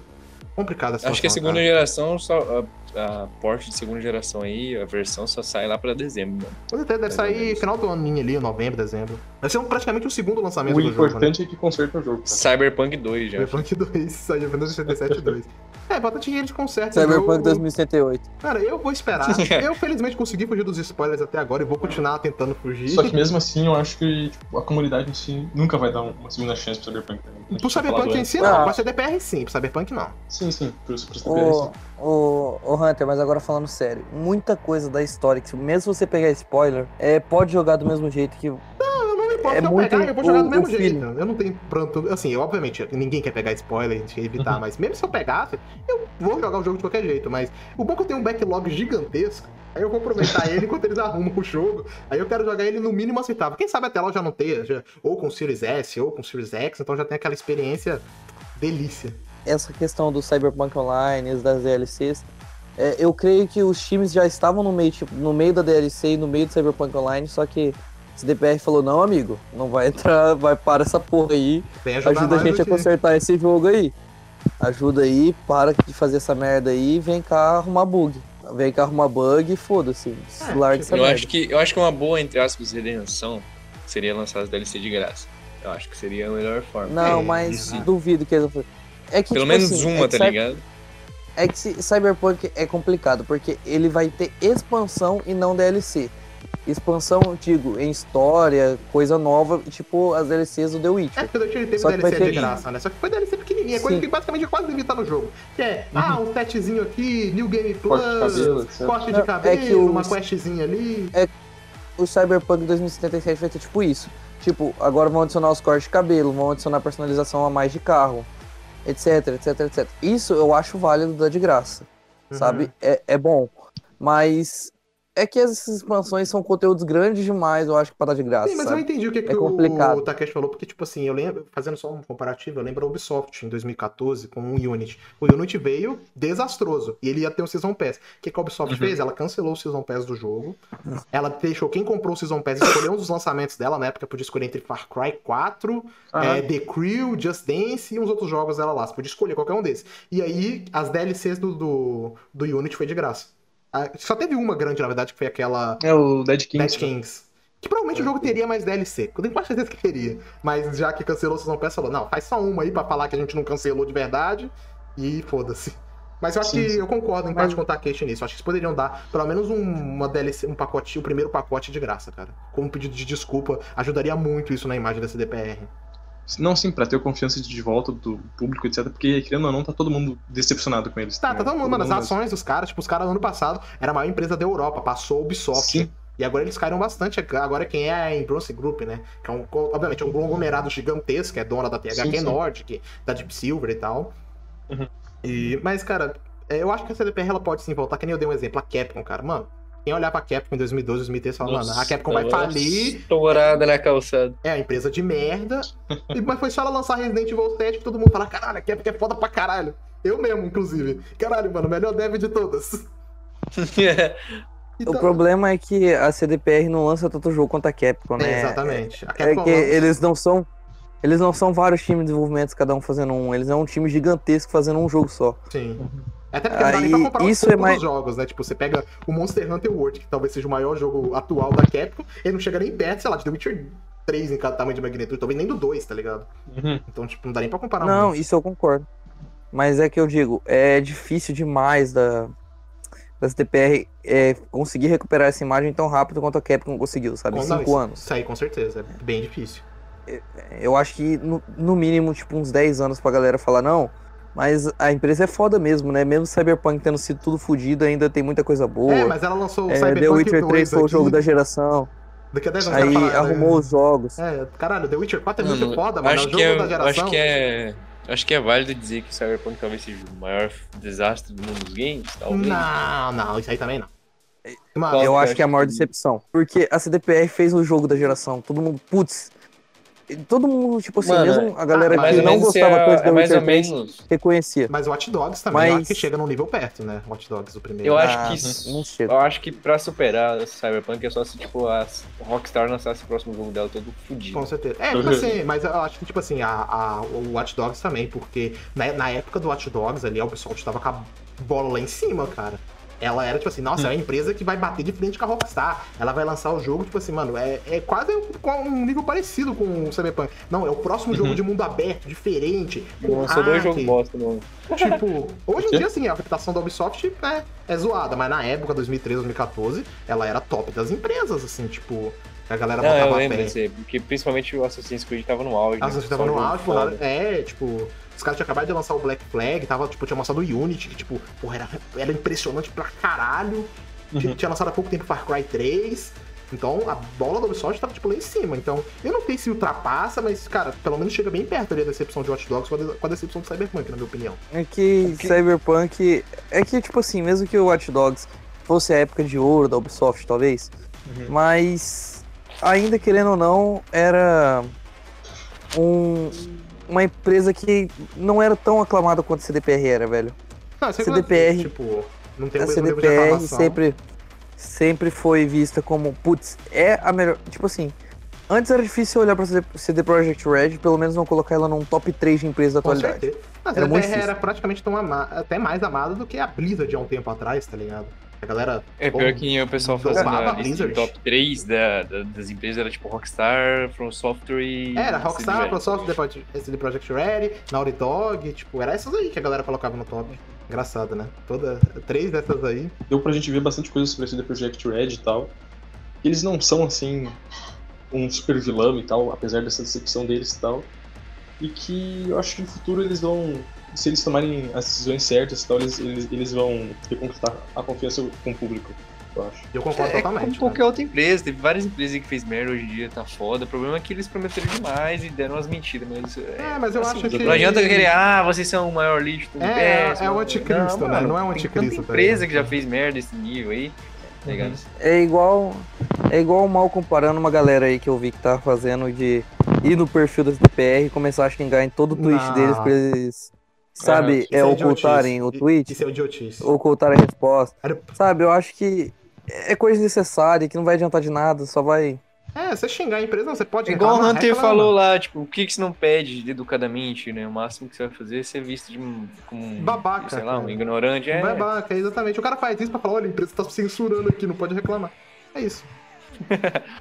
Complicada a situação. Acho que a segunda cara. geração, só, a, porte de segunda geração aí, a versão só sai lá pra dezembro. Mano. Com certeza deve sair menos. final do ano ali, novembro, dezembro. Vai ser um- praticamente o segundo lançamento O do jogo. Né? importante é que conserta o jogo. cara. Cyberpunk 2 já. Cyberpunk 2, [LAUGHS] saiu Windows 67 2. É, importante que eles consertem o Cyberpunk jogo. 2078. Cara, eu vou esperar. [LAUGHS] eu, felizmente, consegui fugir dos spoilers até agora e vou continuar tentando fugir. Só que mesmo assim, eu acho que tipo, a comunidade em si nunca vai dar uma segunda chance pro Cyberpunk. né? Pro tinha Cyberpunk em si, não. Ah. Pra CDPR, sim. Pro Cyberpunk, não. Sim, sim, pro, pro CDPR, sim. Ô, Hunter, mas agora falando sério, muita coisa da história, que mesmo você pegar spoiler, é, pode jogar do mesmo jeito que. Eu não me importo É se eu muito pegar, eu vou jogar o- do mesmo o jeito. feeling. Eu não tenho pronto. Assim, obviamente, ninguém quer pegar spoiler, a gente quer evitar, mas mesmo se eu pegasse, eu vou jogar o jogo de qualquer jeito. Mas o bom é que eu tenho um backlog gigantesco. Aí eu vou aproveitar ele [LAUGHS] enquanto eles arrumam o jogo. Aí eu quero jogar ele no mínimo aceitável. Quem sabe até lá eu já não tenha, já- ou com Series S, ou com Series X, então já tem aquela experiência delícia. Essa questão do Cyberpunk Online, das DLCs, é, eu creio que os times já estavam no meio, tipo, no meio da DLC e no meio do Cyberpunk Online, só que o CDPR falou, não, amigo, não vai entrar, [LAUGHS] vai para essa porra aí, ajuda a gente a consertar esse jogo aí. Ajuda aí, para de fazer essa merda aí e vem cá arrumar bug. Vem cá arrumar bug e foda-se. É, larga essa Eu merda. acho, que, eu acho que uma boa, entre aspas, redenção seria lançar as DLC de graça. Eu acho que seria a melhor forma. Não, É, mas isso. duvido que eles vão fazer. É que, Pelo tipo menos assim, uma, é que tá ligado? É que cy- Cyberpunk é complicado, porque ele vai ter expansão e não DLC. Expansão, digo, em história, coisa nova, tipo as DLCs do The É Witcher. porque o Witcher teve Só DLC de ter- graça, né? Só que foi DLC pequenininha, coisa Sim. que basicamente quase devia estar no jogo. Que é, ah, um setzinho aqui, New Game Plus, Corte de cabelo, corte de é cabelo, que o- uma questzinha ali. O Cyberpunk 2077 vai ter tipo isso. Tipo, agora vão adicionar os cortes de cabelo, vão adicionar personalização a mais de carro, etc, etc, etc. Isso eu acho válido dar de graça, Uhum. sabe? É, é bom. Mas é que essas expansões são conteúdos grandes demais, eu acho que pra dar de graça. Sim, mas eu sabe? entendi o que, que É complicado. o Takeshi falou, porque, tipo assim, eu lembro, fazendo só um comparativo, eu lembro a Ubisoft em 2014 com o Unity. O Unity veio desastroso e ele ia ter o Season Pass. O que, que a Ubisoft Uhum. fez? Ela cancelou o Season Pass do jogo. Ela deixou quem comprou o Season Pass escolher um dos lançamentos dela, na época podia escolher entre Far Cry 4, Ah, é, The Crew, Just Dance e uns outros jogos dela lá. Você podia escolher qualquer um desses. E aí, as DLCs do, do, do Unity foi de graça. Só teve uma grande, na verdade, que foi aquela É o Dead Kings. Dead Kings. Que provavelmente o jogo teria mais DLC. Eu tenho quase certeza que teria. Mas já que cancelou Season Pass, falou, não, faz só uma aí pra falar que a gente não cancelou de verdade. E foda-se. Mas eu acho Sim, que sim. eu concordo em Mas- parte com o Takeshi nisso. Eu acho que eles poderiam dar pelo menos um, uma DLC, um pacote, o primeiro pacote de graça, cara. Como pedido de desculpa. Ajudaria muito isso na imagem da CDPR. Não, sim, pra ter confiança de volta do público, etc. Porque, querendo ou não, tá todo mundo decepcionado com eles. Tá, tá todo mundo, mano. As ações dos caras, tipo, os caras ano passado era a maior empresa da Europa, passou a Ubisoft. Sim. E agora eles caíram bastante. Agora quem é a Embrace Group, né? Que é um, obviamente, é um conglomerado gigantesco, é dona da THQ Sim, sim. Nordic, da Deep Silver e tal. Uhum. E, mas, cara, é, eu acho que a CDPR ela pode sim voltar, que nem eu dei um exemplo, a Capcom, cara. Mano, quem olhar pra Capcom em 2012, 2013, fala, mano, a Capcom vai falir, Estourada na calçada. é a empresa de merda. [LAUGHS] e, mas foi só ela lançar Resident Evil 7 que todo mundo fala, caralho, a Capcom é foda pra caralho. Eu mesmo, inclusive. Caralho, mano, melhor dev de todas. [LAUGHS] Então, O problema é que a CDPR não lança tanto jogo quanto a Capcom, né? é, exatamente. A É Capcom que lança- eles não são. Eles não são vários times de desenvolvimento, cada um fazendo um. Eles é um time gigantesco fazendo um jogo só. Sim. Até porque não dá nem Aí, pra comparar isso os é mais- jogos, né? Tipo, você pega o Monster Hunter World, que talvez seja o maior jogo atual da Capcom, ele não chega nem perto, sei lá, de The Witcher 3 em cada tamanho de magnitude, talvez nem do 2, tá ligado? Uhum. Então, tipo, não dá nem pra comparar Não, muito. isso eu concordo. Mas é que eu digo, é difícil demais da, da CDPR é, conseguir recuperar essa imagem tão rápido quanto a Capcom conseguiu, sabe? Em Com- cinco isso- anos. Isso aí, com certeza, é bem difícil. Eu acho que no, no mínimo, tipo, uns 10 anos pra galera falar, não. Mas a empresa é foda mesmo, né? Mesmo Cyberpunk tendo sido tudo fodido, ainda tem muita coisa boa. É, mas ela lançou o É, Cyberpunk The Witcher 2 3 foi o jogo da geração. Daqui a 10 anos Aí falar, arrumou né? os jogos. É, caralho, The Witcher 4 é muito Mano, foda, mano. É o que jogo é, da geração. acho que é. Acho que é válido dizer que Cyberpunk talvez seja o maior desastre do mundo dos games, talvez. Não, não, isso aí também não. Qual- Eu acho que é a maior decepção. Porque a CDPR fez o jogo da geração. Todo mundo, putz, todo mundo, tipo assim, Mano, mesmo a galera ah, que não gostava é- tanto é da mais ou Witcher 3, menos. reconhecia. Mas o Watch Dogs também, eu Mas- acho que chega num nível perto, né? Watch Dogs, o primeiro. Eu acho Ah, que não chega. Eu acho que pra superar o Cyberpunk é só se, tipo, a Rockstar lançasse o próximo jogo dela todo fudido. Com certeza. É, tipo assim, [LAUGHS] mas eu acho que, tipo assim, a, a- o Watch Dogs também, porque na, na época do Watch Dogs ali, a Ubisoft tava com a bola lá em cima, cara. Ela era, tipo assim, nossa, é uma empresa que vai bater de frente com a Rockstar. Ela vai lançar o jogo, tipo assim, mano, é, é quase um, um nível parecido com o Cyberpunk. Não, é o próximo jogo de mundo aberto, diferente. com Lançou dois jogos bosta, não. Tipo, hoje em [LAUGHS] dia, assim, a reputação da Ubisoft é, é zoada, mas na época, 2013, 2014, ela era top das empresas, assim, tipo, a galera Não, eu botava lembro pé. desse, porque principalmente o Assassin's Creed tava no auge. Né? pessoas estavam Só no auge, é, tipo, os caras tinham acabado de lançar o Black Flag, tava, tipo, tinha lançado o Unity, que, tipo, porra, era, era impressionante pra caralho. Tinha- Tinha lançado há pouco tempo Far Cry 3. Então, a bola da Ubisoft tava, tipo, lá em cima. Então, eu não sei se ultrapassa, mas, cara, pelo menos chega bem perto ali da decepção de Watch Dogs com a, de- com a decepção do Cyberpunk, na minha opinião. É que Cyberpunk. É que, tipo assim, mesmo que o Watch Dogs fosse a época de ouro da Ubisoft, talvez. Uhum. Mas, ainda querendo ou não, era um- uma empresa que não era tão aclamada quanto a CDPR era, velho. Não, isso é CDPR. Tipo, não tem A CDPR sempre, sempre foi vista como, putz, é a melhor. Tipo assim, antes era difícil olhar pra CD, Projekt Red, pelo menos não colocar ela num top 3 de empresa da atualidade. Mas Era muito CDPR era praticamente tão ama- até mais amada do que a Blizzard há um tempo atrás, tá ligado? A galera. É pô, pior que o pessoal fazendo Roubava a lista de Blizzard. top 3 da, da- das empresas era tipo Rockstar, From Software e. Era, Rockstar, CD Microsoft, CD Projekt- CD Projekt Red, Naughty Dog, tipo, era essas aí que a galera colocava no top. Engraçado, né? Toda, três dessas aí. Deu pra gente ver bastante coisa sobre esse The Project Red e tal. Eles não são, assim, um super vilão e tal, apesar dessa decepção deles e tal. E que eu acho que no futuro eles vão, se eles tomarem as decisões certas e tal, eles, eles, eles vão reconquistar a confiança com o público, eu acho. Eu concordo É como totalmente. né? qualquer outra empresa, teve várias empresas aí que fez merda hoje em dia, tá foda. O problema é que eles prometeram demais e deram umas mentiras, mas. É, mas eu assim, acho que. Não adianta querer, ah, vocês são o maior lixo do É, universo. é o anticristo, né? mano, Não é o tem anticristo, tanta tá empresa ligado? que já fez merda desse nível aí, tá ligado? É igual. É igual mal comparando uma galera aí que eu vi que tá fazendo de ir no perfil da CDPR e começar a xingar em todo o tweet Não. deles pra eles, sabe, Isso é, ocultarem o tweet, Isso é idiotice. ocultarem a resposta. Sabe, eu acho que é coisa necessária, que não vai adiantar de nada, só vai. É, você xingar a empresa, não, você pode É igual o Hunter reclama. falou lá, tipo, o que, que você não pede educadamente, né? O máximo que você vai fazer é ser visto de um, como um, Babaca, sei lá, um cara. ignorante. É, Babaca, exatamente. O cara faz isso pra falar, olha, a empresa tá censurando aqui, não pode reclamar. É isso.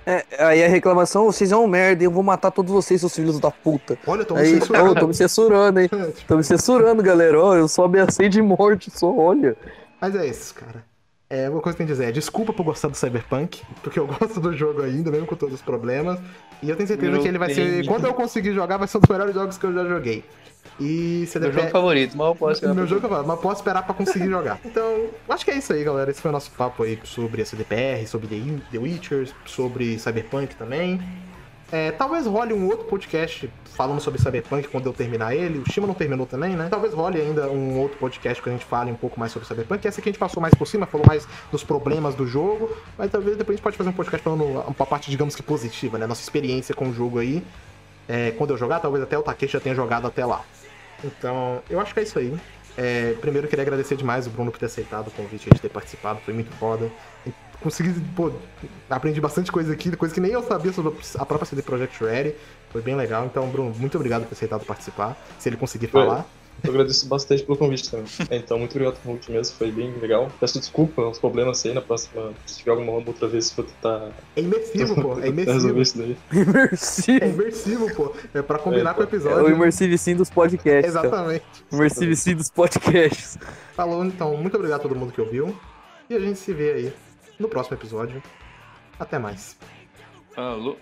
É, aí a reclamação, vocês é um merda, eu vou matar todos vocês, seus filhos da puta. Olha, tô me Aí, censurando. ô, tô me censurando, hein? [LAUGHS] Tô me censurando, galera. Ó, eu só ameacei de morte, só olha. Mas é isso, cara. É, uma coisa que eu tenho a dizer é desculpa por gostar do Cyberpunk, porque eu [LAUGHS] gosto do jogo ainda, mesmo com todos os problemas. E eu tenho certeza Meu que ele vai ser. Deus. Quando eu conseguir jogar, vai ser um dos melhores jogos que eu já joguei. E Meu CDP... jogo favorito, mal posso esperar Meu jogo é mas posso esperar pra conseguir [LAUGHS] jogar. Então, acho que é isso aí, galera. Esse foi o nosso papo aí sobre a CDPR, sobre The, The Witcher, sobre Cyberpunk também. É, talvez role um outro podcast falando sobre Cyberpunk quando eu terminar ele. O Shima não terminou também, né? Talvez role ainda um outro podcast que a gente fale um pouco mais sobre Cyberpunk. Essa aqui a gente passou mais por cima, falou mais dos problemas do jogo. Mas talvez depois a gente pode fazer um podcast falando uma parte, digamos que positiva, né? Nossa experiência com o jogo aí. É, quando eu jogar, talvez até o Takeshi já tenha jogado até lá. Então, eu acho que é isso aí. É, primeiro, eu queria agradecer demais o Bruno por ter aceitado o convite e de ter participado, foi muito foda. Consegui, pô, aprendi bastante coisa aqui, coisa que nem eu sabia sobre a própria CD Projekt Red. Foi bem legal. Então, Bruno, muito obrigado por ter aceitado participar. Se ele conseguir Foi. falar. Eu agradeço bastante pelo convite também. É, Então, muito obrigado pelo convite mesmo, foi bem legal. Peço desculpa os problemas aí na próxima, se tiver alguma outra vez, vou tentar É imersivo, pô. É resolver imersivo. isso daí. [LAUGHS] É Imersivo. imersivo, pô. É pra combinar É, com o É episódio. o Immersive Sim dos podcasts. cara. Exatamente. Immersive Sim dos podcasts. Falou, então, muito obrigado a todo mundo que ouviu. E a gente se vê aí no próximo episódio. Até mais. Alô?